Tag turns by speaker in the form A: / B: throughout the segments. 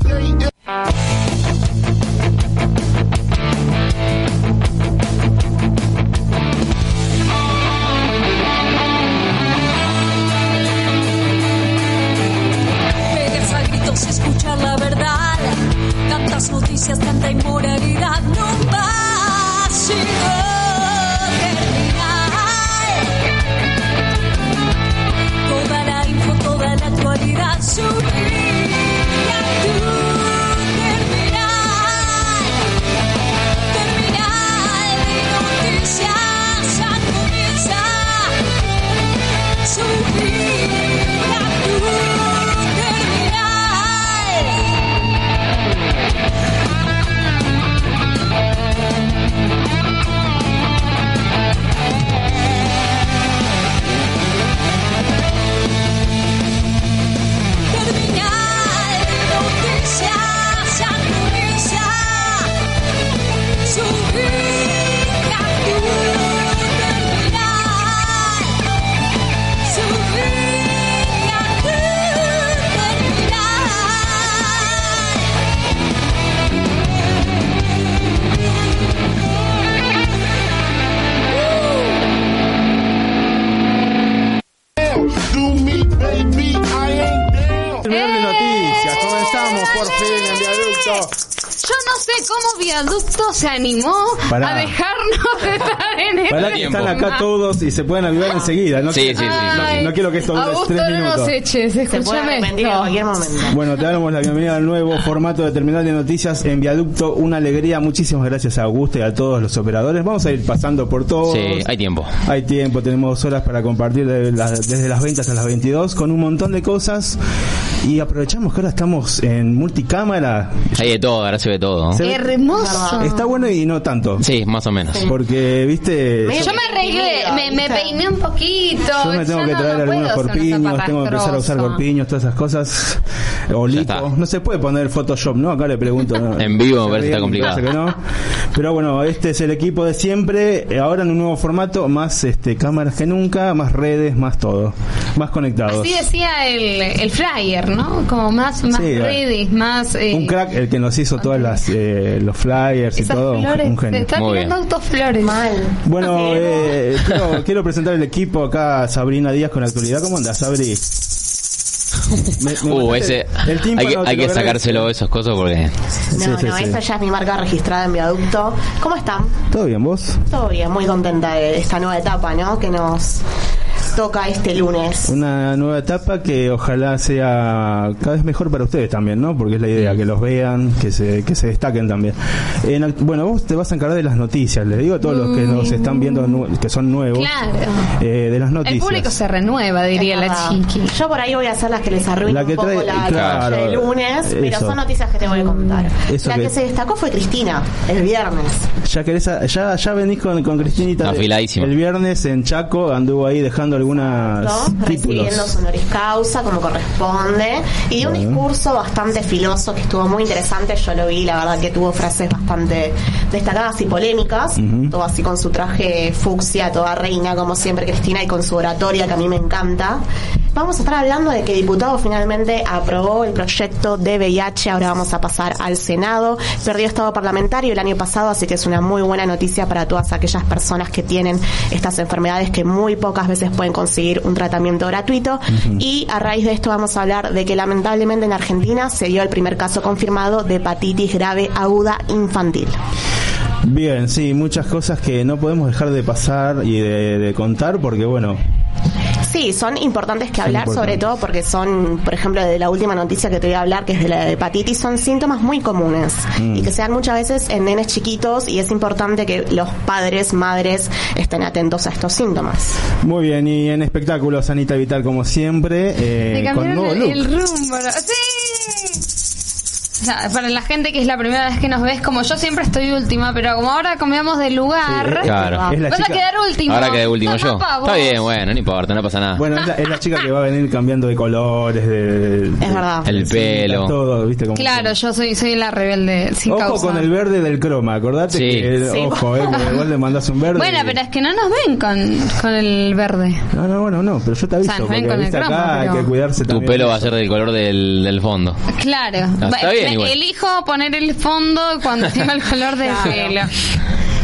A: the day y se pueden avivar enseguida. No,
B: Sí,
A: quiero-
B: sí, sí.
A: no, no quiero que esto dure
C: Augusto,
A: tres
C: no nos
A: minutos.
C: eches, escúchame
D: cualquier momento.
A: Bueno, te damos la bienvenida al nuevo formato de Terminal de Noticias en Viaducto. Una alegría. Muchísimas gracias a Augusto y a todos los operadores. Vamos a ir pasando por todos.
B: Sí, hay tiempo.
A: Hay tiempo, tenemos horas para compartir de la- desde las 20 hasta las 22 con un montón de cosas. Y aprovechamos que ahora estamos en multicámara.
B: Hay de todo, ahora se ve todo.
A: Se ve-
C: Hermoso.
A: Está bueno y no tanto.
B: Sí, más o menos.
A: Porque, viste,
C: Yo me arreglé, me, me peiné un poquito.
A: Yo me tengo que
C: no-
A: traer
C: no
A: algunos
C: puedo usar
A: corpiños, tengo que empezar a usar corpiños, todas esas cosas. O lipo. No se puede poner Photoshop, ¿no? Acá le pregunto. ¿no?
B: En vivo me parece
A: ríen,
B: está complicado.
A: que no. Pero bueno, este es el equipo de siempre. Ahora en un nuevo formato, más este cámaras que nunca, más redes, más todo. Más conectados.
C: Así decía el, el flyer, ¿no? Como más, más
A: Sí,
C: redes, más... eh,
A: Un crack, el que nos hizo todas las eh, los flyers y todo, un-
C: flores,
A: un genio.
C: están
B: Muy
C: tirando autoflores.
D: Mal.
A: Bueno, eh, quiero, quiero presentar el equipo acá, Sabrina Díaz con la actualidad. ¿Cómo andas, Sabri? Me- me
B: Uh, ese.
A: el tímpano,
B: hay que, hay que sacárselo esas cosas porque.
D: No,
A: Sí, sí,
D: no,
A: sí.
D: esta ya es mi marca registrada en Viaducto. ¿Cómo están?
A: ¿Todo bien, vos?
D: Todo bien, muy contenta de esta nueva etapa, ¿no? Que nos toca este lunes.
A: Una nueva etapa que ojalá sea cada vez mejor para ustedes también, ¿no? Porque es la idea, que los vean, que se, que se destaquen también. En bueno, vos te vas a encargar de las noticias, les digo a todos los que nos están viendo, que son nuevos,
C: Claro.
A: eh, de las
C: El
A: noticias.
C: público se renueva, diría la chiqui.
D: Yo por ahí voy a hacer las que les arruino
A: La que
D: un poco
A: trae-
D: la
A: claro,
D: noche de lunes, pero
A: eso.
D: son noticias que te voy a contar.
A: Eso
D: la
A: que-
D: que... se destacó fue Cristina, el viernes.
A: Ya querés, ya, ya venís con, con Cristinita.
B: Afiladísima.
A: El viernes en Chaco anduvo ahí dejando algunas
D: ¿no? Recibiendo su honoris causa como corresponde. Y dio un discurso bastante filoso que estuvo muy interesante, yo lo vi, la verdad que tuvo frases bastante destacadas y polémicas, todo así con su traje fucsia, toda reina como siempre Cristina y con su oratoria que a mí me encanta. Vamos a estar hablando de que el diputado finalmente aprobó el proyecto de VIH, ahora vamos a pasar al Senado, perdió estado parlamentario el año pasado, así que es una muy buena noticia para todas aquellas personas que tienen estas enfermedades que muy pocas veces pueden conseguir un tratamiento gratuito. Y a raíz de esto vamos a hablar de que lamentablemente en Argentina se dio el primer caso confirmado de hepatitis grave aguda infantil.
A: Bien, sí, muchas cosas que no podemos dejar de pasar y de, de contar porque, bueno,
D: Sí, son importantes que hablar,
A: importantes.
D: sobre todo porque son, por ejemplo, de la última noticia que te voy a hablar, que es de la hepatitis, son síntomas muy comunes
A: Mm.
D: y que se dan muchas veces en nenes chiquitos y es importante que los padres, madres estén atentos a estos síntomas.
A: muy bien. Y en espectáculos, Anita Vital, como siempre,
C: Me
A: eh, con nuevo look.
C: el rumbo. ¿no? ¡Sí! O sea, para la gente que es la primera vez que nos ves, como yo siempre estoy última, pero como ahora cambiamos de lugar,
A: Sí,
B: Claro.
A: Es la
C: vas
A: chica-
C: a quedar último.
B: Ahora quedé último yo.
C: Papá, vos.
B: Está bien, bueno, no importa, no pasa nada.
A: Bueno, es la, es la chica que va a venir cambiando de colores, de,
D: Es verdad.
B: El pelo.
A: todo, ¿viste? Cómo-
C: Claro, yo soy, soy la rebelde sin
A: Ojo
C: causa.
A: con el verde del croma, acordate
B: Sí.
A: que,
D: Sí.
A: ojo, eh, porque vos le mandás un verde.
C: Bueno,
A: y-
C: pero es que no nos ven con, con el verde.
A: No, no, bueno, no, pero yo te aviso,
C: O sea, nos ven
A: porque
C: con el
A: viste,
C: croma,
A: acá hay que cuidarse
B: Tu
A: también.
B: pelo va a ser del color del, del fondo.
C: Claro.
B: Ah, está
C: Va-
B: bien igual.
C: Elijo poner el fondo cuando tenga el color del
D: Claro.
C: pelo.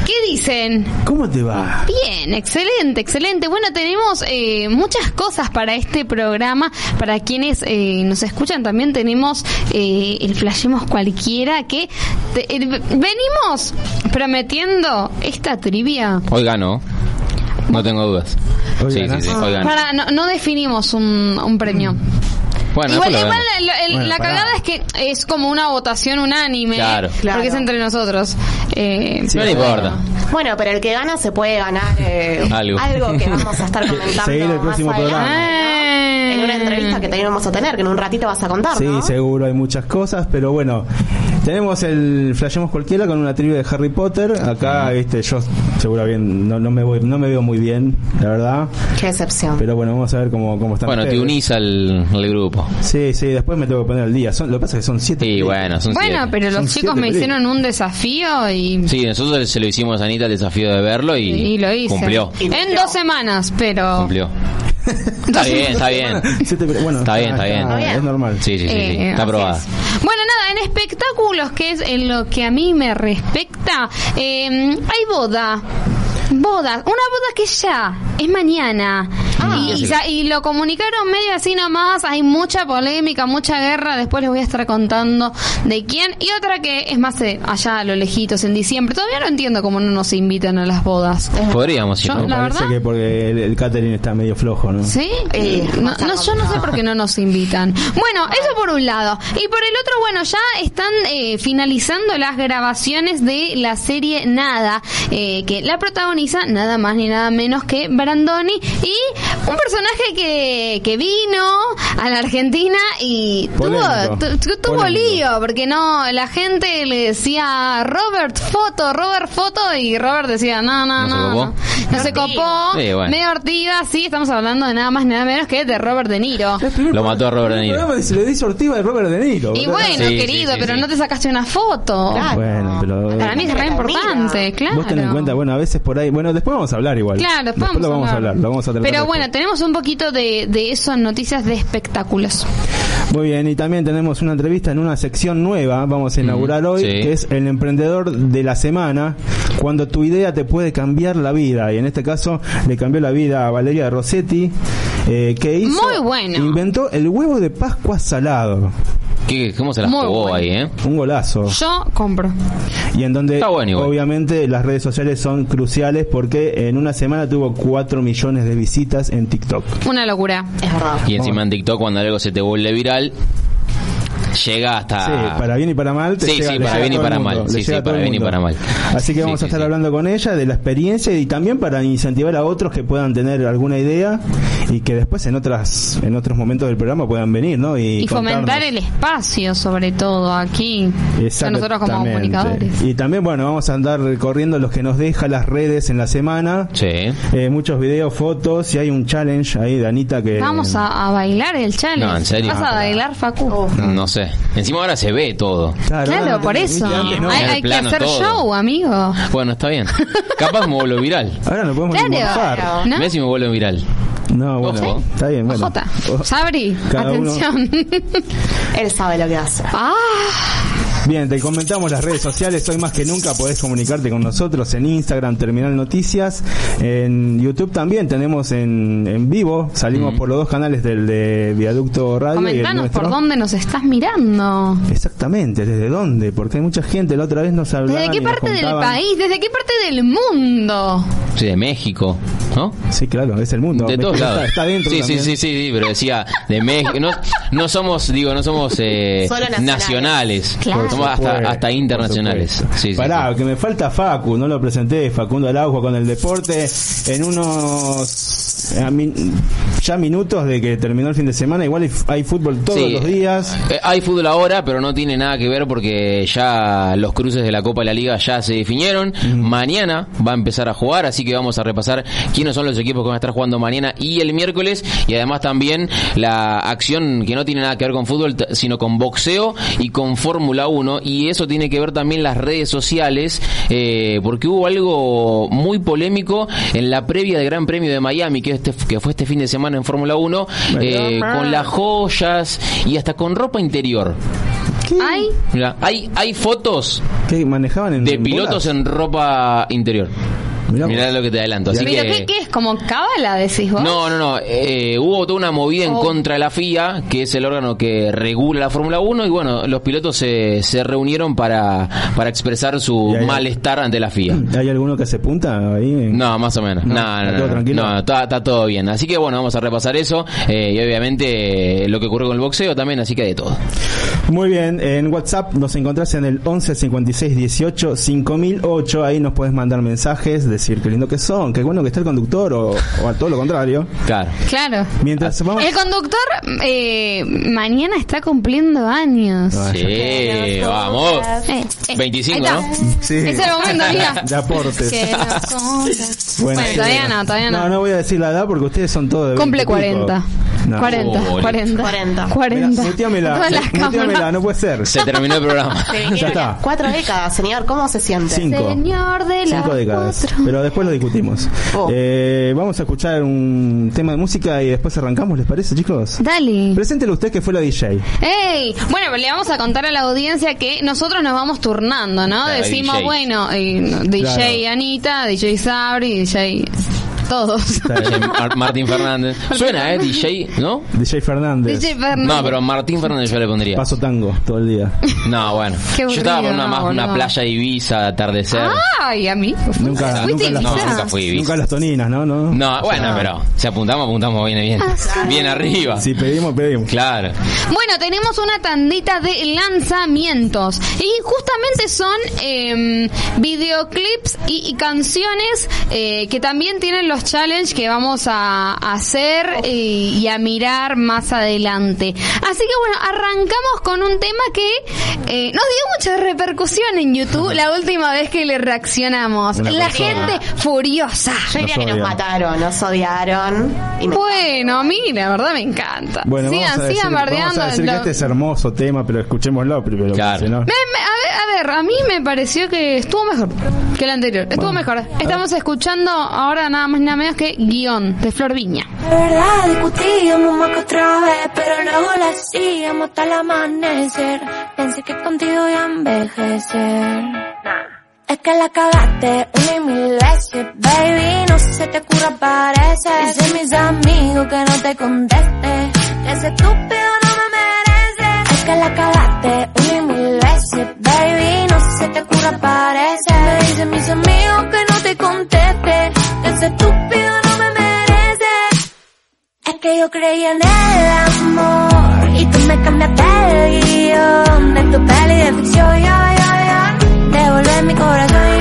C: ¿Qué dicen?
A: ¿Cómo te va?
C: Bien, excelente, excelente. Bueno, tenemos eh, muchas cosas para este programa. Para quienes eh, nos escuchan también tenemos eh, el Flashemos Cualquiera que te- eh, venimos prometiendo esta trivia.
B: Hoy ganó. No tengo dudas.
A: Hoy
B: sí, sí, sí, hoy ganó.
C: Para, no, no definimos un, un premio.
B: Bueno,
C: igual igual
B: vemos.
C: el- el-
A: Bueno,
C: la
A: pará.
C: cagada es que es como una votación unánime.
B: Claro.
D: Claro.
C: Porque es entre nosotros. Eh,
B: No le importa.
D: Bueno, pero el que gana se puede ganar eh,
B: Algo.
D: que vamos a estar comentando
A: Seguir el
D: más
A: próximo
D: adelante,
A: programa.
D: ¿no? En una entrevista que también vamos a tener, que en un ratito vas a contar,
A: Sí,
D: ¿no?
A: seguro hay muchas cosas, pero bueno, tenemos el Flashemos Cualquiera con una trivia de Harry Potter. Acá, viste, yo seguro bien, no, no me voy, no me veo muy bien, la verdad.
D: Qué decepción.
A: Pero bueno, vamos a ver cómo, cómo están
B: Bueno, te unís al, al grupo.
A: Sí, sí, después me tengo que poner al día. Son, lo que pasa es que son siete.
B: Sí, bueno, son
C: Bueno,
B: siete.
C: pero
A: Son
C: los chicos
A: siete
C: me hicieron un desafío y,
B: Sí, nosotros se lo hicimos a Anita el desafío de verlo y,
C: y lo hice.
B: cumplió.
C: En dos semanas, pero...
B: Cumplió. Está bien, está bien.
A: Siete. Bueno,
B: Está bien, está bien.
D: Está bien.
A: Es normal.
B: Sí, sí, sí, sí.
C: Eh,
B: Está
C: así
B: aprobada.
C: es. Bueno, nada, en espectáculos, que es en lo que a mí me respecta, eh, hay boda. Bodas, una boda que ya es mañana y, y ya- y lo comunicaron medio así nomás, hay mucha polémica, mucha guerra, después les voy a estar contando de quién y otra que es más eh, allá a lo lejitos en diciembre, todavía no entiendo cómo no nos invitan a las bodas.
B: Podríamos ir.
C: Yo-
B: ¿no?
C: La
A: parece
C: verdad-
A: que porque el, el catering está medio flojo, ¿no?
C: ¿Sí?
D: Eh,
C: no,
D: a estar
C: no, yo no sé por qué no nos invitan. Bueno, eso por un lado. Y por el otro, bueno, ya están eh, finalizando las grabaciones de la serie Nada, eh, que la protagoniza nada más ni nada menos que Brandoni y un personaje que, que vino a la Argentina y
A: Polémico.
C: tuvo, tu- tu- tuvo
A: Polémico.
C: lío, porque no, la gente le decía Robert foto, Robert foto y Robert decía no, no,
B: ¿No se
C: no,
B: copó?
C: no, no se copó,
B: Sí, bueno.
C: medio ortiva, sí, estamos hablando de nada más nada menos que de Robert De Niro.
B: Lo mató a Robert De Niro.
A: Se le dice Ortiva de Robert De Niro.
C: Y bueno,
B: Sí, sí,
C: querido,
B: sí,
C: pero
B: sí.
C: no te sacaste una foto.
D: Claro.
A: Bueno, pero.
C: Para mí es re importante, claro.
A: Vos ten en cuenta, bueno, a veces por ahí. Bueno, después vamos a hablar igual.
C: Claro, después,
A: lo vamos a hablar. Lo vamos a tratar
C: Pero
A: después.
C: bueno, tenemos un poquito de, de eso en noticias de espectáculos.
A: Muy bien, y también tenemos una entrevista en una sección nueva, vamos a inaugurar hoy,
B: sí.
A: que es el emprendedor de la semana, cuando tu idea te puede cambiar la vida. Y en este caso le cambió la vida a Valeria Rossetti, eh, que hizo,
C: Muy bueno.
A: inventó el huevo de Pascua salado.
B: ¿Qué- ¿Cómo se las
C: Muy
B: jugó
C: bueno.
B: ahí, eh?
A: Un golazo.
C: Yo compro.
A: Y en donde
B: Está bueno igual.
A: obviamente las redes sociales son cruciales porque en una semana tuvo 4 millones de visitas en TikTok.
C: Una locura.
D: Es verdad.
B: Y encima en TikTok cuando algo se te vuelve viral, llega hasta...
A: Sí, para bien y para mal. te.
B: Sí,
A: llega-
B: sí, para bien y para mal. Sí, sí, para bien y para mal.
A: Así que
B: Sí,
A: vamos a estar
B: sí.
A: hablando con ella de la experiencia y también para incentivar a otros que puedan tener alguna idea y que después en otras en otros momentos del programa puedan venir, ¿no? Y,
C: Y fomentar el espacio, sobre todo aquí. A nosotros como comunicadores.
A: Y también, bueno, vamos a andar recorriendo los que nos deja las redes en la semana.
B: Sí.
A: Eh, muchos videos, fotos y hay un challenge ahí de Anita que...
C: Vamos a, a bailar el challenge.
B: No, en serio.
C: ¿Vas a bailar, Facu?
B: No sé. Encima ahora se ve todo.
C: Claro, por eso.
A: viste, antes no.
C: Hay, que hacer
B: todo.
C: show, amigo.
B: Bueno, está bien. Capaz me vuelvo viral.
A: Ahora no podemos
C: Claro. ¿No?
B: Mirá si me vuelvo viral.
A: No, bueno,
B: Ojo.
A: está bien, bueno.
C: Jota.
A: Oh,
C: Sabri,
A: Cada uno-
C: atención.
D: Él sabe lo que hace.
C: ah,
A: Bien, te comentamos las redes sociales. Hoy más que nunca podés comunicarte con nosotros en Instagram, Terminal Noticias. En YouTube también tenemos en, en vivo. Salimos
B: Mm.
A: por los dos canales del de Viaducto Radio y el
C: comentanos por dónde nos estás mirando.
A: Exactamente, ¿desde dónde? Porque hay mucha gente. La otra vez nos hablaban
C: ¿Desde qué parte del país? ¿Desde qué parte del mundo?
B: Sí, de México, ¿no?
A: Sí, claro, es el mundo.
B: De
A: México
B: todos
A: está-
B: lados.
A: Está, dentro
B: sí, sí, sí, sí, sí, pero decía de México. No, no somos, digo, no somos eh,
D: Solo nacionales.
B: nacionales.
C: Claro.
B: Somos hasta,
A: Por
B: hasta internacionales. Sí, sí,
A: Pará,
B: sí.
A: que me falta Facu, no lo presenté. Facundo Araujo con el deporte. En unos a min- ya minutos de que terminó el fin de semana, igual hay, hay fútbol todos
B: Sí.
A: los días.
B: Eh, hay fútbol ahora, pero no tiene nada que ver porque ya los cruces de la Copa de la Liga ya se definieron. Mañana va a empezar a jugar, así que vamos a repasar quiénes son los equipos que van a estar jugando mañana y el miércoles. Y además también la acción que no tiene nada que ver con fútbol, sino con boxeo y con Fórmula 1. Y eso tiene que ver también las redes sociales, eh, porque hubo algo muy polémico en la previa del Gran Premio de Miami, que, este, que fue este fin de semana en Fórmula 1, eh, con las joyas y hasta con ropa interior.
C: Ay,
B: Mira, hay, hay fotos
A: que manejaban en
B: de
A: en
B: pilotos
A: bolas.
B: en ropa interior.
A: Mirá
B: lo que te adelanto. Así
C: pero
B: que...
C: ¿qué, qué es? ¿Como cábala, decís vos?
B: No, no, no. eh, hubo toda una movida en
C: Oh.
B: contra de la FIA, que es el órgano que regula la Fórmula 1, y bueno, los pilotos se, se reunieron para, para expresar su malestar ante la FIA.
A: ¿Hay alguno que se punta ahí?
B: No, más o menos.
A: No,
B: No, no,
A: está
B: no.
A: todo
B: no.
A: tranquilo.
B: No, está, está todo bien. Así que bueno, vamos a repasar eso. eh, y obviamente eh, lo que ocurrió con el boxeo también, así que de todo.
A: Muy bien, en WhatsApp nos encontrás en el 11 56 18 5008. Ahí nos puedes mandar mensajes, decir qué lindo que son, qué bueno que está el conductor o, o a todo lo contrario.
B: Claro.
C: Claro.
A: Mientras vamos.
C: El conductor eh, mañana está cumpliendo años.
A: Ah,
B: Sí, vamos.
C: Eh, eh,
B: 25,
C: ahí está.
B: ¿no?
A: Sí.
C: Es el momento, mira.
A: De aportes.
C: Bueno,
A: sí,
C: todavía
A: bueno.
C: no, todavía no.
A: No, no voy a decir la edad porque ustedes son todos de
C: Cumple
A: 20 y pico.
C: 40.
A: No.
C: 40,
B: Oh,
C: 40.
D: 40.
C: 40.
A: Mirá, muteamela,
C: Todas las
A: muteamela,
C: cámaras.
A: no puede ser.
B: Se terminó el programa.
A: Ya está.
D: cuatro décadas, señor. ¿Cómo se siente?
A: Cinco.
C: Señor de las
A: Cinco décadas.
C: cuatro.
A: Pero después lo discutimos.
D: Oh.
A: Eh, vamos a escuchar un tema de música y después arrancamos, ¿les parece, chicos?
C: Dale.
A: Preséntelo usted que fue la DJ.
C: ¡Ey! Bueno, le vamos a contar a la audiencia que nosotros nos vamos turnando, ¿no? Decimos,
B: DJ.
C: bueno, eh, DJ
A: Claro.
C: Anita, DJ Sabri, DJ... Todos.
B: Mar- Martín Fernández. Suena, ¿eh? DJ, ¿no?
A: DJ Fernández.
C: DJ Fernández.
B: No, pero Martín Fernández yo le pondría.
A: Paso tango todo el día.
B: No, bueno.
C: Qué
B: yo estaba por una, más, una playa de Ibiza, atardecer.
C: Ay, a mí.
A: Nunca,
C: ¿Fuiste
A: nunca, las,
C: Ibiza?
B: No, nunca fui Ibiza.
A: nunca las toninas, ¿no? No.
B: No, bueno, pero si apuntamos, apuntamos bien, bien. Bien arriba.
A: Si pedimos, pedimos.
B: Claro.
C: Bueno, tenemos una tandita de lanzamientos y justamente son eh, videoclips y, y canciones eh, que también tienen los challenges que vamos a, a hacer eh, y a mirar más adelante. Así que bueno, arrancamos con un tema que eh, nos dio mucha repercusión en YouTube la última vez que le reaccionamos.
A: Una
C: La
A: persona.
C: gente furiosa.
D: Yo diría que nos mataron, nos odiaron. Y me-
C: Bueno, a mí la verdad me encanta.
A: Bueno,
C: sigan,
A: vamos a decir,
C: sigan
A: vamos
C: bardeando.
A: a decir que este es hermoso tema, pero escuchémoslo primero.
B: Claro.
A: porque si no-
C: Me- me- a, ver, a ver, a mí me pareció que estuvo mejor que el anterior. Estuvo
A: Bueno,
C: mejor. Estamos escuchando ahora nada más nada menos que guion de Flor Viña.
E: De verdad discutíamos más que otra vez, pero luego la hacíamos hasta el amanecer. Pensé que contigo iba a envejecer. Es que la cagaste una y mil veces, baby, no sé si se te ocurra aparecer. Dice mis amigos que no te conteste, que ese estúpido que la cagaste una y mil veces, baby, no sé si te ocurra aparecer. Me dicen mis amigos que no te conteste, que ese estúpido no me merece. Es que yo creía en el amor y tú me cambiaste el guion de tu peli de ficción, yo, yo, yo. Devolver mi corazón,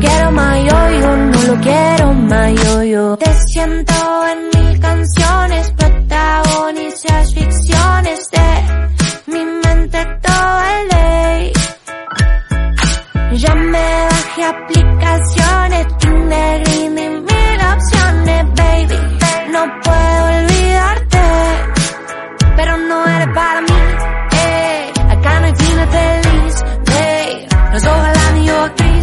E: quiero más, yo, no lo quiero más, yo. Te siento en mil canciones, protagonizas ficciones de mi mente todo el day. Ya me bajé aplicaciones, Tinder y ni mil opciones, baby. No puedo olvidarte, pero no eres para mí. eh. Acá no hay final feliz,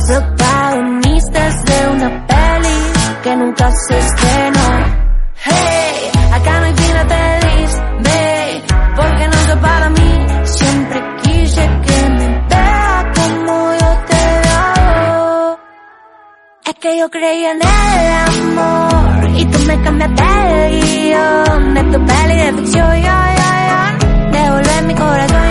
E: protagonistas de una peli que nunca se estrenó. Hey, acá no hay final feliz, babe, porque no soy para mí. Siempre quise que me vea como yo te veo. Es que yo creía en el amor y tú me cambiaste el guion de tu peli de ficción, yo, yo, yo. Devolver mi corazón,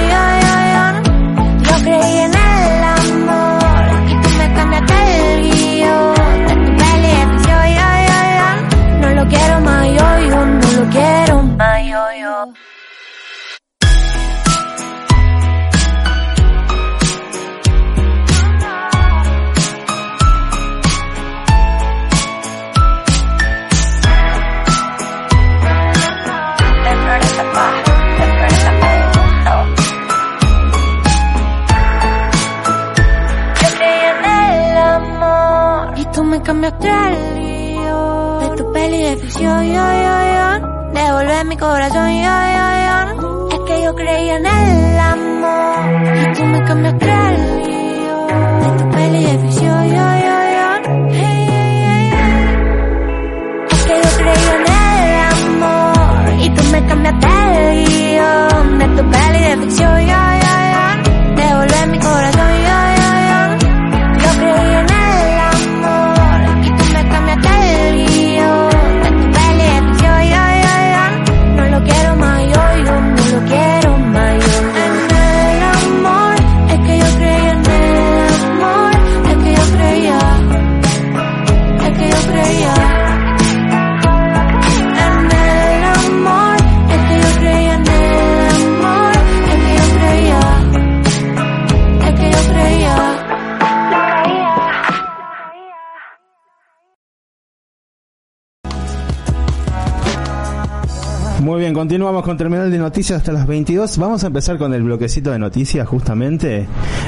A: continuamos con Terminal de Noticias hasta las 22. Vamos a empezar con el bloquecito de noticias justamente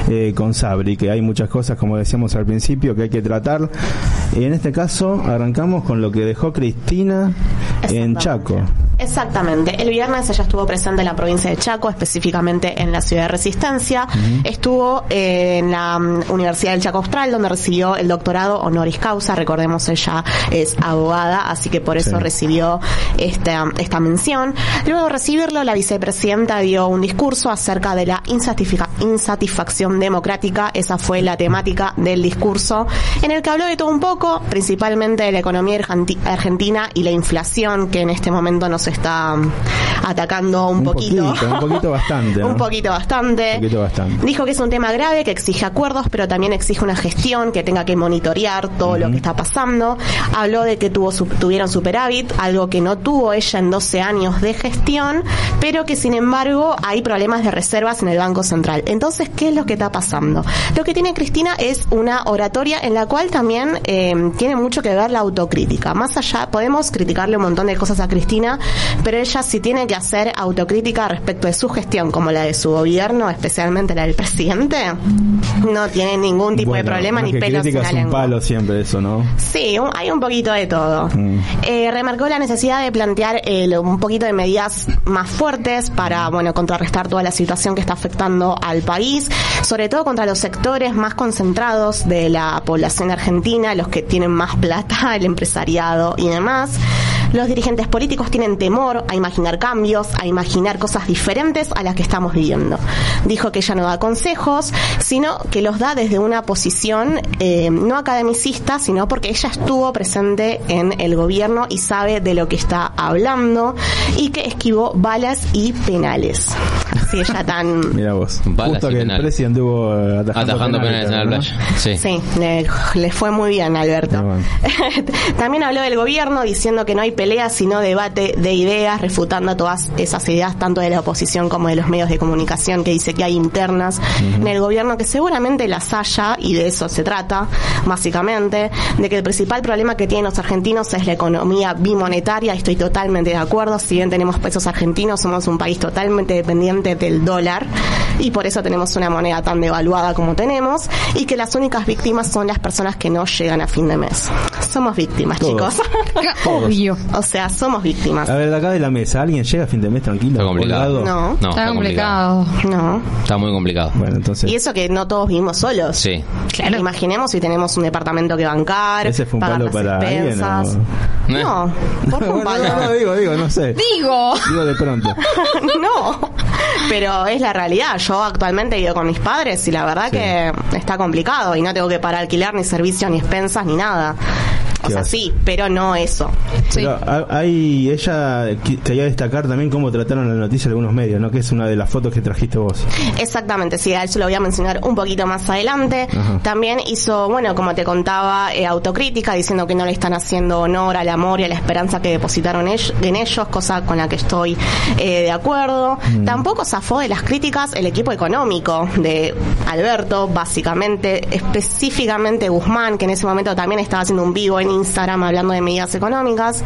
A: eh, con Sabri, que hay muchas cosas, como decíamos al principio, que hay que tratar. Y en este caso arrancamos con lo que dejó Cristina en Chaco.
D: Exactamente. El viernes ella estuvo presente en la provincia de Chaco, específicamente en la ciudad de Resistencia. Estuvo eh, en la mm, Universidad del Chaco Austral, donde recibió el doctorado honoris causa. Recordemos, ella es abogada, así que por eso
A: Sí.
D: recibió esta, esta mención. Luego de recibirlo, la vicepresidenta dio un discurso acerca de la insatisfacción democrática. Esa fue la temática del discurso, en el que habló de todo un poco, principalmente de la economía argenti- argentina y la inflación que en este momento nos está atacando un,
A: Un
D: poquito.
A: poquito, un poquito bastante, ¿no?
D: un poquito bastante.
A: Un poquito bastante.
D: Dijo que es un tema grave, que exige acuerdos, pero también exige una gestión que tenga que monitorear todo lo que está pasando. Habló de que tuvo tuvieron superávit, algo que no tuvo ella en 12 años de gestión, pero que sin embargo hay problemas de reservas en el Banco Central. Entonces, ¿qué es lo que está pasando? Lo que tiene Cristina es una oratoria en la cual también eh, tiene mucho que ver la autocrítica. Más allá, podemos criticarle un montón de cosas a Cristina, pero ella sí tiene que hacer autocrítica respecto de su gestión, como la de su gobierno, especialmente la del presidente. No tiene ningún tipo de problema ni pelos en la
A: es un
D: lengua.
A: palo siempre eso, ¿no?
D: Sí, un- hay un poquito de todo.
A: Mm.
D: Eh, remarcó la necesidad de plantear eh, un poquito de medidas más fuertes para, bueno, contrarrestar toda la situación que está afectando al país, sobre todo contra los sectores más concentrados de la población argentina, los que tienen más plata, el empresariado y demás. Los dirigentes políticos tienen temor a imaginar cambios, a imaginar cosas diferentes a las que estamos viviendo. Dijo que ella no da consejos, sino que los da desde una posición eh, no academicista, sino porque ella estuvo presente en el gobierno y sabe de lo que está hablando y que esquivó balas y penales. Así ella tan...
A: Mira vos.
B: Balas
A: Justo
B: y
A: que
B: penales.
A: el presidente anduvo eh, atajando,
B: Atajando penales en la
A: ¿no?
B: playa. Sí.
D: Sí, le, le fue muy bien, Alberto.
A: Ah, bueno.
D: También habló del gobierno diciendo que no hay pelea, sino debate de ideas, refutando todas esas ideas, tanto de la oposición como de los medios de comunicación, que dice que hay internas en el gobierno, que seguramente las haya, y de eso se trata, básicamente, de que el principal problema que tienen los argentinos es la economía bimonetaria, estoy totalmente de acuerdo, si bien tenemos pesos argentinos, somos un país totalmente dependiente del dólar, y por eso tenemos una moneda tan devaluada como tenemos, y que las únicas víctimas son las personas que no llegan a fin de mes. Somos víctimas,
A: Todos.
D: chicos.
C: Obvio.
D: o sea, somos víctimas.
A: A ver, de acá de la mesa, ¿alguien llega a fin de mes tranquilo?
B: Está complicado.
D: No.
B: No,
C: Está complicado.
D: No.
B: Está muy complicado.
A: Bueno, entonces.
D: Y eso que no todos vivimos solos.
B: Sí.
D: Claro. Imaginemos si tenemos un departamento que bancar,
A: ¿Ese fue un
D: pagar
A: palo
D: las
A: para alguien
B: o-
D: No, ¿por qué un
A: Bueno,
D: palo?
A: no, no, digo, digo, no sé.
C: Digo.
A: Digo de pronto.
D: no, pero es la realidad. Yo actualmente vivo con mis padres y la verdad
A: Sí.
D: que está complicado y no tengo que pagar alquiler, ni servicios, ni expensas, ni nada. O
A: ¿Qué
D: sea, sí, pero no eso.
C: Sí.
A: Pero ha- hay, ella quería destacar también cómo trataron la noticia de algunos medios, ¿no? Que es una de las fotos que trajiste vos.
D: Exactamente, sí, a eso lo voy a mencionar un poquito más adelante.
A: Ajá.
D: También hizo, bueno, como te contaba, eh, autocrítica, diciendo que no le están haciendo honor al amor y a la esperanza que depositaron en ellos, cosa con la que estoy eh, de acuerdo.
A: Mm.
D: Tampoco zafó de las críticas el equipo económico de Alberto, básicamente, específicamente Guzmán, que en ese momento también estaba haciendo un vivo en en Instagram hablando de medidas económicas.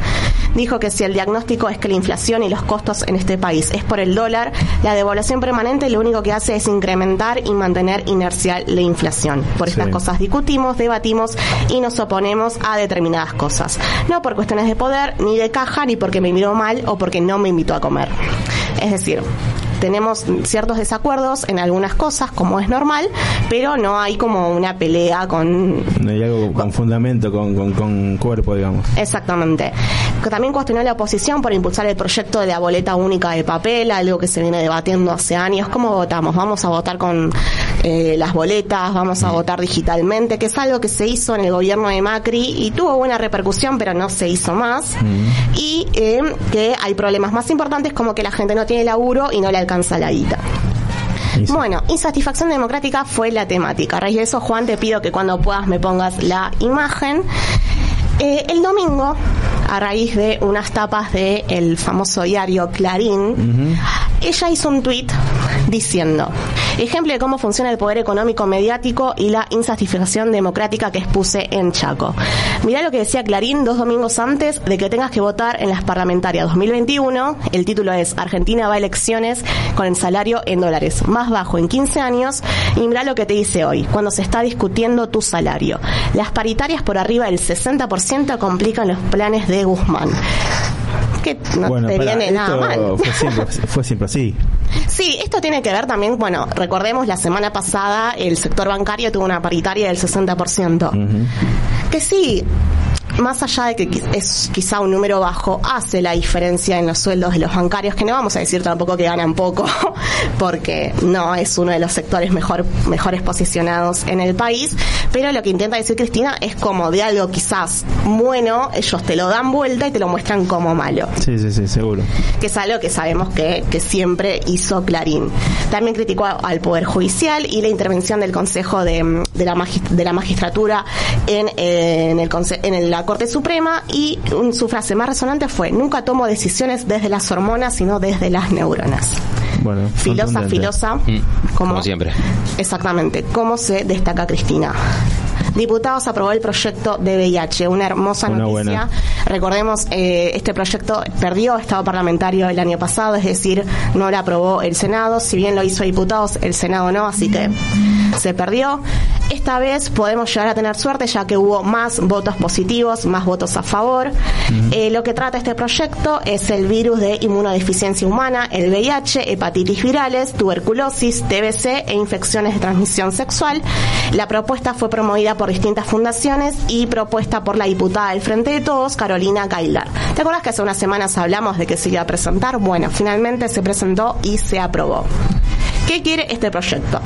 D: Dijo que si el diagnóstico es que la inflación y los costos en este país es por el dólar, la devaluación permanente lo único que hace es incrementar y mantener inercial la inflación. Por estas
A: Sí.
D: cosas discutimos, debatimos y nos oponemos a determinadas cosas. No por cuestiones de poder, ni de caja, ni porque me miró mal o porque no me invitó a comer. Es decir, tenemos ciertos desacuerdos en algunas cosas, como es normal, pero no hay como una pelea con
A: No hay algo con fundamento, con, con, con cuerpo, digamos.
D: Exactamente. También cuestionó la oposición por impulsar el proyecto de la boleta única de papel, algo que se viene debatiendo hace años. ¿Cómo votamos? ¿Vamos a votar con eh, las boletas? ¿Vamos a votar digitalmente? Que es algo que se hizo en el gobierno de Macri y tuvo buena repercusión, pero no se hizo más. Y eh, que hay problemas más importantes como que la gente no tiene laburo y no le alcanza
A: Y sí.
D: Bueno, insatisfacción democrática fue la temática. A raíz de eso, Juan, te pido que cuando puedas me pongas la imagen. Eh, el domingo, a raíz de unas tapas del el famoso diario Clarín, ella hizo un tuit diciendo, ejemplo de cómo funciona el poder económico mediático y la insatisfacción democrática que expuse en Chaco. Mirá lo que decía Clarín dos domingos antes de que tengas que votar en las parlamentarias 2021. El título es Argentina va a elecciones con el salario en dólares más bajo en 15 años. Y mirá lo que te dice hoy, cuando se está discutiendo tu salario. Las paritarias por arriba del 60% complican los planes de Guzmán. Que no
A: bueno,
D: te viene nada mal.
A: fue siempre, fue siempre así.
D: Sí, esto tiene que ver también, bueno, recordemos la semana pasada el sector bancario tuvo una paritaria del 60%. Que sí, más allá de que es quizá un número bajo, hace la diferencia en los sueldos de los bancarios, que no vamos a decir tampoco que ganan poco, porque no es uno de los sectores mejor, mejores posicionados en el país, pero lo que intenta decir Cristina es como de algo quizás bueno, ellos te lo dan vuelta y te lo muestran como malo
A: Sí, sí, sí, seguro.
D: que es algo que sabemos que, que siempre hizo Clarín. También criticó al Poder Judicial y la intervención del Consejo de, de la, magis- de la Magistratura en, eh, en, el conse- en la Corte Suprema y mm, su frase más resonante fue, nunca tomo decisiones desde las hormonas, sino desde las neuronas.
A: Bueno,
D: Filosa, filosa.
B: Mm, como siempre.
D: Exactamente. ¿Cómo se destaca Cristina? Diputados aprobó el proyecto de VIH, una hermosa
A: Una
D: noticia.
A: buena.
D: Recordemos, eh, este proyecto perdió estado parlamentario el año pasado, es decir, no lo aprobó el Senado, si bien lo hizo diputados, el Senado no, así que se perdió. Esta vez podemos llegar a tener suerte ya que hubo más votos positivos, más votos a favor. Eh, lo que trata este proyecto es el virus de inmunodeficiencia humana, el VIH, hepatitis virales, tuberculosis, TBC e infecciones de transmisión sexual. La propuesta fue promovida por distintas fundaciones y propuesta por la diputada del Frente de Todos, Carolina Gailar. ¿Te acuerdas que hace unas semanas hablamos de que se iba a presentar? Bueno, finalmente se presentó y se aprobó. ¿Qué quiere este proyecto?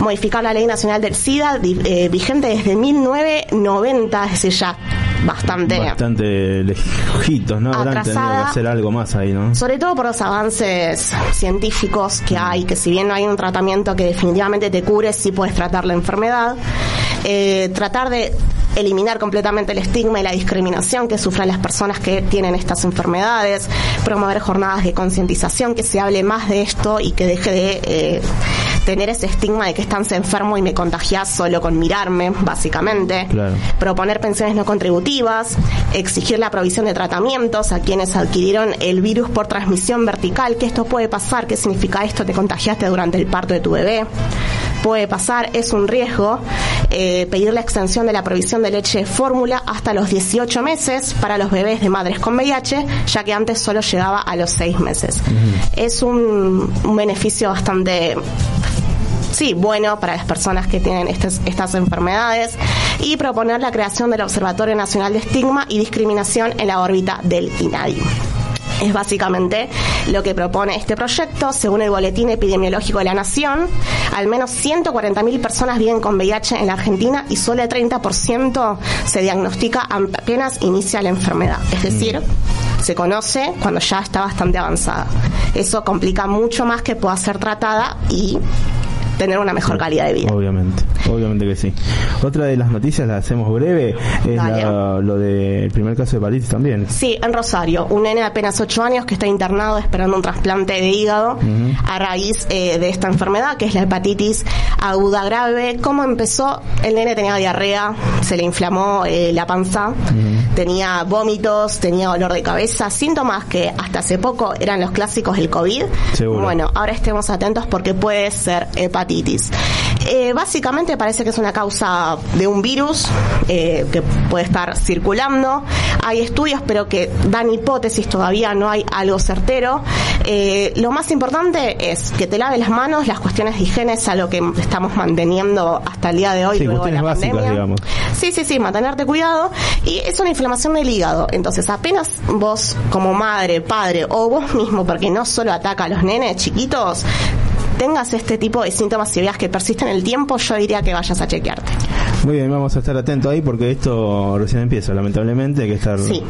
D: Modificar la Ley Nacional del SIDA, eh, vigente desde 1990, es decir, ya bastante...
A: Bastante lejitos, ¿no? Habrán tenido que
D: Atrasada.
A: hacer algo más ahí, ¿no?
D: Sobre todo por los avances científicos que hay, que si bien no hay un tratamiento que definitivamente te cure, sí puedes tratar la enfermedad. Eh, tratar de eliminar completamente el estigma y la discriminación que sufren las personas que tienen estas enfermedades, promover jornadas de concientización, que se hable más de esto y que deje de eh, tener ese estigma de que estás enfermo y me contagias solo con mirarme, básicamente
A: Claro.
D: proponer pensiones no contributivas, exigir la provisión de tratamientos a quienes adquirieron el virus por transmisión vertical, que esto puede pasar, qué significa esto, te contagiaste durante el parto de tu bebé. Puede pasar, es un riesgo, eh, pedir la extensión de la provisión de leche de fórmula hasta los 18 meses para los bebés de madres con VIH, ya que antes solo llegaba a los 6 meses. Es un, un beneficio bastante sí, bueno para las personas que tienen estas, estas enfermedades y proponer la creación del Observatorio Nacional de Estigma y Discriminación en la órbita del INADI. Es básicamente lo que propone este proyecto. Según el Boletín Epidemiológico de la Nación, al menos 140.000 personas viven con VIH en la Argentina y solo el 30% se diagnostica apenas inicia la enfermedad. Es decir, se conoce cuando ya está bastante avanzada. Eso complica mucho más que pueda ser tratada y tener una mejor calidad de vida.
A: Obviamente, obviamente que sí. Otra de las noticias, la hacemos breve, es la- lo del primer caso de Palitis también.
D: Sí, en Rosario, un nene de apenas 8 años que está internado esperando un trasplante de hígado a raíz eh, de esta enfermedad, que es la hepatitis aguda grave. ¿Cómo empezó? El nene tenía diarrea, se le inflamó eh, la panza, tenía vómitos, tenía dolor de cabeza, síntomas que hasta hace poco eran los clásicos del COVID.
A: Seguro.
D: Bueno, ahora estemos atentos porque puede ser hepatitis. Eh, básicamente parece que es una causa de un virus eh, que puede estar circulando. Hay estudios, pero que dan hipótesis, todavía no hay algo certero. Eh, lo más importante es que te laves las manos, las cuestiones de higiene es algo que estamos manteniendo hasta el día de hoy,
A: Sí,
D: luego de la
A: cuestiones básicas,
D: pandemia.
A: digamos.
D: Sí, sí, sí, mantenerte cuidado. Y es una inflamación del hígado. Entonces, apenas vos, como madre, padre, o vos mismo, porque no solo ataca a los nenes chiquitos, tengas este tipo de síntomas y veas que persisten en el tiempo, yo diría que vayas a chequearte.
A: Muy bien, vamos a estar atentos ahí porque esto recién empieza, lamentablemente, hay que estar
D: Sí,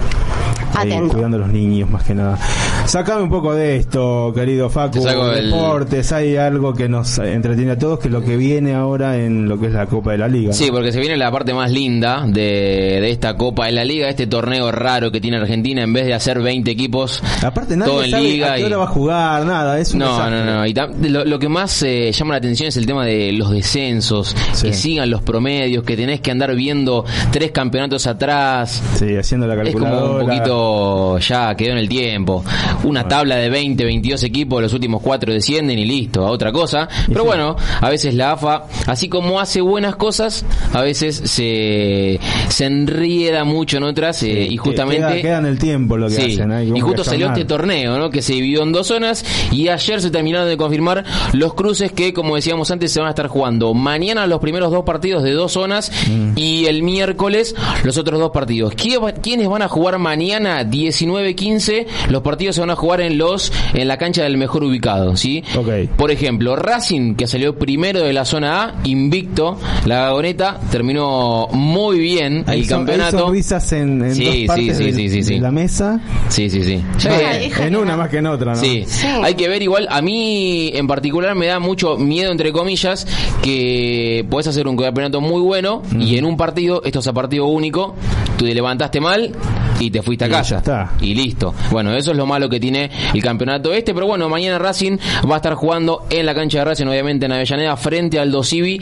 A: ahí cuidando a los niños más que nada. Sacame un poco de esto, querido Facu,
B: el-
A: deportes, hay algo que nos entretiene a todos, que es lo que viene ahora en lo que es la Copa de la Liga.
B: Sí, porque se viene la parte más linda de, de esta Copa de la Liga, este torneo raro que tiene Argentina, en vez de hacer 20 equipos,
A: Aparte
B: todo
A: nadie
B: en
A: sabe
B: liga.
A: a qué
B: y-
A: va a jugar, nada, es un
B: No,
A: desastre.
B: no, no. Y lo, lo que más eh, llama la atención es el tema de los descensos,
A: Sí.
B: que sigan los promedios, que tenés que andar viendo tres campeonatos atrás.
A: Sí, haciendo la
B: Es como
A: calculadora.
B: un poquito ya quedó en el tiempo. Una tabla de 20, 22 equipos, los últimos cuatro descienden y listo, a otra cosa. Pero bueno, a veces la AFA, así como hace buenas cosas, a veces se, se enrieda mucho en otras eh, y justamente...
A: Queda, queda en el tiempo lo que
B: Sí,
A: hacen. hay
B: y justo salió este torneo, ¿no? Que se dividió en dos zonas y ayer se terminaron de confirmar los cruces que, como decíamos antes, se van a estar jugando mañana los primeros dos partidos de dos zonas
A: Mm.
B: y el miércoles los otros dos partidos. ¿Qui- ¿Quiénes van a jugar mañana 19-15? Los partidos se van a jugar en los en la cancha del mejor ubicado, ¿sí?
A: Ok.
B: Por ejemplo, Racing, que salió primero de la zona A, invicto, la Gagoneta terminó muy bien el
A: son- hay
B: campeonato.
A: sonrisas en, en
B: Sí,
A: dos
B: sí,
A: partes
B: sí,
A: de,
B: sí, sí, sí.
A: de la mesa.
B: Sí, sí, sí. Eh,
A: En una más que en otra, ¿no?
B: Sí.
D: Sí.
B: hay que ver igual, a mí en particular me da mucho miedo, entre comillas, que podés hacer un campeonato muy bueno y en un partido, esto es a partido único, tú te levantaste mal y te fuiste a
A: Y
B: casa.
A: ya está.
B: Y listo. Bueno, eso es lo malo que tiene el campeonato este, pero bueno, mañana Racing va a estar jugando en la cancha de Racing, obviamente en Avellaneda, frente al Dosivi,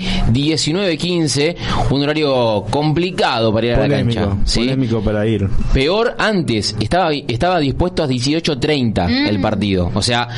B: 19-15, un horario complicado para ir a la cancha. ¿sí?
A: polémico para ir.
B: Peor antes, estaba, estaba dispuesto a 18.30 el partido. O sea,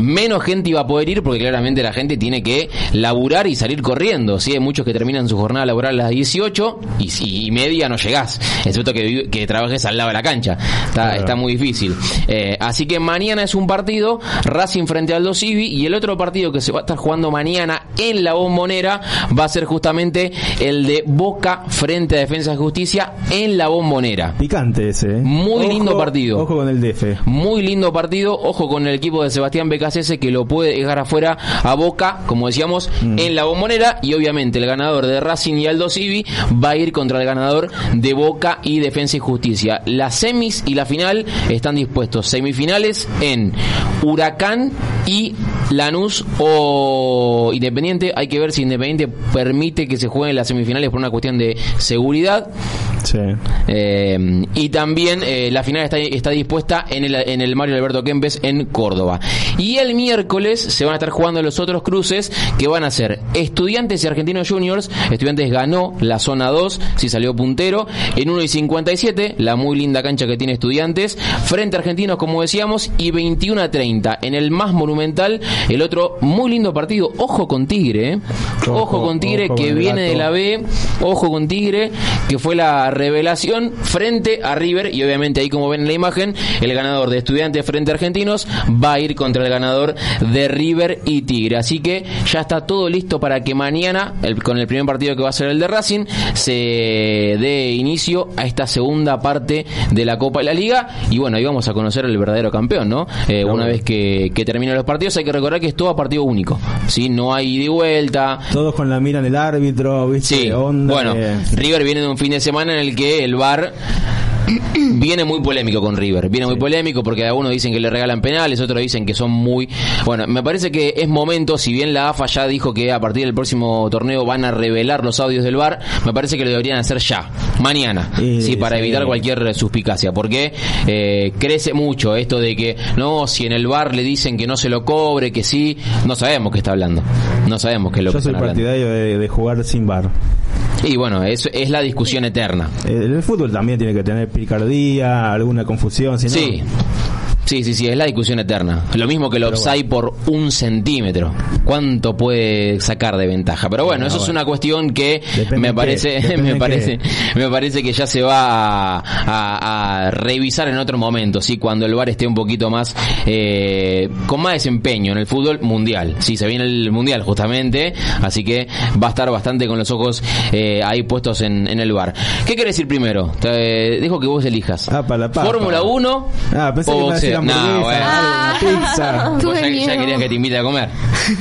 B: menos gente iba a poder ir porque claramente la gente tiene que laburar y salir corriendo. ¿sí? Hay muchos que terminan su jornada laboral a las 18 y, y- media no llegás. Excepto que, que trabajes al lado de la cancha. Está,
A: Claro.
B: está muy difícil. Eh, así que mañana es un partido, Racing frente al Dosivi y el otro partido que se va a estar jugando mañana en la bombonera va a ser justamente el de Boca frente a Defensa de Justicia en la bombonera.
A: Picante ese, ¿eh?
B: Muy lindo partido.
A: Ojo con el DF.
B: Muy lindo partido, ojo con el equipo de Sebastián Becasese que lo puede dejar afuera a Boca, como decíamos,
A: Mm.
B: en la bombonera y obviamente el ganador de Racing y Aldo Civi va a ir contra el ganador de Boca y Defensa y Justicia. Las semis y la final están dispuestos. Semifinales en Huracán y Lanús o Independiente. Hay que ver si Independiente permite que se jueguen las semifinales por una cuestión de seguridad.
A: Sí.
B: Eh, y también eh, la final está, está dispuesta en el, en el Mario Alberto Kempes en Córdoba. Y el miércoles se van a estar jugando los otros cruces que van a ser Estudiantes y Argentinos Juniors. Estudiantes ganó la zona 2, si salió puntero, en 1 y 57, la muy linda cancha que tiene Estudiantes, frente a Argentinos, como decíamos, y 21 a 30. En el más monumental, el otro muy lindo partido. Ojo con Tigre, ¿eh? Ojo,
A: Ojo,
B: con Tigre
A: ojo
B: que
A: el
B: viene de la B, ojo con Tigre, que fue la revelación frente a River y obviamente ahí como ven en la imagen, el ganador de Estudiantes frente a Argentinos va a ir contra el ganador de River y Tigre. Así que ya está todo listo para que mañana, el- con el primer partido que va a ser el de Racing, se dé inicio a esta segunda parte de la Copa de la Liga y bueno, ahí vamos a conocer al verdadero campeón, ¿no? Eh, una vez que, que terminen los partidos hay que recordar que es todo a partido único, ¿sí? No hay ida y vuelta,
A: Todos con la mira en el árbitro, ¿viste?
B: Sí,
A: Onda
B: bueno,
A: de-
B: River viene de un fin de semana en el que el VAR viene muy polémico con River. Viene muy polémico porque algunos dicen que le regalan penales, otros dicen que son muy. Bueno, me parece que es momento, si bien la AFA ya dijo que a partir del próximo torneo van a revelar los audios del bar, me parece que lo deberían hacer ya, mañana, sí, para
A: sí.
B: evitar cualquier suspicacia. Porque eh, crece mucho esto de que no, si en el bar le dicen que no se lo cobre, que sí, no sabemos qué está hablando. No sabemos qué es lo
A: Yo
B: que
A: soy partidario de, de jugar sin.
B: Y bueno, eso es la discusión eterna.
A: Eh, El fútbol también tiene que tener picardía, alguna confusión, si no,
B: Sí. Sí, sí, sí, es la discusión eterna. Lo mismo que el offside por un centímetro. ¿Cuánto puede sacar de ventaja? Pero bueno, eso es una cuestión que
A: Depende
B: me parece, me parece, me parece que ya se va a, a- a revisar en otro momento, sí, cuando el VAR esté un poquito más, eh, con más desempeño en el fútbol mundial. Sí, se viene el mundial justamente, así que va a estar bastante con los ojos eh, ahí puestos en, en el VAR. ¿Qué querés ir primero? Te dejo que vos elijas.
A: Ah, para la.
B: Fórmula 1
A: Ah, pensé
B: o
A: que hamburguesa,
B: No, bueno.
A: una pizza.
B: Vos ya, ya querías que te invite a comer.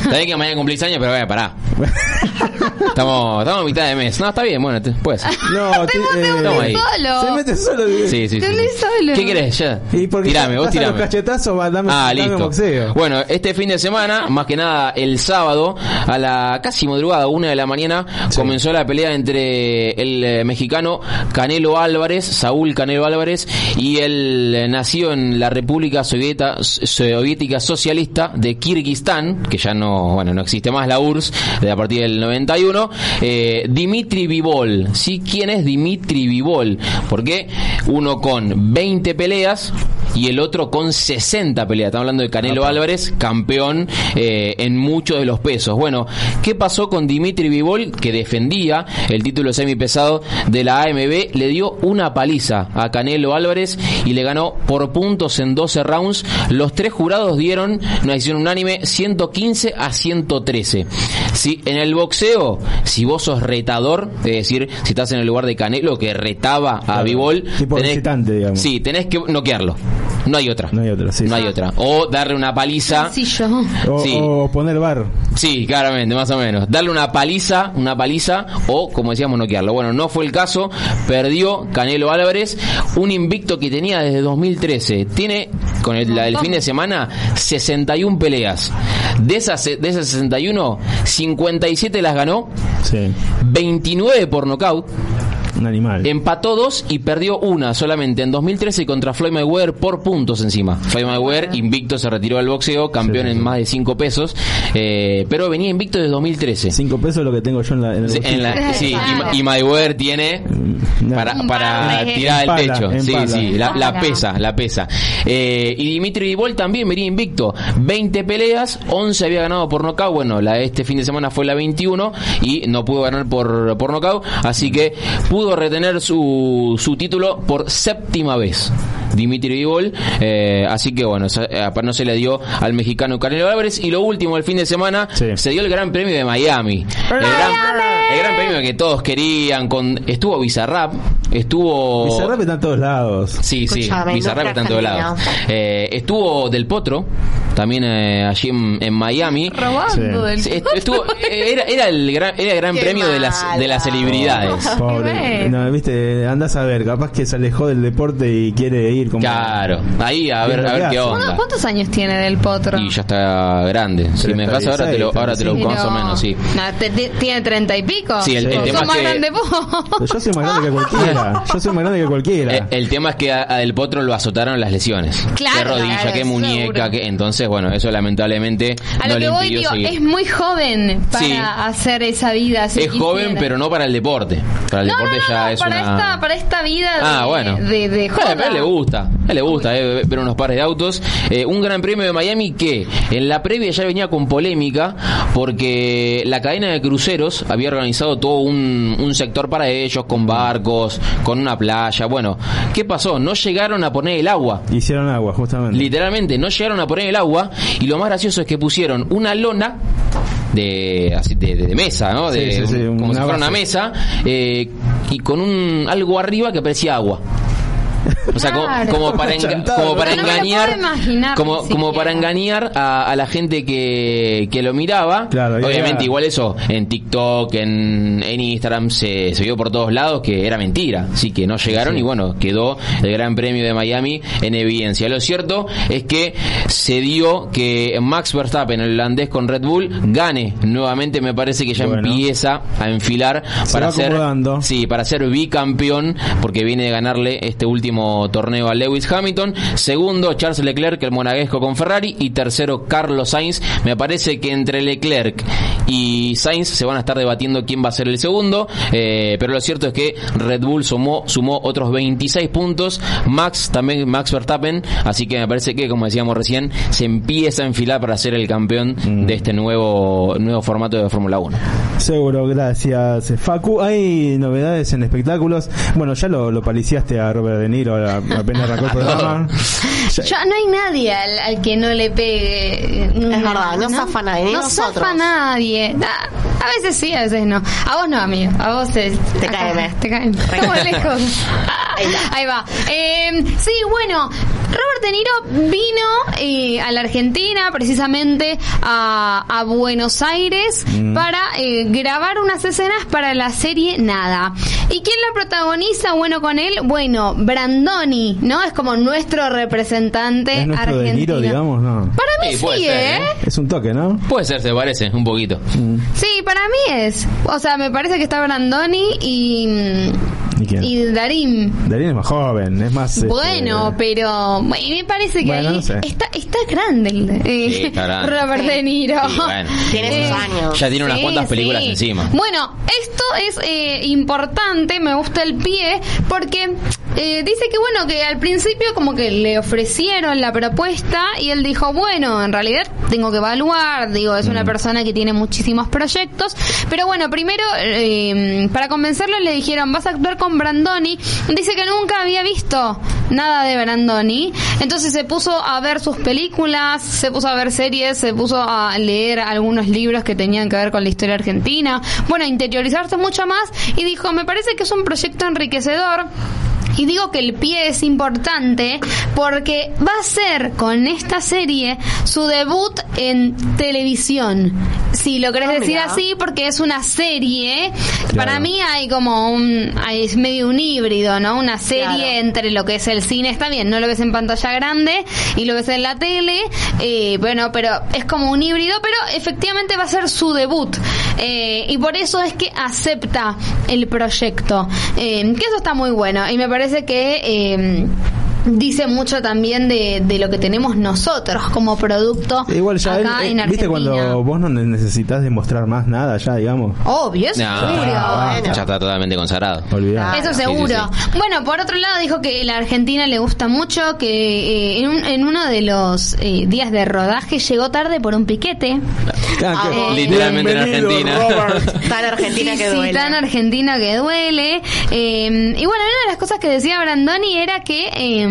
B: Sabés que mañana cumplís años, pero bueno, pará. Estamos, estamos a mitad de mes. No, está bien, bueno, te-.
A: No, ti- eh,
B: ahí.
C: Solo.
A: Se mete solo.
B: Sí, sí, sí.
C: Te solo.
B: ¿Qué querés? Ya.
A: Y porque
B: tirame, vos
A: los
B: tirame.
A: cachetazos, va, dame,
B: Ah,
A: dame
B: listo.
A: boxeo.
B: Bueno, este fin de semana, más que nada el sábado, a la casi madrugada, una de la mañana, comenzó la pelea entre el eh, mexicano Canelo Álvarez, Saúl Canelo Álvarez, y el eh, nacido en la República Sovieta- Soviética Socialista de Kirguistán, que ya no, bueno, no existe más la URSS, de a partir del 91, eh, Dimitri Vivol. ¿Sí? ¿Quién es Dimitri Vivol? Porque uno con 20 peleas y el otro con 60 peleas. Estamos hablando de Canelo Álvarez, campeón eh, en muchos de los pesos. Bueno, ¿qué pasó con Dimitri Vivol, que defendía el título semipesado de la AMB? Le dio una paliza a Canelo Álvarez y le ganó por puntos en 12 rounds. Los tres jurados dieron una decisión unánime 115 a 113. Si en el boxeo, si vos sos retador, es decir, si estás en el lugar de Canelo que retaba a
A: Claro,
B: Vivol,
A: tipo visitante, digamos.
B: Sí, tenés que noquearlo. No hay otra.
A: No hay otra, sí.
B: No hay otra. O darle una paliza.
A: O,
B: Sí.
A: o poner bar.
B: Sí, claramente, más o menos. Darle una paliza, una paliza, o como decíamos, noquearlo. Bueno, no fue el caso. Perdió Canelo Álvarez, un invicto que tenía desde 2013. Tiene, con el, la del fin de semana, 61 peleas. De esas, de esas 61, 57 las ganó,
A: Sí.
B: 29 por nocaut.
A: Un animal.
B: Empató dos y perdió una solamente en 2013 contra Floyd Mayweather por puntos encima. Floyd Mayweather, invicto, se retiró del boxeo, campeón
A: Sí, sí.
B: en más de 5 pesos, eh, pero venía invicto desde 2013.
A: Cinco pesos es lo que tengo yo en, la, en el
B: Sí, en la-
A: bolsillo.
B: sí,
C: Claro.
B: y, y Mayweather tiene
A: No.
B: para, tirar
A: pala,
B: techo. Sí, sí, la, pesa, la pesa. Eh, y Dimitri Vivol también venía invicto. 20 peleas, 11 había ganado por nocaut. Bueno, la este fin de semana fue la 21 y no pudo ganar por, por nocaut. Así que pudo retener su, su título por séptima vez. Dimitri Vivol, eh, así que bueno, eh, no se le dio al mexicano Canelo Álvarez y lo último el fin de semana
A: Sí.
B: se dio el Gran Premio de Miami. El gran, el gran premio que todos querían con estuvo Bizarrap, estuvo
A: Bizarrap está en todos lados.
B: Sí, sí, Bizarrap
D: no
B: está en todos lados. Eh, estuvo Del Potro, también eh, allí en, en Miami.
C: Robando del
B: Sí, est- estuvo, eh, era, era el gran, era el gran
D: Qué
B: premio de las, de las celebridades.
A: Pobre. No, viste, andás a ver, capaz que se alejó del deporte y quiere ir como.
B: Claro, ahí a ver, a ver
A: qué
B: onda.
C: ¿Cuántos años tiene del potro?
B: Y ya está grande. Si me dejas ahora te lo, ahora te lo más o menos, sí.
C: ¿Tiene treinta y pico?
B: Sí, el-
A: el
C: ¿Sos
B: tema es
C: más
B: que-
C: grande vos?
A: Pero yo soy más grande que cualquiera. Yo soy más grande que cualquiera.
B: Eh, el tema es que a, Del Potro lo azotaron las lesiones.
C: Claro,
B: qué rodilla,
C: claro,
B: qué muñeca, qué, entonces bueno, eso lamentablemente
C: A
B: no
C: lo
B: le
C: que voy, digo,
B: seguir.
C: es muy joven para
B: Sí.
C: hacer esa vida. si
B: es joven, pero no para el deporte. Para el deporte
C: no,
B: ya
C: no,
B: es
C: para,
B: una
C: esta, para esta vida de,
B: Ah, bueno.
C: de, de
B: Eh,
C: joda.
B: le gusta, a él le gusta eh, ver unos pares de autos. Eh, un gran premio de Miami que en la previa ya venía con polémica porque la cadena de cruceros había organizado todo un, un sector para ellos, con barcos, con una playa. Bueno, ¿qué pasó? No llegaron a poner el agua.
A: Hicieron agua, justamente.
B: Literalmente, no llegaron a poner el agua y lo más gracioso es que pusieron una lona de, así, de, de- de mesa, ¿no? De,
A: Sí, sí, sí,
B: un- como
A: una
B: si fuera una mesa eh, y con un algo arriba que parecía agua. O sea, como,
C: Claro.
B: como para, enga- como para
C: No
B: engañar, como, como para engañar a, a la gente que, que lo miraba.
A: Claro,
B: Obviamente,
A: era-
B: igual eso en TikTok, en, en Instagram, se, se vio por todos lados que era mentira. Así que no llegaron
A: Sí.
B: y bueno, quedó el Gran Premio de Miami en evidencia. Lo cierto es que se dio que Max Verstappen, el holandés con Red Bull, gane nuevamente. Me parece que ya
A: Bueno.
B: empieza a enfilar
A: Se
B: para ser, sí, para ser bicampeón, porque viene de ganarle este último torneo a Lewis Hamilton. Segundo, Charles Leclerc, el monaguesco con Ferrari. Y tercero, Carlos Sainz. Me parece que entre Leclerc y Sainz se van a estar debatiendo quién va a ser el segundo. eh, pero lo cierto es que Red Bull sumó, sumó otros 26 puntos. Max también, Max Verstappen. Así que me parece que, como decíamos recién, se empieza a enfilar para ser el campeón de este nuevo, nuevo formato de Fórmula 1.
A: Seguro, gracias. Facu, hay novedades en espectáculos. Bueno, ya lo, lo paliciaste a Robert De Niro apenas arrancó el programa. Ya-
C: Yo, no hay nadie al, al que no le pegue.
D: Es verdad, no zafa nadie,
C: No zafa nadie. A veces sí, a veces no. A vos no, amigo. A vos te,
D: Te
C: acá,
D: cae.
C: Te cae. Estamos lejos.
D: Ahí va.
C: Eh, sí, bueno, Robert De Niro vino eh, a la Argentina, precisamente a, a Buenos Aires, para eh, grabar unas escenas para la serie Nada. ¿Y quién la protagoniza? Bueno, con él, bueno, Brandoni, ¿no? Es como nuestro representante
A: ¿Es nuestro De
C: argentino.
A: Niro, digamos? No.
C: Para mí
B: Sí,
C: sí,
B: ser,
C: ¿eh?
A: Es un toque, ¿no?
B: Puede ser, se parece, un poquito.
C: Sí, para mí es. O sea, me parece que está Brandoni y.
A: ¿Y quién?
C: Y Darín.
A: Darín es más joven, es más... este,
C: Bueno, pero bueno, me parece que
A: Bueno,
C: ahí
A: no sé.
C: está, está grande el eh,
B: Sí, está grande.
C: Robert De Niro.
B: Sí, bueno.
D: Tiene sus años.
B: Ya tiene unas
C: Sí,
B: cuantas películas
C: sí.
B: encima.
C: Bueno, esto es eh, importante, me gusta el pie, porque eh, dice que bueno, que al principio como que le ofrecieron la propuesta y él dijo, bueno, en realidad tengo que evaluar, digo, es
B: Mm.
C: una persona que tiene muchísimos proyectos, pero bueno, primero, eh, para convencerlo le dijeron, vas a actuar con Brandoni, dice que nunca había visto nada de Brandoni, entonces se puso a ver sus películas, se puso a ver series, se puso a leer algunos libros que tenían que ver con la historia argentina, bueno, a interiorizarse mucho más y dijo, me parece que es un proyecto enriquecedor. Y digo que el pie es importante porque va a ser con esta serie su debut en televisión. Si lo querés
D: Ah,
C: decir así, porque es una serie. Para mí hay como un, hay, es medio un híbrido, ¿no? Una serie
D: Claro.
C: entre lo que es el cine, está bien, no lo ves en pantalla grande y lo ves en la tele, eh, bueno, pero es como un híbrido, pero efectivamente va a ser su debut. Eh, y por eso es que acepta el proyecto. Eh, que eso está muy bueno. Y me parece que eh, dice mucho también de, de lo que tenemos nosotros como producto
A: Igual ya,
C: acá
A: él, eh,
C: en Argentina.
A: viste cuando vos no necesitas demostrar más nada ya, digamos.
C: Obvio, eso
B: No,
C: seguro.
B: Ya está totalmente consagrado.
A: Olvidá.
D: Ah,
C: Eso
B: sí,
C: seguro.
B: sí,
C: Bueno, por otro lado dijo que la Argentina le gusta mucho, que eh, en, un- en uno de los eh, días de rodaje llegó tarde por un piquete.
A: Ah,
C: Eh,
B: Literalmente en Argentina.
A: Robert.
D: Tan argentina
C: Sí,
D: que
C: sí,
D: duele.
C: tan argentina que duele. Eh, y bueno, una de las cosas que decía Brandoni era que eh,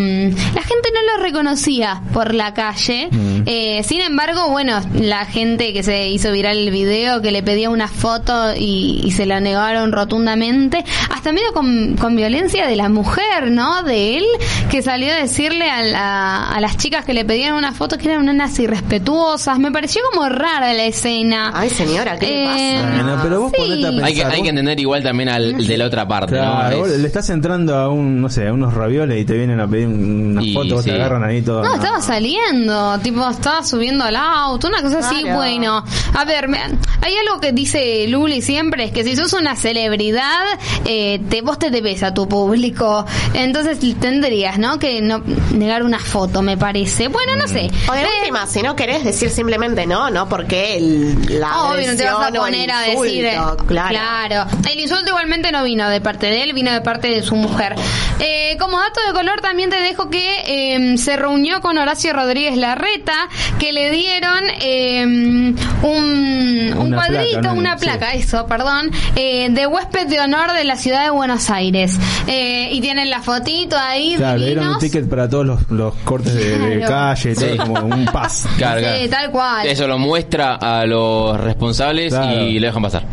C: la gente no lo reconocía por la calle.
A: Mm.
C: Eh, sin embargo, bueno, la gente que se hizo viral el video, que le pedía una foto y, y se la negaron rotundamente, hasta medio con, con violencia de la mujer, ¿no? De él, que salió a decirle a, la- a las chicas que le pedían una foto que eran unas irrespetuosas. Me pareció como rara la escena.
D: Ay, señora, ¿qué le
C: Eh,
D: pasa?
A: Bueno, pero vos
C: Sí.
A: ponete a pensar.
B: Hay que, hay que
A: vos-
B: entender igual también al de la otra parte,
A: Claro,
B: ¿no?
A: le estás entrando a un, no sé, a unos ravioles y te vienen a pedir una
B: Y
A: foto, vos
B: sí.
A: te agarran ahí todo.
C: No, estaba saliendo, tipo, estaba subiendo al auto, una cosa así,
D: Claro.
C: bueno. A ver, me- hay algo que dice Luli siempre, es que si sos una celebridad, eh, te, vos te debes a tu público. Entonces tendrías, ¿no? Que no negar una foto, me parece. Bueno, no sé.
D: O de
C: Eh,
D: última, si no querés decir simplemente no, no porque el, la
C: Obvio, no te vas a poner a decir. eh,
D: claro.
C: El insulto igualmente no vino de parte de él, vino de parte de su mujer. Eh, como dato de color, también te dejo que eh, se reunió con Horacio Rodríguez Larreta, que le dieron eh, un, un
A: Una
C: cuadrito,
A: placa, ¿no?
C: una
A: Sí.
C: placa, eso, perdón, eh, de huésped de honor de la ciudad de Buenos Aires. Eh, y tienen la fotito ahí,
A: Claro, le dieron un ticket para todos los, los cortes de, de
C: Claro.
A: calle y todo,
B: Sí.
A: como un pas.
B: Claro,
C: Sí, tal cual.
B: Eso lo muestra a los responsables
A: Claro.
B: y le dejan pasar.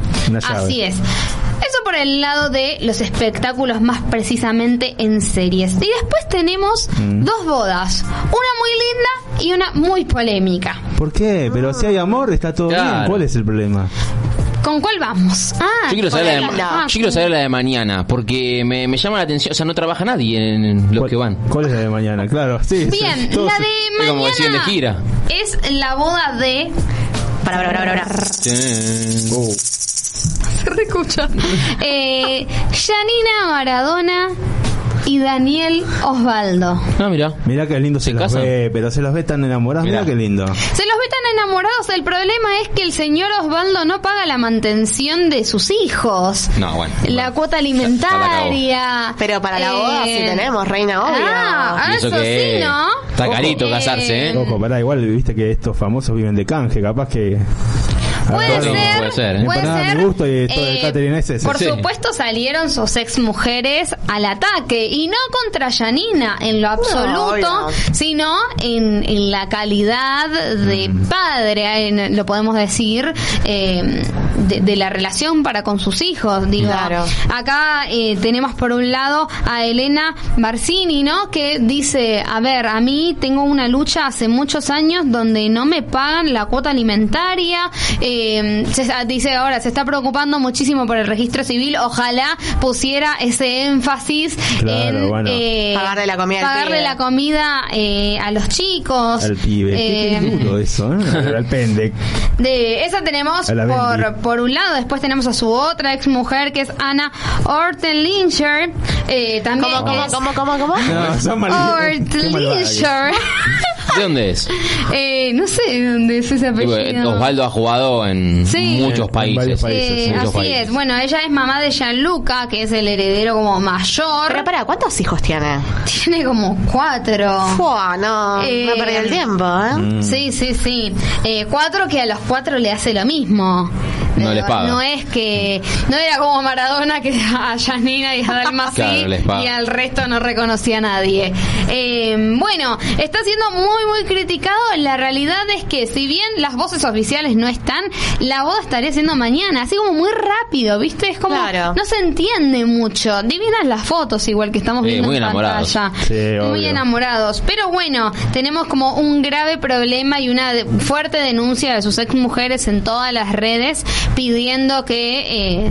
C: Así es. Eso por el lado de los espectáculos más precisamente en series. Y después tenemos
A: Mm.
C: dos bodas, una muy linda y una muy polémica.
A: ¿Por qué? Pero si hay amor, está todo bien. ¿Cuál es el problema?
C: ¿Con cuál vamos? Ah,
B: Yo quiero saber, la de,
D: polémica.
B: yo quiero saber la de mañana, porque me, me llama la atención, o sea, no trabaja nadie en los
A: ¿Cuál-
B: que van.
A: ¿Cuál es la de mañana? Claro, sí.
C: Bien, la de
B: Es como decían de
C: mañana
B: gira.
C: es la boda de...
D: Para, para, para, para.
A: Oh,
C: Se reescucha. Eh, Janina Maradona y Daniel Osvaldo.
B: No, mira.
A: mirá qué lindo se,
B: ¿Se
A: los
B: casan?
A: ve, pero se los ve tan enamorados. Mirá,
B: Mirá.
A: qué lindo.
C: Se los ve tan enamorados. El problema es que el señor Osvaldo no paga la mantención de sus hijos.
B: No, bueno.
C: La
B: Bueno,
C: cuota alimentaria.
D: Pero para la boda
C: Eh,
D: sí tenemos, reina, obvio.
C: Ah,
B: eso
C: sí, ¿no?
B: está carito casarse, ¿eh?
A: Ojo, pará, igual viste que estos famosos viven de canje, capaz que.
C: Puede ser,
B: puede ser, ¿eh?
C: puede ser.
A: mi gusto y todo el es ese.
C: Por
B: Sí.
C: supuesto salieron sus ex mujeres al ataque y no contra Janina en lo absoluto, sino en, en la calidad de
A: Mm.
C: padre, en- lo podemos decir, eh, de, de la relación para con sus hijos. Digo,
D: Claro.
C: acá eh, tenemos por un lado a Elena Barcini, ¿no? Que dice, a ver, a mí tengo una lucha hace muchos años donde no me pagan la cuota alimentaria. eh, se, dice ahora, se está preocupando muchísimo por el registro civil. Ojalá pusiera ese énfasis
A: Claro,
C: en
A: bueno.
C: eh,
D: Pagarle la comida
C: pagarle la comida eh, a los chicos.
A: Al pibe. Qué- qué
C: Eh,
A: duro eso, ¿eh? Al pende.
C: de esa tenemos por, por un lado, después tenemos a su otra ex mujer que es Ana Ortenlinger. Eh, también
D: ¿Cómo, cómo,
C: es
D: cómo, cómo?
A: No,
C: Ortlinger.
B: ¿De dónde es?
C: eh, no sé de dónde es ese apellido.
B: Osvaldo ha jugado en
C: Sí.
B: muchos países.
C: Eh,
A: sí,
B: muchos
C: así
B: países.
C: es. Bueno, ella es mamá de Gianluca, que es el heredero como mayor.
D: Pero para, ¿cuántos hijos tiene?
C: Tiene como cuatro.
D: Fua, no,
C: Eh,
D: me perdí el tiempo, ¿eh?
A: Mm.
C: Sí, sí, sí. Eh, cuatro que a los cuatro le hace lo mismo.
B: No les paga.
C: No es que. No era como Maradona que a Janina y a Dalma sí
B: Claro,
C: y al resto no reconocía a nadie. Eh, bueno, está siendo muy, muy criticado. La realidad es que, si bien las voces oficiales no están, la boda estaría siendo mañana. Así como muy rápido, ¿viste? Es como.
D: Claro.
C: No se entiende mucho. Divinas las fotos, igual que estamos
B: Sí,
C: viendo
B: muy
C: en
B: enamorados.
C: pantalla.
A: Sí,
C: muy enamorados. Pero bueno, tenemos como un grave problema y una fuerte denuncia de sus ex mujeres en todas las redes pidiendo que eh,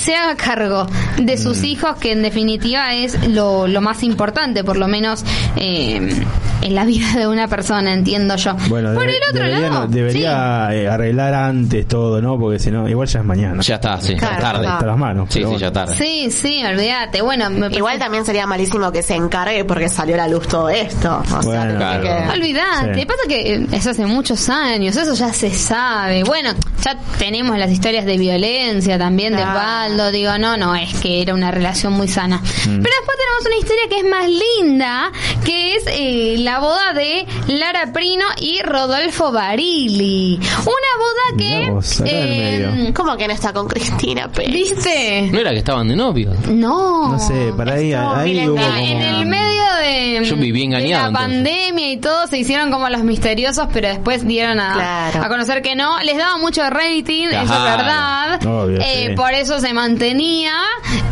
C: se haga cargo de
A: Mm.
C: sus hijos, que en definitiva es lo, lo más importante, por lo menos eh, en la vida de una persona, entiendo yo.
A: Bueno,
C: por
A: debe-
C: el otro
A: debería,
C: lado,
A: debería eh, arreglar antes todo, ¿no? Porque si no, igual ya es mañana.
B: Ya está, sí,
D: Claro,
B: tarde.
D: está.
A: Hasta las manos.
B: Sí, sí,
A: bueno.
B: ya tarde.
C: sí, sí, olvídate. Bueno, me
D: Igual también sería malísimo que se encargue porque salió a la luz todo esto. O sea,
A: Bueno,
D: tendría
B: claro.
D: que-
C: Olvidate,
A: Sí.
C: pasa que eh, eso hace muchos años, eso ya se sabe. Bueno, ya tenemos las historias de violencia también de
D: Claro.
C: Osvaldo, digo, no, no, es que era una relación muy sana. Pero después tenemos una historia que es más linda, que es eh, la boda de Lara Prino y Rodolfo Barili. Una boda que...
A: Medio.
D: ¿Cómo que no está con Cristina Pérez?
C: ¿Viste?
B: ¿No era que estaban de novio?
C: No.
A: No sé, para ahí, hubo como...
C: En el medio de,
B: Yo viví
C: de
B: engañado,
C: la
B: entonces.
C: pandemia y todo se hicieron como los misteriosos, pero después dieron a,
D: Claro.
C: a conocer que no. Les daba mucho rating, eso es verdad.
A: Obvio,
C: Eh,
A: sí.
C: Por eso se mantenía,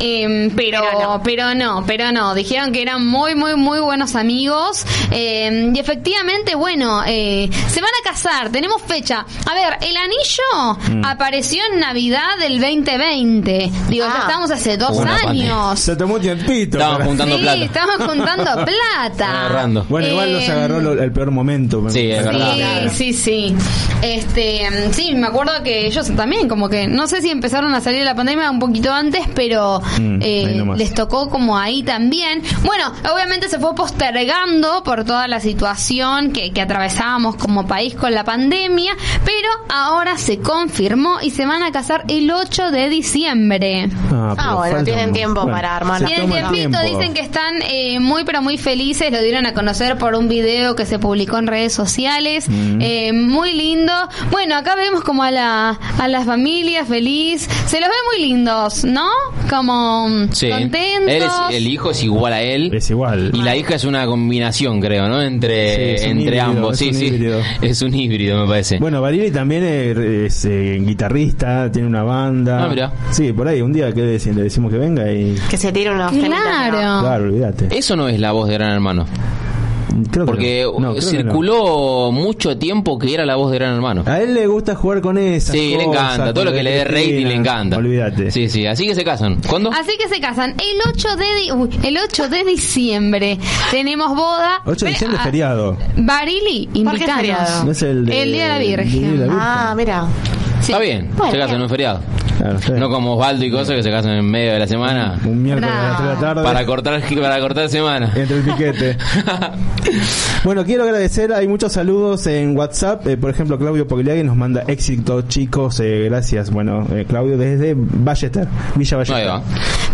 C: eh, pero, pero no. pero no, Dijeron que eran muy, muy, muy buenos amigos. eh, y efectivamente, bueno, eh, se van a casar. Tenemos fecha. A ver, el anillo
A: Mm.
C: apareció en Navidad del 2020. Digo, ya
D: Ah.
C: estamos hace dos
B: pandemia.
C: años.
A: Se tomó un tiempito.
B: Estaban
A: para-
B: juntando
C: sí,
B: plata.
C: estamos juntando plata.
B: Agarrando.
A: Bueno, igual no se
C: Eh,
A: agarró lo- el peor momento. me
B: Sí, es
A: parece.
B: verdad.
C: Sí, sí, sí. Este, sí, me acuerdo que ellos también, como que, no sé si empezaron a salir de la pandemia un poquito antes, pero
A: Mm,
C: eh, les tocó como ahí también. Bueno, obviamente se fue postergando por toda la situación que, que atravesábamos como país con la pandemia, pero ahora se confirmó y se van a casar el 8 de diciembre.
A: Ah,
D: Ah, bueno, tienen
A: un-
D: tiempo para armar la
C: Tienen tiempito,
A: tiempo.
C: dicen que están eh, muy pero muy felices, lo dieron a conocer por un video que se publicó en redes sociales,
A: Mm.
C: eh, muy lindo. Bueno, acá vemos como a la, a la familia feliz, se los ve muy lindos, ¿no? Como mm,
B: Sí.
C: contentos.
B: Él es- el hijo es igual a él.
A: Es igual.
B: Y la hija es una combinación, creo, ¿no? Entre,
A: Sí, es un
B: entre
A: híbrido,
B: ambos.
A: es
B: Sí,
A: un
B: sí.
A: híbrido.
B: Es un híbrido, me parece.
A: Bueno, Barili también es, es, eh, guitarrista, tiene una banda.
B: Ah, mirá.
A: Sí, por ahí, un día que le decimos, que venga y...
D: Que se tire ¿no?
C: Claro.
A: Claro, olvídate.
B: Eso no es la voz de Gran Hermano.
A: Creo que
B: Porque
A: no. No, creo que no.
B: circuló mucho tiempo que era la voz de Gran Hermano.
A: A él le gusta jugar con esas
B: Sí, le
A: cosas,
B: encanta. Todo lo que le dé rating le encanta.
A: Olvídate.
B: Sí, sí. Así que se casan. ¿Cuándo?
C: Así que se casan. El 8 de, di- uy, el 8 de diciembre tenemos boda.
A: 8 de diciembre es
C: ah,
A: feriado.
C: Barili, invitados.
D: feriado?
A: No es el, de-
C: El Día de la Virgen.
A: De la Virgen.
D: Ah, mira.
C: Sí.
B: Está bien.
D: Bueno,
B: se casan en un feriado.
A: Claro.
B: No como Osvaldo y cosas que se casan en medio de la semana.
A: Un miércoles a las 3 de la tarde.
B: Para cortar, para cortar semana.
A: Entre el piquete. bueno, quiero agradecer, hay muchos saludos en WhatsApp. eh, por ejemplo, Claudio Pogliagui nos manda éxito, chicos. eh, gracias. Bueno, eh, Claudio desde Ballester, Villa Ballester.
B: Ahí va.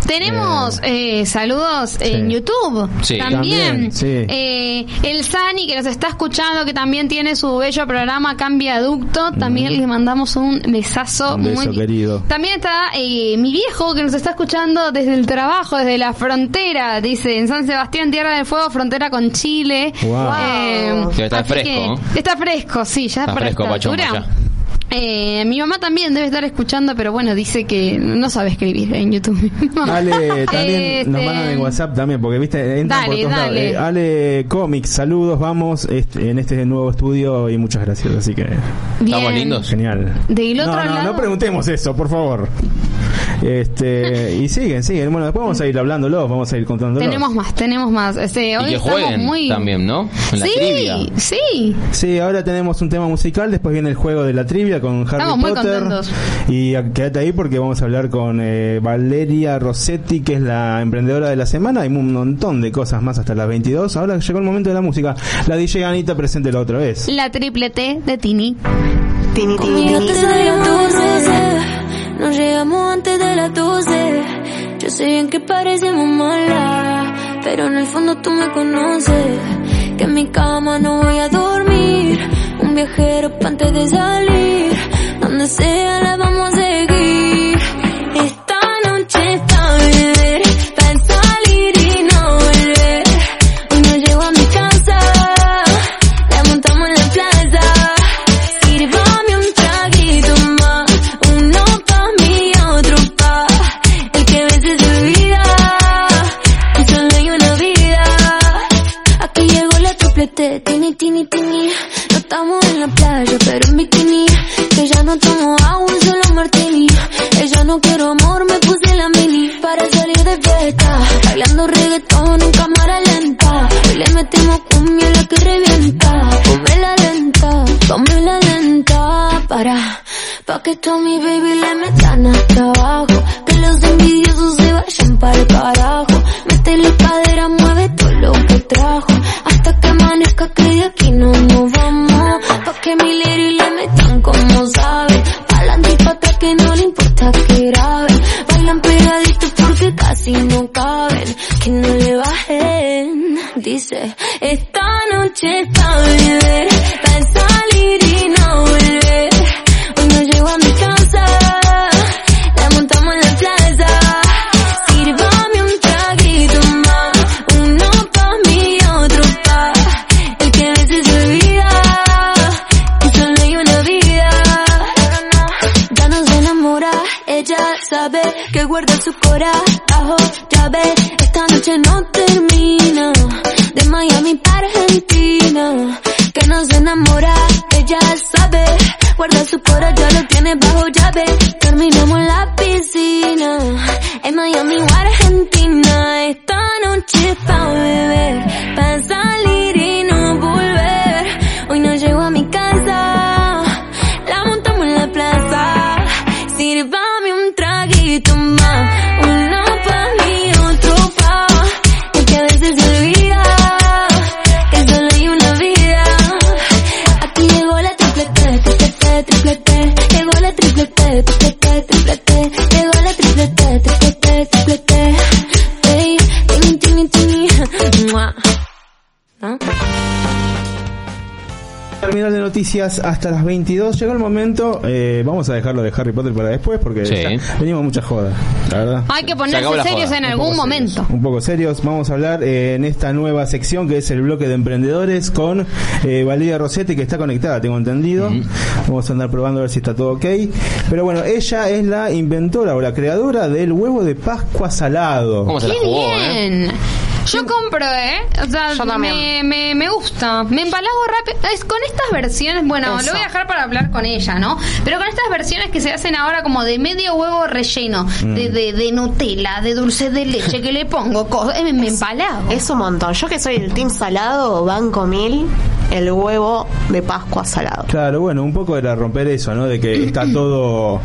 C: Tenemos eh, saludos en YouTube
B: Sí.
C: también.
A: También, sí.
C: Eh, el Sani que nos está escuchando, que también tiene su bello programa Cambia Ducto, también le mandamos un besazo
A: Un beso,
C: muy
A: querido.
C: También está eh, mi viejo que nos está escuchando desde el trabajo, desde la frontera, dice en San Sebastián, Tierra del Fuego, frontera con Chile.
A: Wow.
C: Eh,
B: está fresco.
C: Está fresco, sí, ya
B: Está fresco,
C: esta
B: Pachón,
C: altura. Eh, mi mamá también debe estar escuchando, pero bueno, dice que no sabe escribir en YouTube.
A: Ale, también nos
C: Este,
A: mandan en WhatsApp también, porque viste, entran
C: Dale,
A: por todos lados.
C: dale.
A: Eh, Ale Comics, saludos, vamos este, en este nuevo estudio y muchas gracias, así que
C: Bien.
B: Estamos lindos.
A: genial.
C: Del otro
A: no, no,
C: lado-
A: no preguntemos eso, por favor. Este, y siguen, siguen. Bueno, después vamos a ir hablándolo, vamos a ir contándolo.
C: Tenemos más, tenemos más. Este, hoy
B: Y que jueguen
C: muy...
B: también, ¿no? En la
C: sí,
B: trivia.
C: sí.
A: Sí, ahora tenemos un tema musical, después viene el juego de la trivia con Harry
C: Estamos muy
A: Potter.
C: contentos.
A: Y quédate ahí porque vamos a hablar con eh, Valeria Rossetti, que es la emprendedora de la semana. Hay un montón de cosas más hasta las 22. Ahora llegó el momento de la música. La DJ Anita, preséntela otra vez.
C: La triple T de Tini.
D: Tini, tini, tini.
E: te sale a 12 Nos llegamos antes de las 12 Yo sé bien que parecemos malas Pero en el fondo tú me conoces Que en mi cama no voy a dormir Un viajero pa' antes de salir. Donde sea la vamos a seguir. Esta noche está beber Pa' salir y no volver. Hoy no llego a mi casa La montamos en la plaza. Sírvame un traguito más, uno pa' mí y otro pa' el que a veces se olvida, y solo hay una vida. Aquí llegó la triplete, tini, tini, tini, no estamos pa' que tú mi baby le metan hasta abajo, Hasta
A: las 22. Llegó el momento. eh, vamos a dejarlo de Harry Potter para después porque
B: Sí.
A: ya venimos mucha joda, la verdad.
C: Hay que
B: Se
C: ponerse serios en
A: Un
C: algún momento.
A: serios, un poco serios. Vamos a hablar eh, en esta nueva sección que es el bloque de emprendedores con eh, Valeria Rossetti que está conectada, tengo entendido. Vamos a andar probando a ver si está todo ok. Pero bueno, ella es la inventora o la creadora del huevo de Pascua salado.
B: ¿Cómo se la
C: ¡Qué
B: jugó, eh?
C: bien! Yo compro, ¿eh? O sea,
D: Yo también.
C: me, me, me gusta. Me empalago rápido. Es con estas versiones, bueno,
D: Eso.
C: lo voy a dejar para hablar con ella, ¿no? Pero con estas versiones que se hacen ahora como de medio huevo relleno,
A: Mm.
C: de, de, de Nutella, de dulce de leche, que le pongo cosas, eh, me, me empalago.
D: Es un montón. Yo que soy el team salado, banco mil, el huevo de Pascua salado.
A: Claro, bueno, un poco era romper eso, ¿no? De que está todo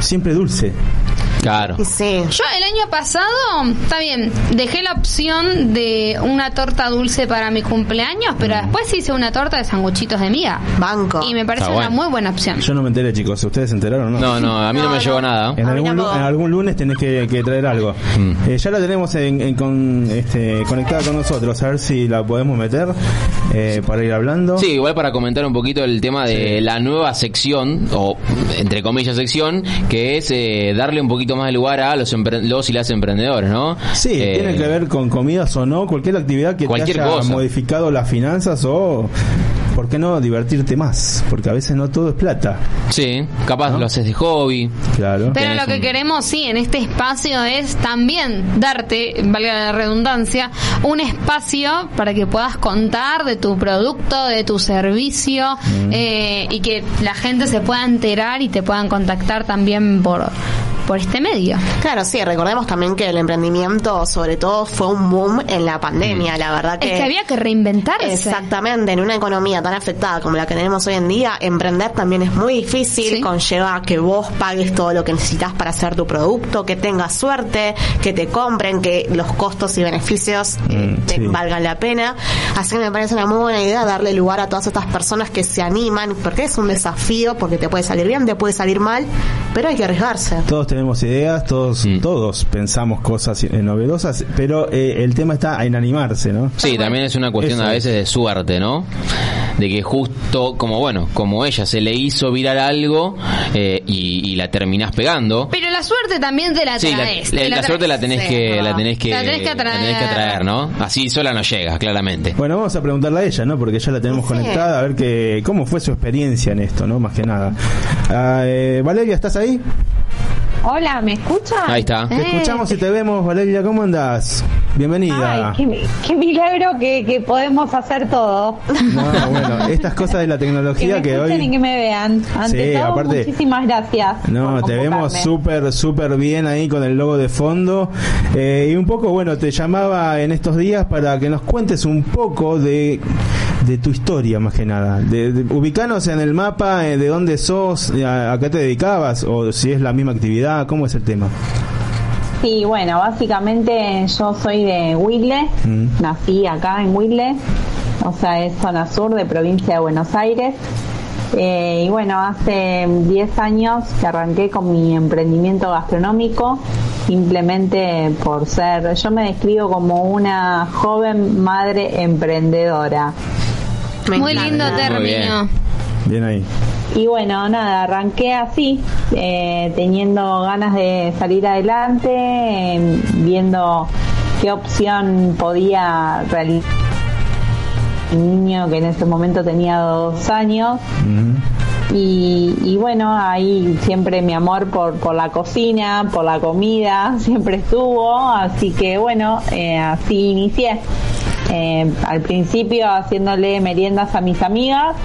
A: siempre dulce.
B: Claro.
D: Sí.
C: Yo el año pasado, está bien, dejé la opción de una torta dulce para mi cumpleaños, pero
A: Mm.
C: después hice una torta de sanguchitos de miga.
D: Banco.
C: Y me parece
B: Está
C: una
B: bueno.
C: muy buena opción.
A: Yo no me enteré, chicos. ¿Ustedes se enteraron o no?
B: No, no, a mí no,
D: No,
B: me
D: no.
B: llegó nada.
A: En algún, lu-
D: tampoco.
A: en algún lunes tenés que, que traer algo.
B: Mm.
A: Eh, ya la tenemos en, en con, este, conectada con nosotros, a ver si la podemos meter eh, para ir hablando.
B: Sí, igual para comentar un poquito el tema de la nueva sección, o entre comillas sección, que es eh, darle un poquito más de lugar a los, los y las emprendedores, ¿no?
A: Sí,
B: Eh,
A: tiene que ver con comidas o no, cualquier actividad que
B: Cualquier
A: te haya
B: cosa.
A: modificado las finanzas o, ¿por qué no divertirte más? Porque a veces no todo es plata,
B: Sí, capaz lo haces de hobby.
A: claro.
C: Pero lo que
B: un-
C: queremos, sí, en este espacio es también darte, valga la redundancia, un espacio para que puedas contar de tu producto, de tu servicio
A: Mm.
C: eh, y que la gente se pueda enterar y te puedan contactar también por, por este medio.
D: Claro, sí, recordemos también que el emprendimiento, sobre todo, fue un boom en la pandemia, la verdad que...
C: Es que había que reinventarse.
D: Exactamente, en una economía tan afectada como la que tenemos hoy en día, emprender también es muy difícil,
C: Sí.
D: conlleva que vos pagues todo lo que necesitas para hacer tu producto, que tengas suerte, que te compren, que los costos y beneficios
A: Mm,
D: te
A: sí.
D: valgan la pena. Así que me parece una muy buena idea darle lugar a todas estas personas que se animan, porque es un desafío, porque te puede salir bien, te puede salir mal, pero hay que arriesgarse.
A: Todos tenemos ideas, todos,
B: Mm.
A: todos pensamos cosas eh, novedosas, pero eh, el tema está en animarse, ¿no?
B: Sí, también es una cuestión
A: Eso
B: a
A: es.
B: veces de suerte, ¿no? De que justo, como bueno, como ella se le hizo virar algo eh, y, y la terminás pegando.
C: Pero la suerte también te la
B: Sí, la,
C: traes.
B: la-
C: te
B: la suerte la tenés
D: Sí,
B: que,
D: es
B: la tenés que,
C: La tenés que
B: la tenés que
C: atraer.
B: ¿no? Así sola no llegas, claramente.
A: Bueno, vamos a preguntarle a ella, ¿no? Porque ya la tenemos
D: Sí.
A: conectada, a ver que, cómo fue su experiencia en esto, ¿no? Más que nada. Ah, eh, Valeria, ¿estás ahí?
F: Hola, ¿me escuchan?
B: Ahí está.
A: Te
C: Eh.
A: escuchamos y te vemos, Valeria, ¿cómo andás? Bienvenida.
F: Ay, qué, qué milagro que, que podemos hacer todo.
A: No, bueno, estas cosas de la
F: Que me
A: tecnología que
F: escuchen y
A: hoy...
F: que me vean. Ante
A: Sí,
F: todo,
A: aparte-
F: muchísimas gracias.
A: No,
F: por
A: te vemos súper, súper bien ahí con el logo de fondo. Eh, y un poco, bueno, te llamaba en estos días para que nos cuentes un poco de, de tu historia, más que nada. De, de- ubicanos en el mapa, eh, de dónde sos, a, a qué te dedicabas, o si es la misma actividad, ¿cómo es el tema?
F: Sí, bueno, básicamente yo soy de Huile,
A: Mm.
F: nací acá en Huile, o sea, es zona sur de provincia de Buenos Aires. Eh, y bueno, hace 10 años que arranqué con mi emprendimiento gastronómico, simplemente por ser, yo me describo como una joven madre emprendedora.
D: Me
C: Muy
D: encanta.
C: lindo
B: Muy
C: término.
A: Bien ahí.
F: Y bueno, nada, arranqué así, eh, teniendo ganas de salir adelante, eh, viendo qué opción podía realizar un niño que en ese momento tenía dos años. Y, y bueno, ahí siempre mi amor por, por la cocina, por la comida, siempre estuvo, así que bueno, eh, así inicié. Eh, al principio haciéndole meriendas a mis amigas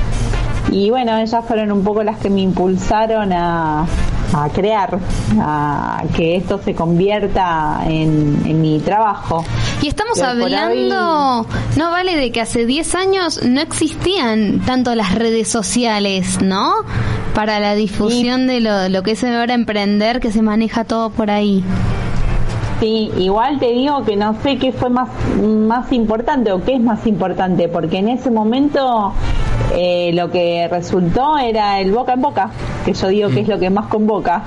F: y bueno, ellas fueron un poco las que me impulsaron a, a crear, a que esto se convierta en, en mi trabajo.
C: Y estamos
F: Pero
C: hablando, no vale de que hace 10 años no existían tanto las redes sociales, ¿no? Para la difusión de lo, lo que es ahora emprender, que se maneja todo por ahí.
F: Sí, igual te digo que no sé qué fue más, más importante o qué es más importante, porque en ese momento eh, lo que resultó era el boca en boca, que yo digo que es lo que más convoca.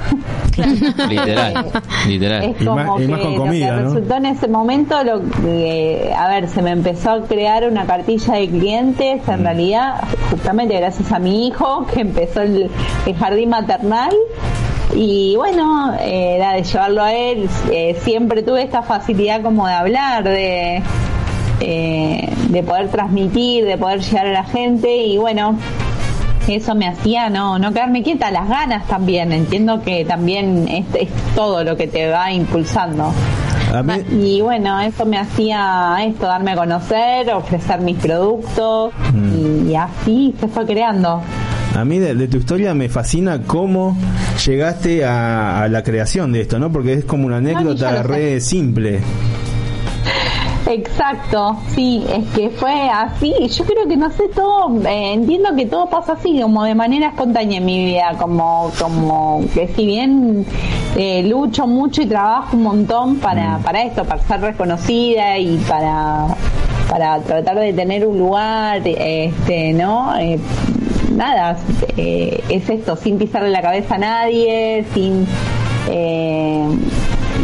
B: Literal, literal.
F: Es
A: Y
F: como
A: más- y
F: que
A: más con
F: lo que
A: ¿no?
F: resultó en ese momento, lo que, a ver, se me empezó a crear una cartilla de clientes,
A: Mm.
F: en realidad, justamente gracias a mi hijo, que empezó el, el jardín maternal. Y bueno, eh, era de llevarlo a él, eh, siempre tuve esta facilidad como de hablar, de, eh, de poder transmitir, de poder llegar a la gente y bueno, eso me hacía no, no quedarme quieta, las ganas también, entiendo que también es, es todo lo que te va impulsando.
A: Mí,
F: Y bueno, eso me hacía esto, darme a conocer, ofrecer mis productos y así se fue creando.
A: a mí de, de tu historia me fascina cómo llegaste a, a la creación de esto, ¿no? Porque es como una anécdota
F: sé.
A: re simple.
F: Exacto, sí, es que fue así. Yo creo que no sé todo, eh, entiendo que todo pasa así, como de manera espontánea en mi vida, como, como que si bien eh, lucho mucho y trabajo un montón para, para esto, para ser reconocida y para, para tratar de tener un lugar, este, ¿no? Eh, nada, eh, es esto, sin pisarle la cabeza a nadie, sin eh,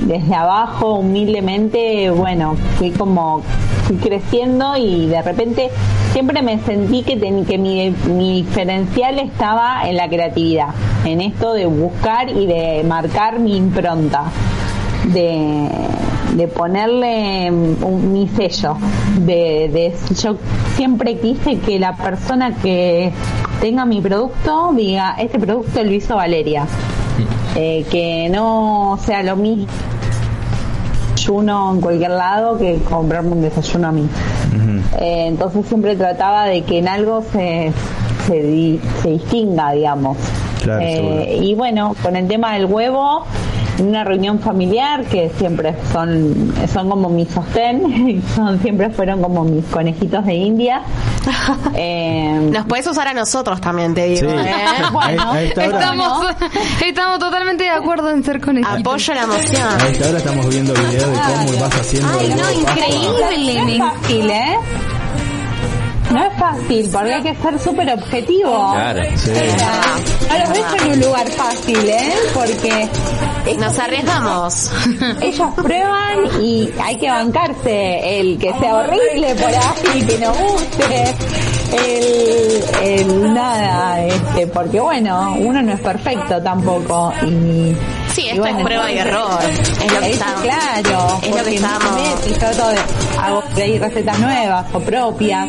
F: desde abajo, humildemente, bueno, fui como fui creciendo y de repente siempre me sentí que, ten- que mi, mi diferencial estaba en la creatividad, en esto de buscar y de marcar mi impronta, de, de ponerle un- mi sello, de, de yo siempre quise que la persona que tenga mi producto diga, este producto lo hizo Valeria. Eh, que no sea lo mismo desayuno en cualquier lado que comprarme un desayuno a mí. Eh, entonces siempre trataba de que en algo se, se, di- se distinga, digamos.
A: Claro,
F: Eh, y bueno, con el tema del huevo, una reunión familiar que siempre son, son como mi sostén, son, siempre fueron como mis conejitos de India. Eh,
D: Nos puedes usar a nosotros también, te digo.
A: Sí.
D: ¿eh?
F: Bueno,
A: a, a esta hora,
C: Estamos, estamos totalmente de acuerdo en ser conejitos.
D: Apoyo la emoción.
A: a esta hora estamos viendo videos de cómo vas haciendo.
C: Ay, no, increíble.
F: Fácil, ¿eh? No es fácil, porque hay que ser súper objetivo.
B: Claro.
A: Sí.
F: No los dejo en un lugar fácil, ¿eh? Porque
D: Nos arriesgamos.
F: ellos prueban y hay que bancarse el que sea horrible por ahí, que no guste, el, el nada, este, porque bueno, uno no es perfecto tampoco y
D: Sí,
F: y
D: esto
F: bueno,
D: es prueba y error. Es lo que estamos.
F: claro,
D: es lo que estamos-
F: trato de hago recetas nuevas o propias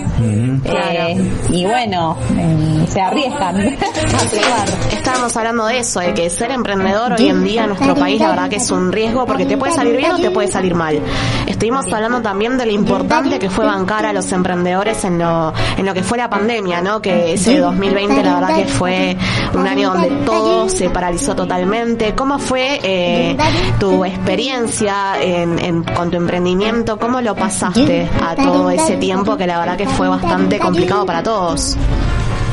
F: eh, y bueno, eh, se arriesgan a probar.
D: Estábamos hablando de eso, de que ser emprendedor hoy en día en nuestro país la verdad que es un riesgo porque te puede salir bien o te puede salir mal. Estuvimos hablando también de lo importante que fue bancar a los emprendedores en lo, en lo que fue la pandemia, ¿no? Que ese 2020 la verdad que fue un año donde todo se paralizó totalmente. ¿Cómo fue eh, tu experiencia en, en- con tu emprendimiento? ¿Cómo lo pasaste a todo ese tiempo que la verdad que fue bastante complicado para todos?